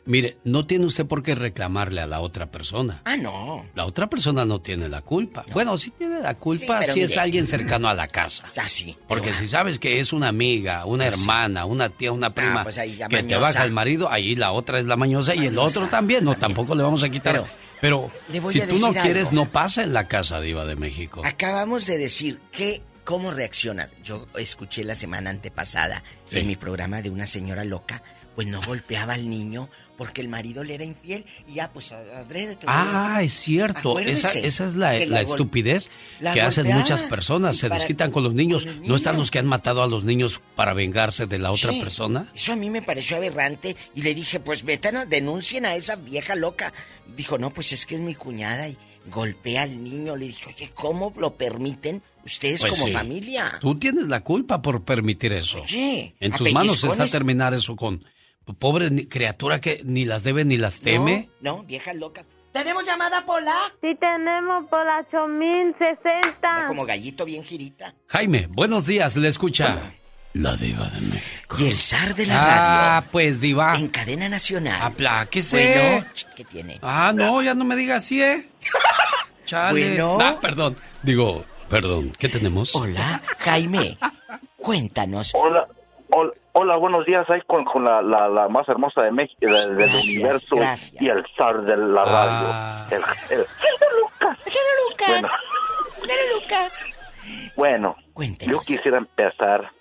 Mire, no tiene usted por qué reclamarle a la otra persona. Ah, no. La otra persona no tiene la culpa. Bueno, sí tiene la culpa Sí, si es alguien cercano a la casa. Ah, sí. Porque pero- si sabes que es una amiga, una Ah, sí. hermana, una tía, una prima pues ahí ya que te baja el marido, ahí la otra es la mañosa, y el otro también. No, tampoco le vamos a quitar. Pero- Pero, si tú no quieres, algo. no pasa en la casa diva de México. Acabamos de decir que cómo reaccionas. Yo escuché la semana antepasada Sí. en mi programa de una señora loca pues no golpeaba al niño porque el marido le era infiel y ya, pues adrede. te lo Ah, es cierto. Esa, es la, estupidez la que hacen muchas personas. Se desquitan con los niños. con ¿No están los que han matado a los niños para vengarse de la otra Sí. persona? Eso a mí me pareció aberrante y le dije, pues vete, a- denuncien a esa vieja loca. Dijo, no, pues es que es mi cuñada y golpea al niño. Le dije, oye, ¿cómo lo permiten ustedes Pues como sí. familia? Tú tienes la culpa por permitir eso. Oye, en tus manos está terminar eso con pobre ni- criatura que ni las debe ni las teme. No, no, viejas locas. ¿Tenemos llamada, Pola? Sí tenemos por la 8060. Como gallito bien girita. Jaime, buenos días, le escucha. La diva de México. Y el zar de la Ah, radio. pues diva. En cadena nacional. Apláquese. Bueno, ¿qué tiene? Ah, no, ya no me digas así, ¿eh? Chale. Bueno. Ah, perdón. Digo, perdón. ¿Qué tenemos? Hola, Jaime. Cuéntanos. Hola, hola, hola, buenos días. Ahí con, con la, la, la más hermosa de México, de- del Gracias, universo gracias. y el zar de la Ah. radio. El- el- Lucas. Bueno. Lucas. bueno, Cuéntenos. yo quisiera empezar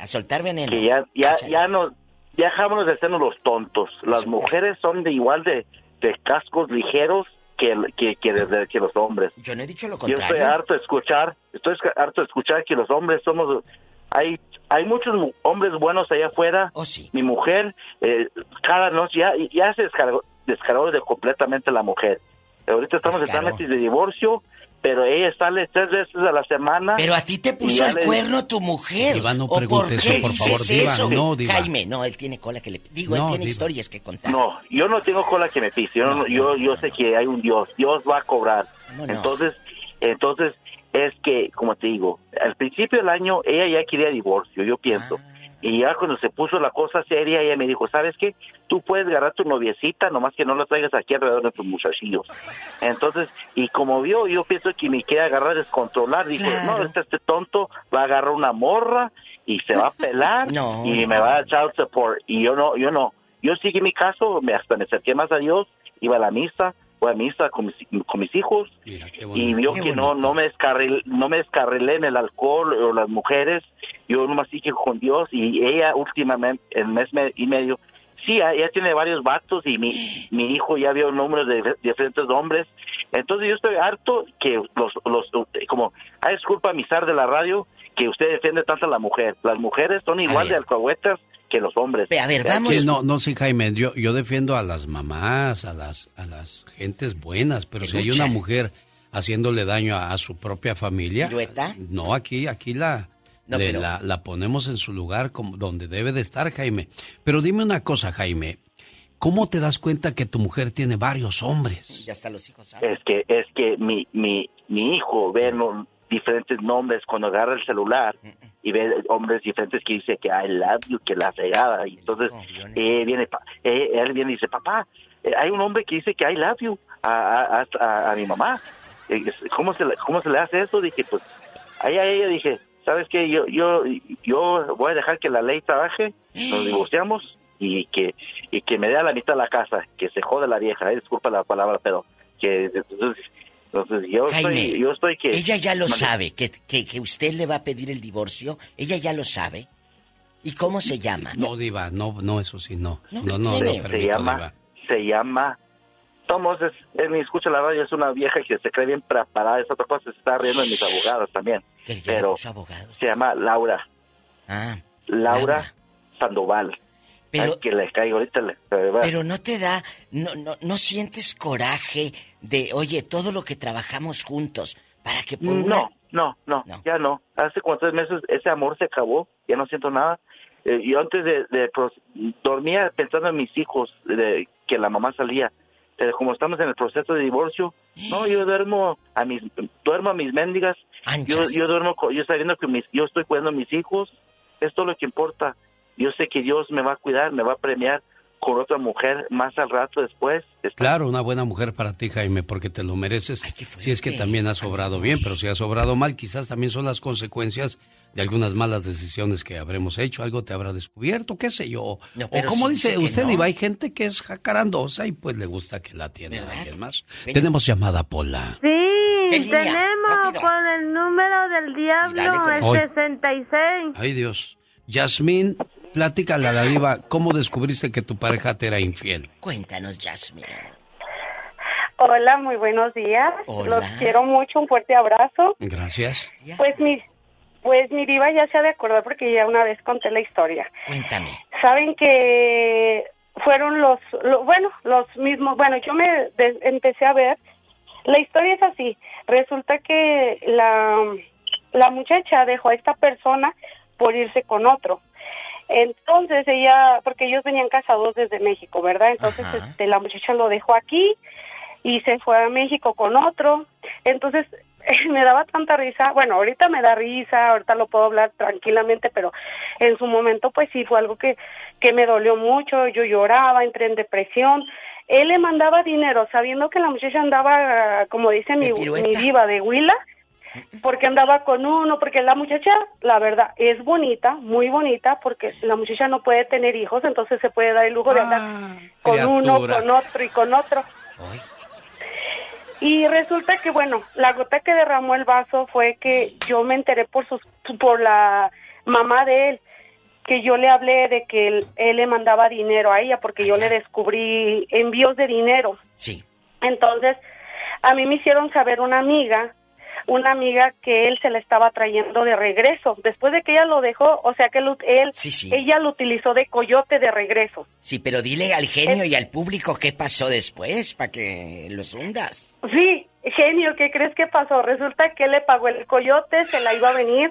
A soltar veneno. que ya, ya, ya nos, ya dejámonos de hacernos los tontos. Las mujeres son de igual de, de cascos ligeros que, que, que, desde- que los hombres. Yo no he dicho lo Yo estoy contrario. harto de escuchar, estoy harto de escuchar que los hombres somos, hay, hay muchos mu- hombres buenos allá afuera. Oh, sí. Mi mujer, eh, cada noche ya, ya se descargó, descargó de completamente la mujer. Ahorita estamos en trámites de divorcio, pero ella sale tres veces a la semana. Pero a ti te puso el le- cuerno tu mujer. Diva, no ¿O por eso, por favor, Diva, eso? no, Diva. Jaime, no, él tiene cola que le... Digo, No, él tiene Diva. historias que contar. No, yo no tengo cola que me pise. Yo, no- yo, yo sé que hay un Dios. Dios va a cobrar. Vámonos. Entonces, entonces es que, como te digo, al principio del año ella ya quería divorcio, yo pienso. Ah. Y ya cuando se puso la cosa seria, ella me dijo, ¿sabes qué? Tú puedes agarrar tu noviecita, nomás que no la traigas aquí alrededor de tus muchachillos. Entonces, y como vio, yo pienso que me quiere agarrar, descontrolar. Dijo, no, este, este tonto va a agarrar una morra y se va a pelar No, y no. me va a dar child support. Y yo no, yo no. Yo seguí mi caso, me, hasta me acerqué más a Dios, iba a la misa, voy a misa con mis, con mis hijos y vio Qué que no no me descarrilé, no me descarrilé en el alcohol o las mujeres. Yo nomás dije con Dios y ella últimamente el mes me- y medio sí ella tiene varios vatos y mi mi hijo ya vio números de diferentes hombres. Entonces yo estoy harto que los los como ay disculpa mi zar de la radio que usted defiende tanto a la mujer. Las mujeres son igual de alcahuetas que los hombres a ver Que no, no, sí, Jaime, yo, yo defiendo a las mamás, a las, a las gentes buenas, pero si hay una mujer haciéndole daño a, a su propia familia, ¿Pirueta? no, aquí, aquí la, No, le- pero- la, la ponemos en su lugar como donde debe de estar, Jaime. Pero dime una cosa, Jaime, ¿cómo te das cuenta que tu mujer tiene varios hombres? Ya hasta los hijos saben. es que es que mi mi mi hijo ve los diferentes nombres. Cuando agarra el celular y ve hombres diferentes que dice que I love you que la fregada. Y entonces eh, viene pa- eh, él viene y dice papá eh, hay un hombre que dice que I love you a a, a- a- mi mamá. Eh, cómo se le, cómo se le hace eso dije pues ahí a ella dije sabes qué yo yo yo voy a dejar que la ley trabaje nos divorciamos y que y que me dé a la mitad de la casa que se jode la vieja disculpa la palabra pero que entonces entonces yo Jaime, estoy yo estoy que Ella ya lo sabe, que, que, que usted le va a pedir el divorcio. Ella ya lo sabe. ¿Y cómo se llama? No, Diva, no, no, eso sí, no. No, No, ¿qué no, no, se llama Diva. se llama Tomos es, él me escucha la radio es una vieja que se cree bien preparada es otra cosa se está riendo de mis abogados también pero se llama Laura Ah, Laura, Sandoval Pero- Ay, que le caigo ahorita Pero no te da, no, no, no sientes coraje de, oye, todo lo que trabajamos juntos para que por una... No, no, no, ya no. Hace tres meses ese amor se acabó, ya no siento nada. Eh, yo antes de, de pros- dormía pensando en mis hijos, de que la mamá salía. Pero como estamos en el proceso de divorcio, no, yo duermo a mis, duermo a mis mendigas. Yo, Anchas. yo duermo, yo sabiendo que mis, yo estoy cuidando a mis hijos. Es todo lo que importa. Yo sé que Dios me va a cuidar, me va a premiar con otra mujer más al rato después. Claro, una buena mujer para ti, Jaime, porque te lo mereces. si es que también has obrado bien, pero si has obrado mal, quizás también son las consecuencias de algunas malas decisiones que habremos hecho. Algo te habrá descubierto, qué sé yo. o pero como sí dice usted, no. Iba, hay gente que es jacarandosa y pues le gusta que la atienda a alguien más. Tenemos llamada, Pola. Sí, tenemos con el número del diablo, el eso. 66. Ay, Dios. Yasmín, platícale a la diva, ¿cómo descubriste que tu pareja te era infiel? Cuéntanos, Jasmine. Hola, muy buenos días. Hola. Los quiero mucho, un fuerte abrazo. Gracias. Pues mi, pues mi diva ya se ha de acordar porque ya una vez conté la historia. Cuéntame. Saben que fueron los, lo- bueno, los mismos, bueno, yo me de- empecé a ver, la historia es así, resulta que la, la muchacha dejó a esta persona por irse con otro. Entonces ella, porque ellos venían casados desde México, ¿verdad? Entonces Ajá. este, la muchacha lo dejó aquí y se fue a México con otro. Entonces me daba tanta risa, bueno, ahorita me da risa, ahorita lo puedo hablar tranquilamente, pero en su momento pues sí fue algo que, que me dolió mucho, yo lloraba, entré en depresión. Él le mandaba dinero sabiendo que la muchacha andaba, como dice mi, mi diva de Huila, porque andaba con uno, porque la muchacha, la verdad, es bonita, muy bonita, porque la muchacha no puede tener hijos, entonces se puede dar el lujo de andar con uno, con otro y con otro. Y resulta que, bueno, la gota que derramó el vaso fue que yo me enteré por, sus, por la mamá de él, que yo le hablé de que él, él le mandaba dinero a ella, porque yo le descubrí envíos de dinero. Sí. Entonces, a mí me hicieron saber una amiga, una amiga que él se le estaba trayendo de regreso. Después de que ella lo dejó, o sea que lo- él, Sí, sí. ella lo utilizó de coyote de regreso. Sí, pero dile al genio y al público qué pasó después para que los hundas. Sí, genio, ¿qué crees que pasó? Resulta que él le pagó el coyote, se la iba a venir,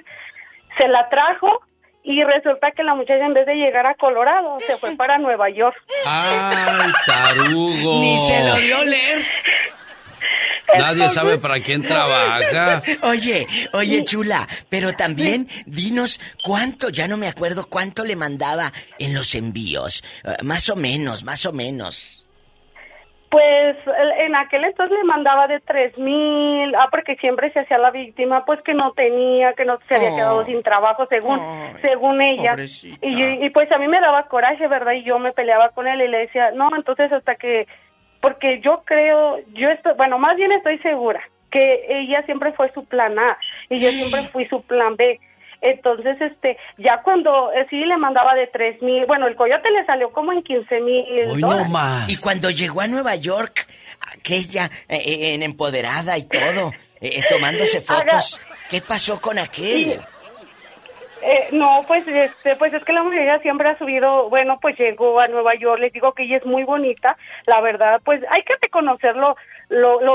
se la trajo y resulta que la muchacha en vez de llegar a Colorado se fue para Nueva York. ¡Ay, tarugo! Ni se lo vio leer. Nadie sabe para quién trabaja. Oye, oye, chula, pero también dinos cuánto, ya no me acuerdo cuánto le mandaba en los envíos. Eh, más o menos, más o menos. Pues en aquel entonces le mandaba de tres mil, ah, porque siempre se hacía la víctima, pues que no tenía, que no se había Oh. quedado sin trabajo, según según ella. Y, yo- y pues a mí me daba coraje, ¿verdad? Y yo me peleaba con él y le decía, no, entonces hasta que, porque yo creo, yo estoy, bueno, más bien estoy segura que ella siempre fue su plan A y yo siempre fui su plan B. Entonces, este, ya cuando eh, sí le mandaba de tres mil, bueno, el coyote le salió como en quince mil dólares. Y cuando llegó a Nueva York, aquella eh, eh, en empoderada y todo, eh, tomándose fotos, ¿qué pasó con aquel? Sí. Eh, no, pues este, pues es que la mujer siempre ha subido, bueno, pues llegó a Nueva York, les digo que ella es muy bonita, la verdad, pues hay que reconocer lo,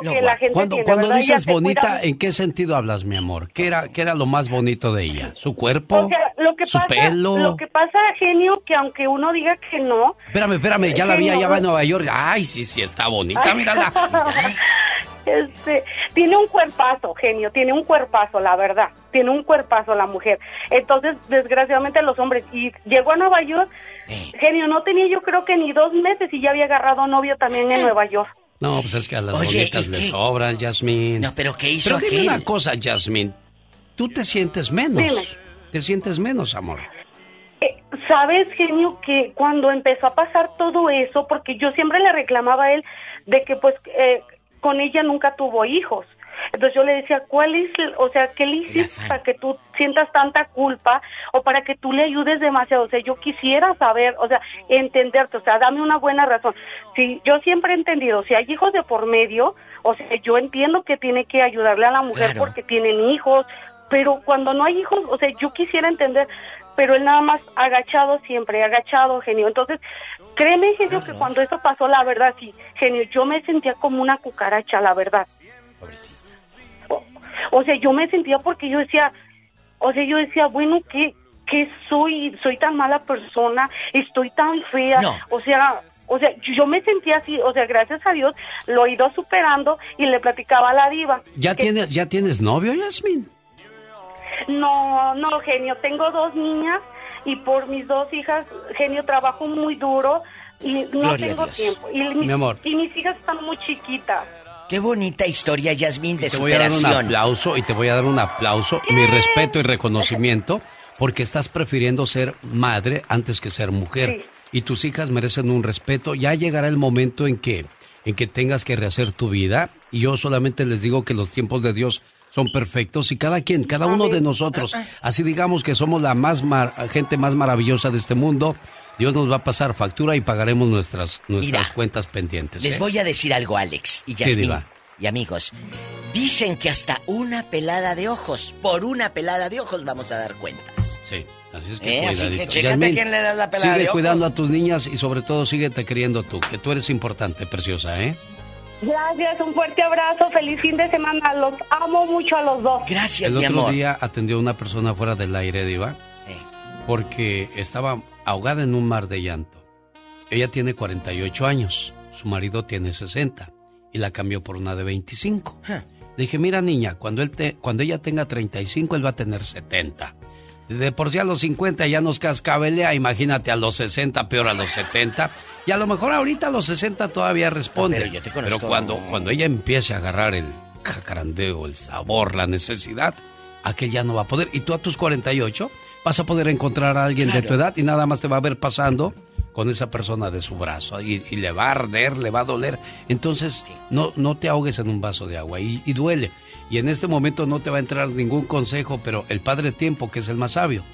que la gente Cuando, tiene, cuando dices cuida bonita, ¿en qué sentido hablas, mi amor? ¿Qué era, qué era lo más bonito de ella? ¿Su cuerpo? O sea, lo que ¿Su pasa, pelo? lo que pasa, genio, que aunque uno diga que no, Espérame, espérame, ya la vi, allá va a. Nueva York. Ay, sí, sí, está bonita, mírala. este, tiene un cuerpazo, genio, tiene un cuerpazo, la verdad, tiene un cuerpazo la mujer. Entonces, desgraciadamente los hombres, y llegó a Nueva York, genio, no tenía yo creo que ni dos meses y ya había agarrado novio también en Nueva York. No, pues es que a las Oye, bonitas ¿y le sobran, Yasmín. No, pero ¿qué hizo Pero dime aquel? una cosa, Yasmín. Tú te sientes menos. Dime. Te sientes menos, amor. Sabes, genio, que cuando empezó a pasar todo eso, porque yo siempre le reclamaba a él de que pues eh, con ella nunca tuvo hijos. Entonces yo le decía, ¿cuál es, o sea, qué le hiciste para que tú sientas tanta culpa o para que tú le ayudes demasiado? O sea, yo quisiera saber, o sea, entenderte, o sea, dame una buena razón. Si yo siempre he entendido, si hay hijos de por medio, o sea, yo entiendo que tiene que ayudarle a la mujer Claro. porque tienen hijos, pero cuando no hay hijos, o sea, yo quisiera entender, pero él nada más agachado siempre, agachado, genio. Entonces, créeme, genio, que cuando eso pasó, la verdad, sí, genio, yo me sentía como una cucaracha, la verdad. O, o sea, yo me sentía porque yo decía, o sea, yo decía, bueno, ¿qué, qué soy? Soy tan mala persona, estoy tan fea, No. o sea... O sea, yo me sentía así, o sea, gracias a Dios lo he ido superando y le platicaba a la diva. ¿Ya que- tienes, ¿Ya tienes novio, Yasmín? No, no, genio, tengo dos niñas y por mis dos hijas, genio, trabajo muy duro y no Gloria tengo tiempo. Y, Mi amor. y mis hijas están muy chiquitas. Qué bonita historia, Yasmín, de Te voy a dar un aplauso y te voy a dar un aplauso, mi respeto y reconocimiento, porque estás prefiriendo ser madre antes que ser mujer. Y tus hijas merecen un respeto. Ya llegará el momento en que, en que tengas que rehacer tu vida. Y yo solamente les digo que los tiempos de Dios son perfectos y cada quien, cada uno de nosotros, así digamos que somos la más gente más maravillosa de este mundo, Dios nos va a pasar factura y pagaremos nuestras, nuestras cuentas pendientes. Les ¿eh? voy a decir algo, Alex y Yasmin. y amigos, dicen que hasta una pelada de ojos, por una pelada de ojos vamos a dar cuentas. Sí, así es que eh, cuidadito. chécate quién le das la pelada sigue de ojos. cuidando a tus niñas y sobre todo síguete queriendo tú, que tú eres importante, preciosa, ¿eh? Gracias, un fuerte abrazo, feliz fin de semana, los amo mucho a los dos. Gracias, El mi otro amor. día atendió a una persona fuera del aire, Diva, porque estaba ahogada en un mar de llanto. Ella tiene 48 años, su marido tiene 60 y la cambió por una de 25. Le dije, mira niña, cuando, él te, cuando ella tenga 35, él va a tener 70. De por sí a los 50 ya nos cascabelea, imagínate a los 60, peor a los 70. Y a lo mejor ahorita a los 60 todavía responde. No, pero yo te conozco. Pero cuando, cuando ella empiece a agarrar el jacarandeo, el sabor, la necesidad, aquel ya no va a poder. Y tú a tus 48 vas a poder encontrar a alguien de tu edad y nada más te va a ver pasando con esa persona de su brazo y, y le va a arder, le va a doler. Entonces, no, no te ahogues en un vaso de agua y, y duele. Y en este momento no te va a entrar ningún consejo, pero el Padre Tiempo, que es el más sabio,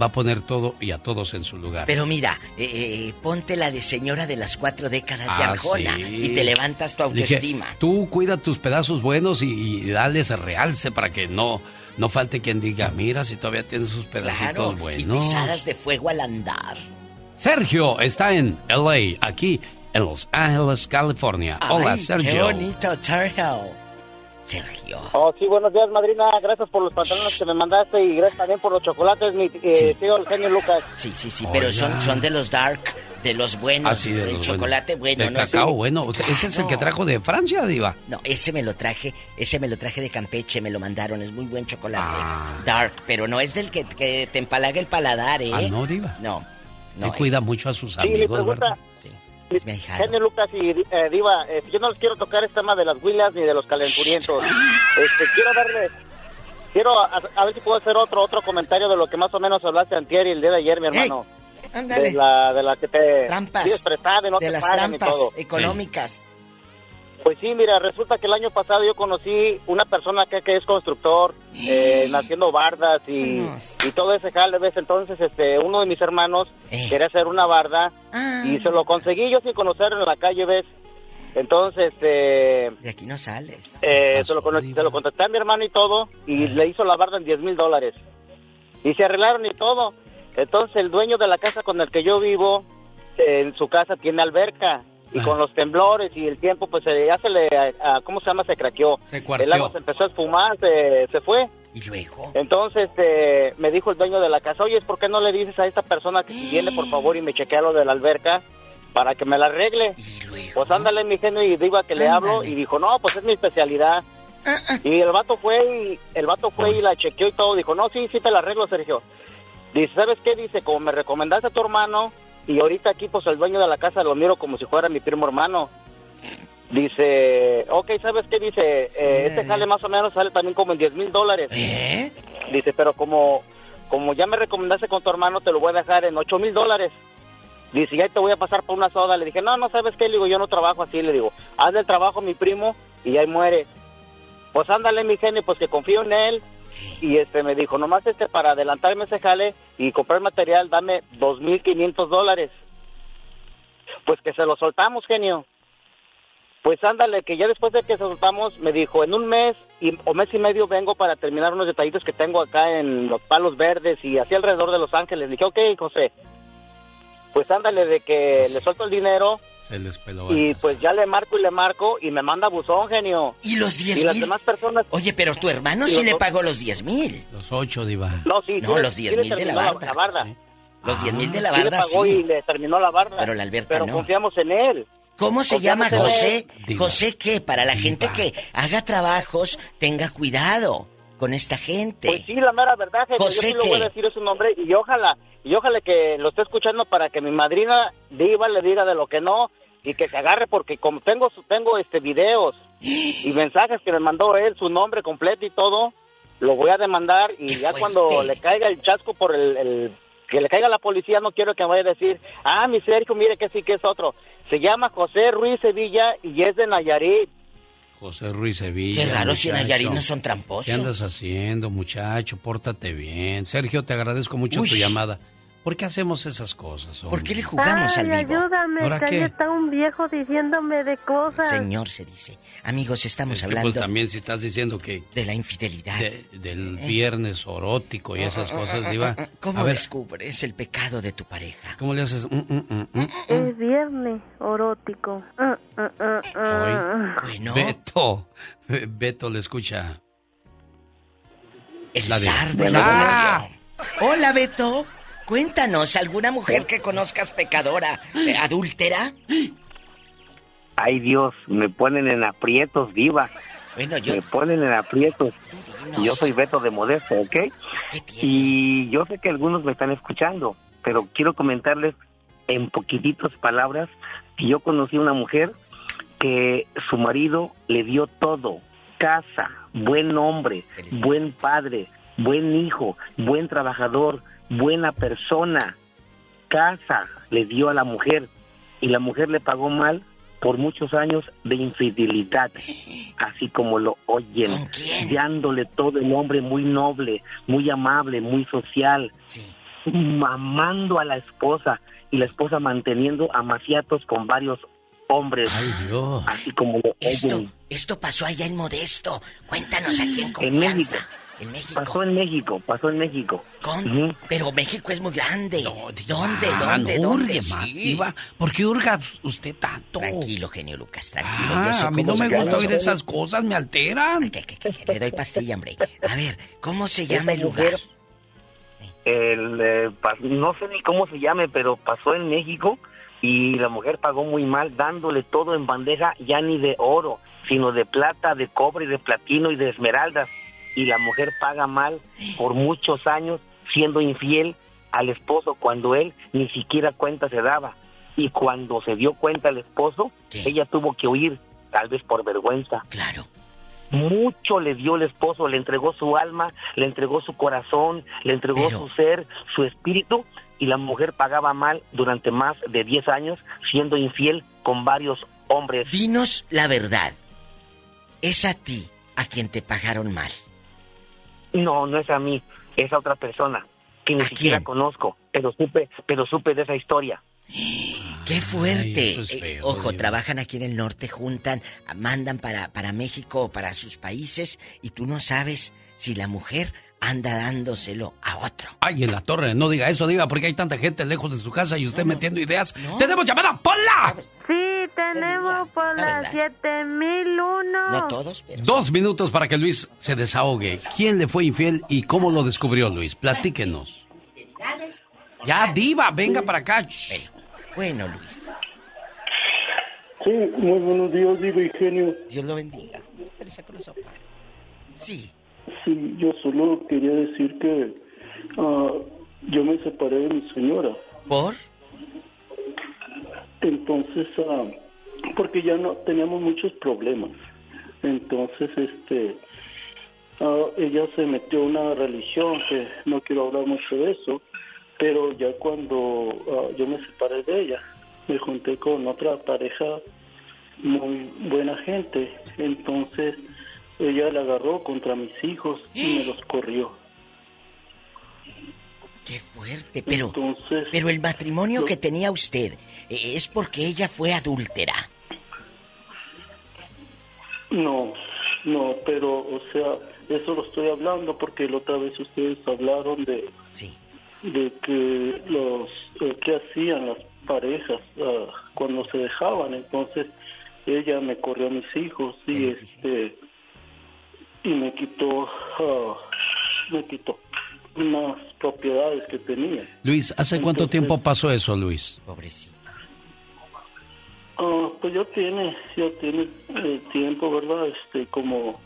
va a poner todo y a todos en su lugar. Pero mira, eh, eh, ponte la de señora de las cuatro décadas de Ah, Arjona sí. y te levantas tu Dije, autoestima. tú cuida tus pedazos buenos y, y dales realce para que no, no falte quien diga, mira si todavía tienes sus pedacitos Claro, y buenos. pisadas de fuego al andar. Sergio está en LA, aquí en Los Ángeles, California. Hola, Sergio. Qué bonito, Sergio. Sergio. Oh, sí, buenos días, madrina. Gracias por los pantalones que me mandaste y gracias también por los chocolates, mi eh, tío el genio Lucas. Sí, sí, sí, pero son, son de los dark, de los buenos. Ah, sí, de el los chocolate buenos. bueno, El no es- cacao bueno. Ese es el que trajo de Francia, Diva. No, ese me lo traje, ese me lo traje de Campeche, me lo mandaron, es muy buen chocolate. Ah. Dark, pero no es del que, que te empalaga el paladar, ¿eh? Ah, no, Diva. No, Te no. cuida mucho a sus Sí, mi amigos, ¿verdad? Genio Lucas y eh, Diva, eh, yo no les quiero tocar el tema de las huilas ni de los calenturientos. Este, quiero darle, quiero a, a ver si puedo hacer otro otro comentario de lo que más o menos hablaste antier y el día de ayer, mi hermano. ándale. De la, de la que te Trampas. no de te las pagan y trampas todo. económicas. Pues sí, mira, resulta que el año pasado yo conocí una persona que, que es constructor, eh, haciendo bardas y, y todo ese jale, ¿ves? Entonces, este, uno de mis hermanos Eh. quería hacer una barda Ah. y se lo conseguí yo sin conocerlo en la calle, ¿ves? Entonces, este, De aquí no sales. eh, se, lo, cono- se lo contacté a mi hermano y todo y le hizo la barda en 10 mil dólares. Y se arreglaron y todo. Entonces, el dueño de la casa con el que yo vivo, en su casa tiene alberca. Y con los temblores y el tiempo, pues eh, ya se le, a- a- ¿cómo se llama? Se craqueó. Se cuarteó. El agua se empezó a espumar, se, se fue. ¿Y luego? Entonces este, me dijo el dueño de la casa, oye, ¿por qué no le dices a esta persona que si viene, por favor, y me chequea lo de la alberca para que me la arregle? Pues ándale, mi genio, y digo a que le hablo, y dijo, no, pues es mi especialidad. Y el vato fue y el vato fue y la chequeó y todo, dijo, no, sí, sí te la arreglo, Sergio. Dice, ¿sabes qué? Dice, como me recomendaste a tu hermano, y ahorita aquí, pues el dueño de la casa lo miro como si fuera mi primo hermano. Dice, ok, ¿sabes qué? Dice, eh, este jale más o menos sale también como en 10 mil dólares. Dice, pero como, como ya me recomendaste con tu hermano, te lo voy a dejar en 8 mil dólares. Dice, ya te voy a pasar por una soda. Le dije, no, no sabes qué, le digo, yo no trabajo así. Le digo, haz el trabajo mi primo y ahí muere. Pues ándale, mi genio, pues que confío en él. Y este me dijo, nomás este para adelantarme ese jale y comprar material, dame 2.500 dólares. Pues que se lo soltamos, genio. Pues ándale, que ya después de que se soltamos, me dijo, en un mes y, o mes y medio vengo para terminar unos detallitos que tengo acá en los palos verdes y así alrededor de Los Ángeles. Le dije, ok, José. Pues ándale, de que le suelto el dinero Se les peló. y pues ya le marco y le marco y me manda buzón, genio. ¿Y los 10 Y las mil? demás personas... Oye, pero tu hermano sí le pagó los 10 mil. Los ocho, Diva. No, sí, No, sí, los sí 10 le mil de la barda. barda. Los 10 mil de la Sí le barda, pagó sí. y le terminó la barda. Pero la Alberta Pero no. confiamos en él. ¿Cómo se Confiamos llama José? él. José qué? Para la gente que haga trabajos, tenga cuidado con esta gente. Pues sí, la mera verdad, jefe. José, yo sí le voy ¿qué? a decir su nombre y ojalá, y ojalá que lo esté escuchando para que mi madrina diva le diga de lo que no y que se agarre porque como tengo tengo este videos y mensajes que me mandó él, su nombre completo y todo, lo voy a demandar y ya cuando le caiga el chasco por el, el- que le caiga la policía, no quiero que me vaya a decir, ah, mi Sergio, mire que sí que es otro. Se llama José Ruiz Sevilla y es de Nayarit. José Ruiz Sevilla. Qué raro si en no son tramposos. ¿Qué andas haciendo, muchacho? Pórtate bien. Sergio, te agradezco mucho Uy. tu llamada. ¿Por qué hacemos esas cosas? ¿Por qué le hombre? jugamos Ay, al vivo? ayúdame, ¿Ahora que está un viejo diciéndome de cosas. Señor se dice. Amigos, estamos Es que, hablando pues también si estás diciendo que... de la infidelidad. de- del viernes erótico y esas cosas, Diva. ¿Cómo descubres el pecado de tu pareja? ¿cómo le haces? Mm, mm, mm, mm. Es viernes erótico. Ah, ah, ah. Bueno, Beto. Be- Beto le escucha. el zar de la ¡Ah! Hola, Beto. Cuéntanos, ¿alguna mujer que conozcas pecadora, eh, adúltera? Ay Dios, me ponen en aprietos, diva. Bueno, yo... Me ponen en aprietos. Yo soy Beto de Modesto, ¿ok? Y yo sé que algunos me están escuchando, pero quiero comentarles en poquititas palabras que yo conocí una mujer que su marido le dio todo, casa, buen hombre, buen padre, buen hijo, buen trabajador, buena persona, casa le dio a la mujer y la mujer le pagó mal por muchos años de infidelidad, así como lo oyen, dándole todo el hombre muy noble, muy amable, muy social, mamando a la esposa y la esposa manteniendo amaciatos con varios hombres, así como lo Esto, oyen. esto pasó allá en Modesto. Cuéntanos aquí en En confianza. México. En México. Pasó en México, pasó en México. Con- Pero México es muy grande. ¿Dónde, Ah, dónde, no dónde? hurgue más, Sí. Diva. ¿Por qué hurga usted tanto? Tranquilo, genio Lucas, tranquilo. Ah, a mí no me gusta oír esas cosas, me alteran. Le doy pastilla, hombre. A ver, ¿cómo se llama el lugar? el, eh, no sé ni cómo se llame, pero pasó en México y la mujer pagó muy mal dándole todo en bandeja, ya ni de oro, sino de plata, de cobre, de platino y de esmeraldas. Y la mujer paga mal por muchos años siendo infiel al esposo cuando él ni siquiera cuenta se daba. Y cuando se dio cuenta el esposo, ella tuvo que huir, tal vez por vergüenza. Claro. Mucho le dio el esposo, le entregó su alma, le entregó su corazón, le entregó su ser, su espíritu, y la mujer pagaba mal durante más de 10 años, siendo infiel con varios hombres. Dinos la verdad. Es a ti a quien te pagaron mal. No, no es a mí, es a otra persona que ni siquiera conozco, pero supe, pero supe de esa historia. ¡Qué fuerte! es Eh, ojo, trabajan aquí en el norte, juntan, mandan para, para México o para sus países y tú no sabes si la mujer anda dándoselo a otro. Ay, en la torre, no diga eso, diga, porque hay tanta gente lejos de su casa y usted metiendo ideas. ¡Tenemos llamada! ¡Ponla! Sí, tenemos por la 7001. todos, Dos minutos para que Luis se desahogue. ¿Quién le fue infiel y cómo lo descubrió Luis? Platíquenos. Ya, diva, venga para acá. Bueno, Luis. Sí, muy buenos días, Diva y genio. Dios lo bendiga. Saco la sopa. Sí. Sí, yo solo quería decir que ah, yo me separé de mi señora. ¿Por? Entonces, ah, porque ya no teníamos muchos problemas. Entonces, este, ah, ella se metió a una religión que no quiero hablar mucho de eso, pero ya cuando ah, yo me separé de ella, me junté con otra pareja muy buena gente. Entonces, ella la agarró contra mis hijos y me los corrió. ¡Qué fuerte! Pero, pero el matrimonio que tenía usted eh, es porque ella fue adúltera. No, no, pero, o sea, eso lo estoy hablando porque la otra vez ustedes hablaron de, de que los, eh, qué hacían las parejas ah, cuando se dejaban. Entonces, ella me corrió a mis hijos y este, y me quitó, ah, me quitó unas propiedades que tenía. Luis, ¿hace cuánto tiempo pasó eso, Luis? Pobrecito. Ah, pues ya tiene, ya tiene eh, tiempo, ¿verdad? Este, como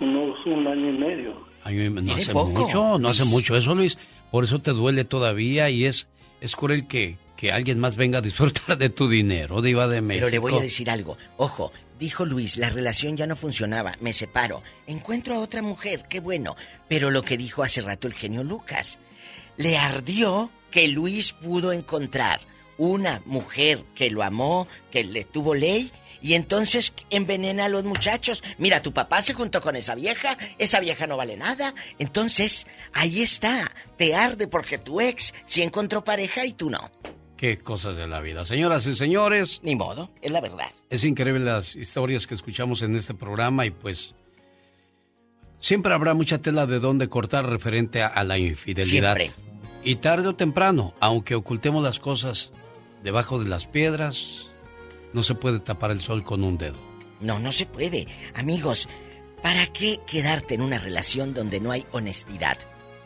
unos un año y medio. Ay, no Tiene hace poco, mucho, no hace mucho eso, Luis. Por eso te duele todavía y es, es cruel que, que alguien más venga a disfrutar de tu dinero, diva de México. Pero le voy a decir algo. Ojo, dijo Luis, la relación ya no funcionaba, me separo. Encuentro a otra mujer, qué bueno. Pero lo que dijo hace rato el genio Lucas, le ardió que Luis pudo encontrar una mujer que lo amó, que le tuvo ley Y entonces envenena a los muchachos. Mira, tu papá se juntó con esa vieja, esa vieja no vale nada. Entonces, ahí está. Te arde porque tu ex sí encontró pareja y tú no. Qué cosas de la vida. Señoras y señores. Ni modo, es la verdad. Es increíble las historias que escuchamos en este programa y pues siempre habrá mucha tela de dónde cortar referente a, a la infidelidad. Siempre. Y tarde o temprano, aunque ocultemos las cosas debajo de las piedras, no se puede tapar el sol con un dedo. No, no se puede. Amigos, ¿para qué quedarte en una relación donde no hay honestidad?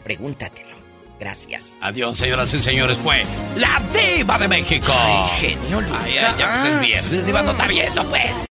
Pregúntatelo. Gracias. Adiós, señoras y señores. Fue la diva de México. Ay, genio, Ay, ya, ya que es viernes, diva no está viendo, pues.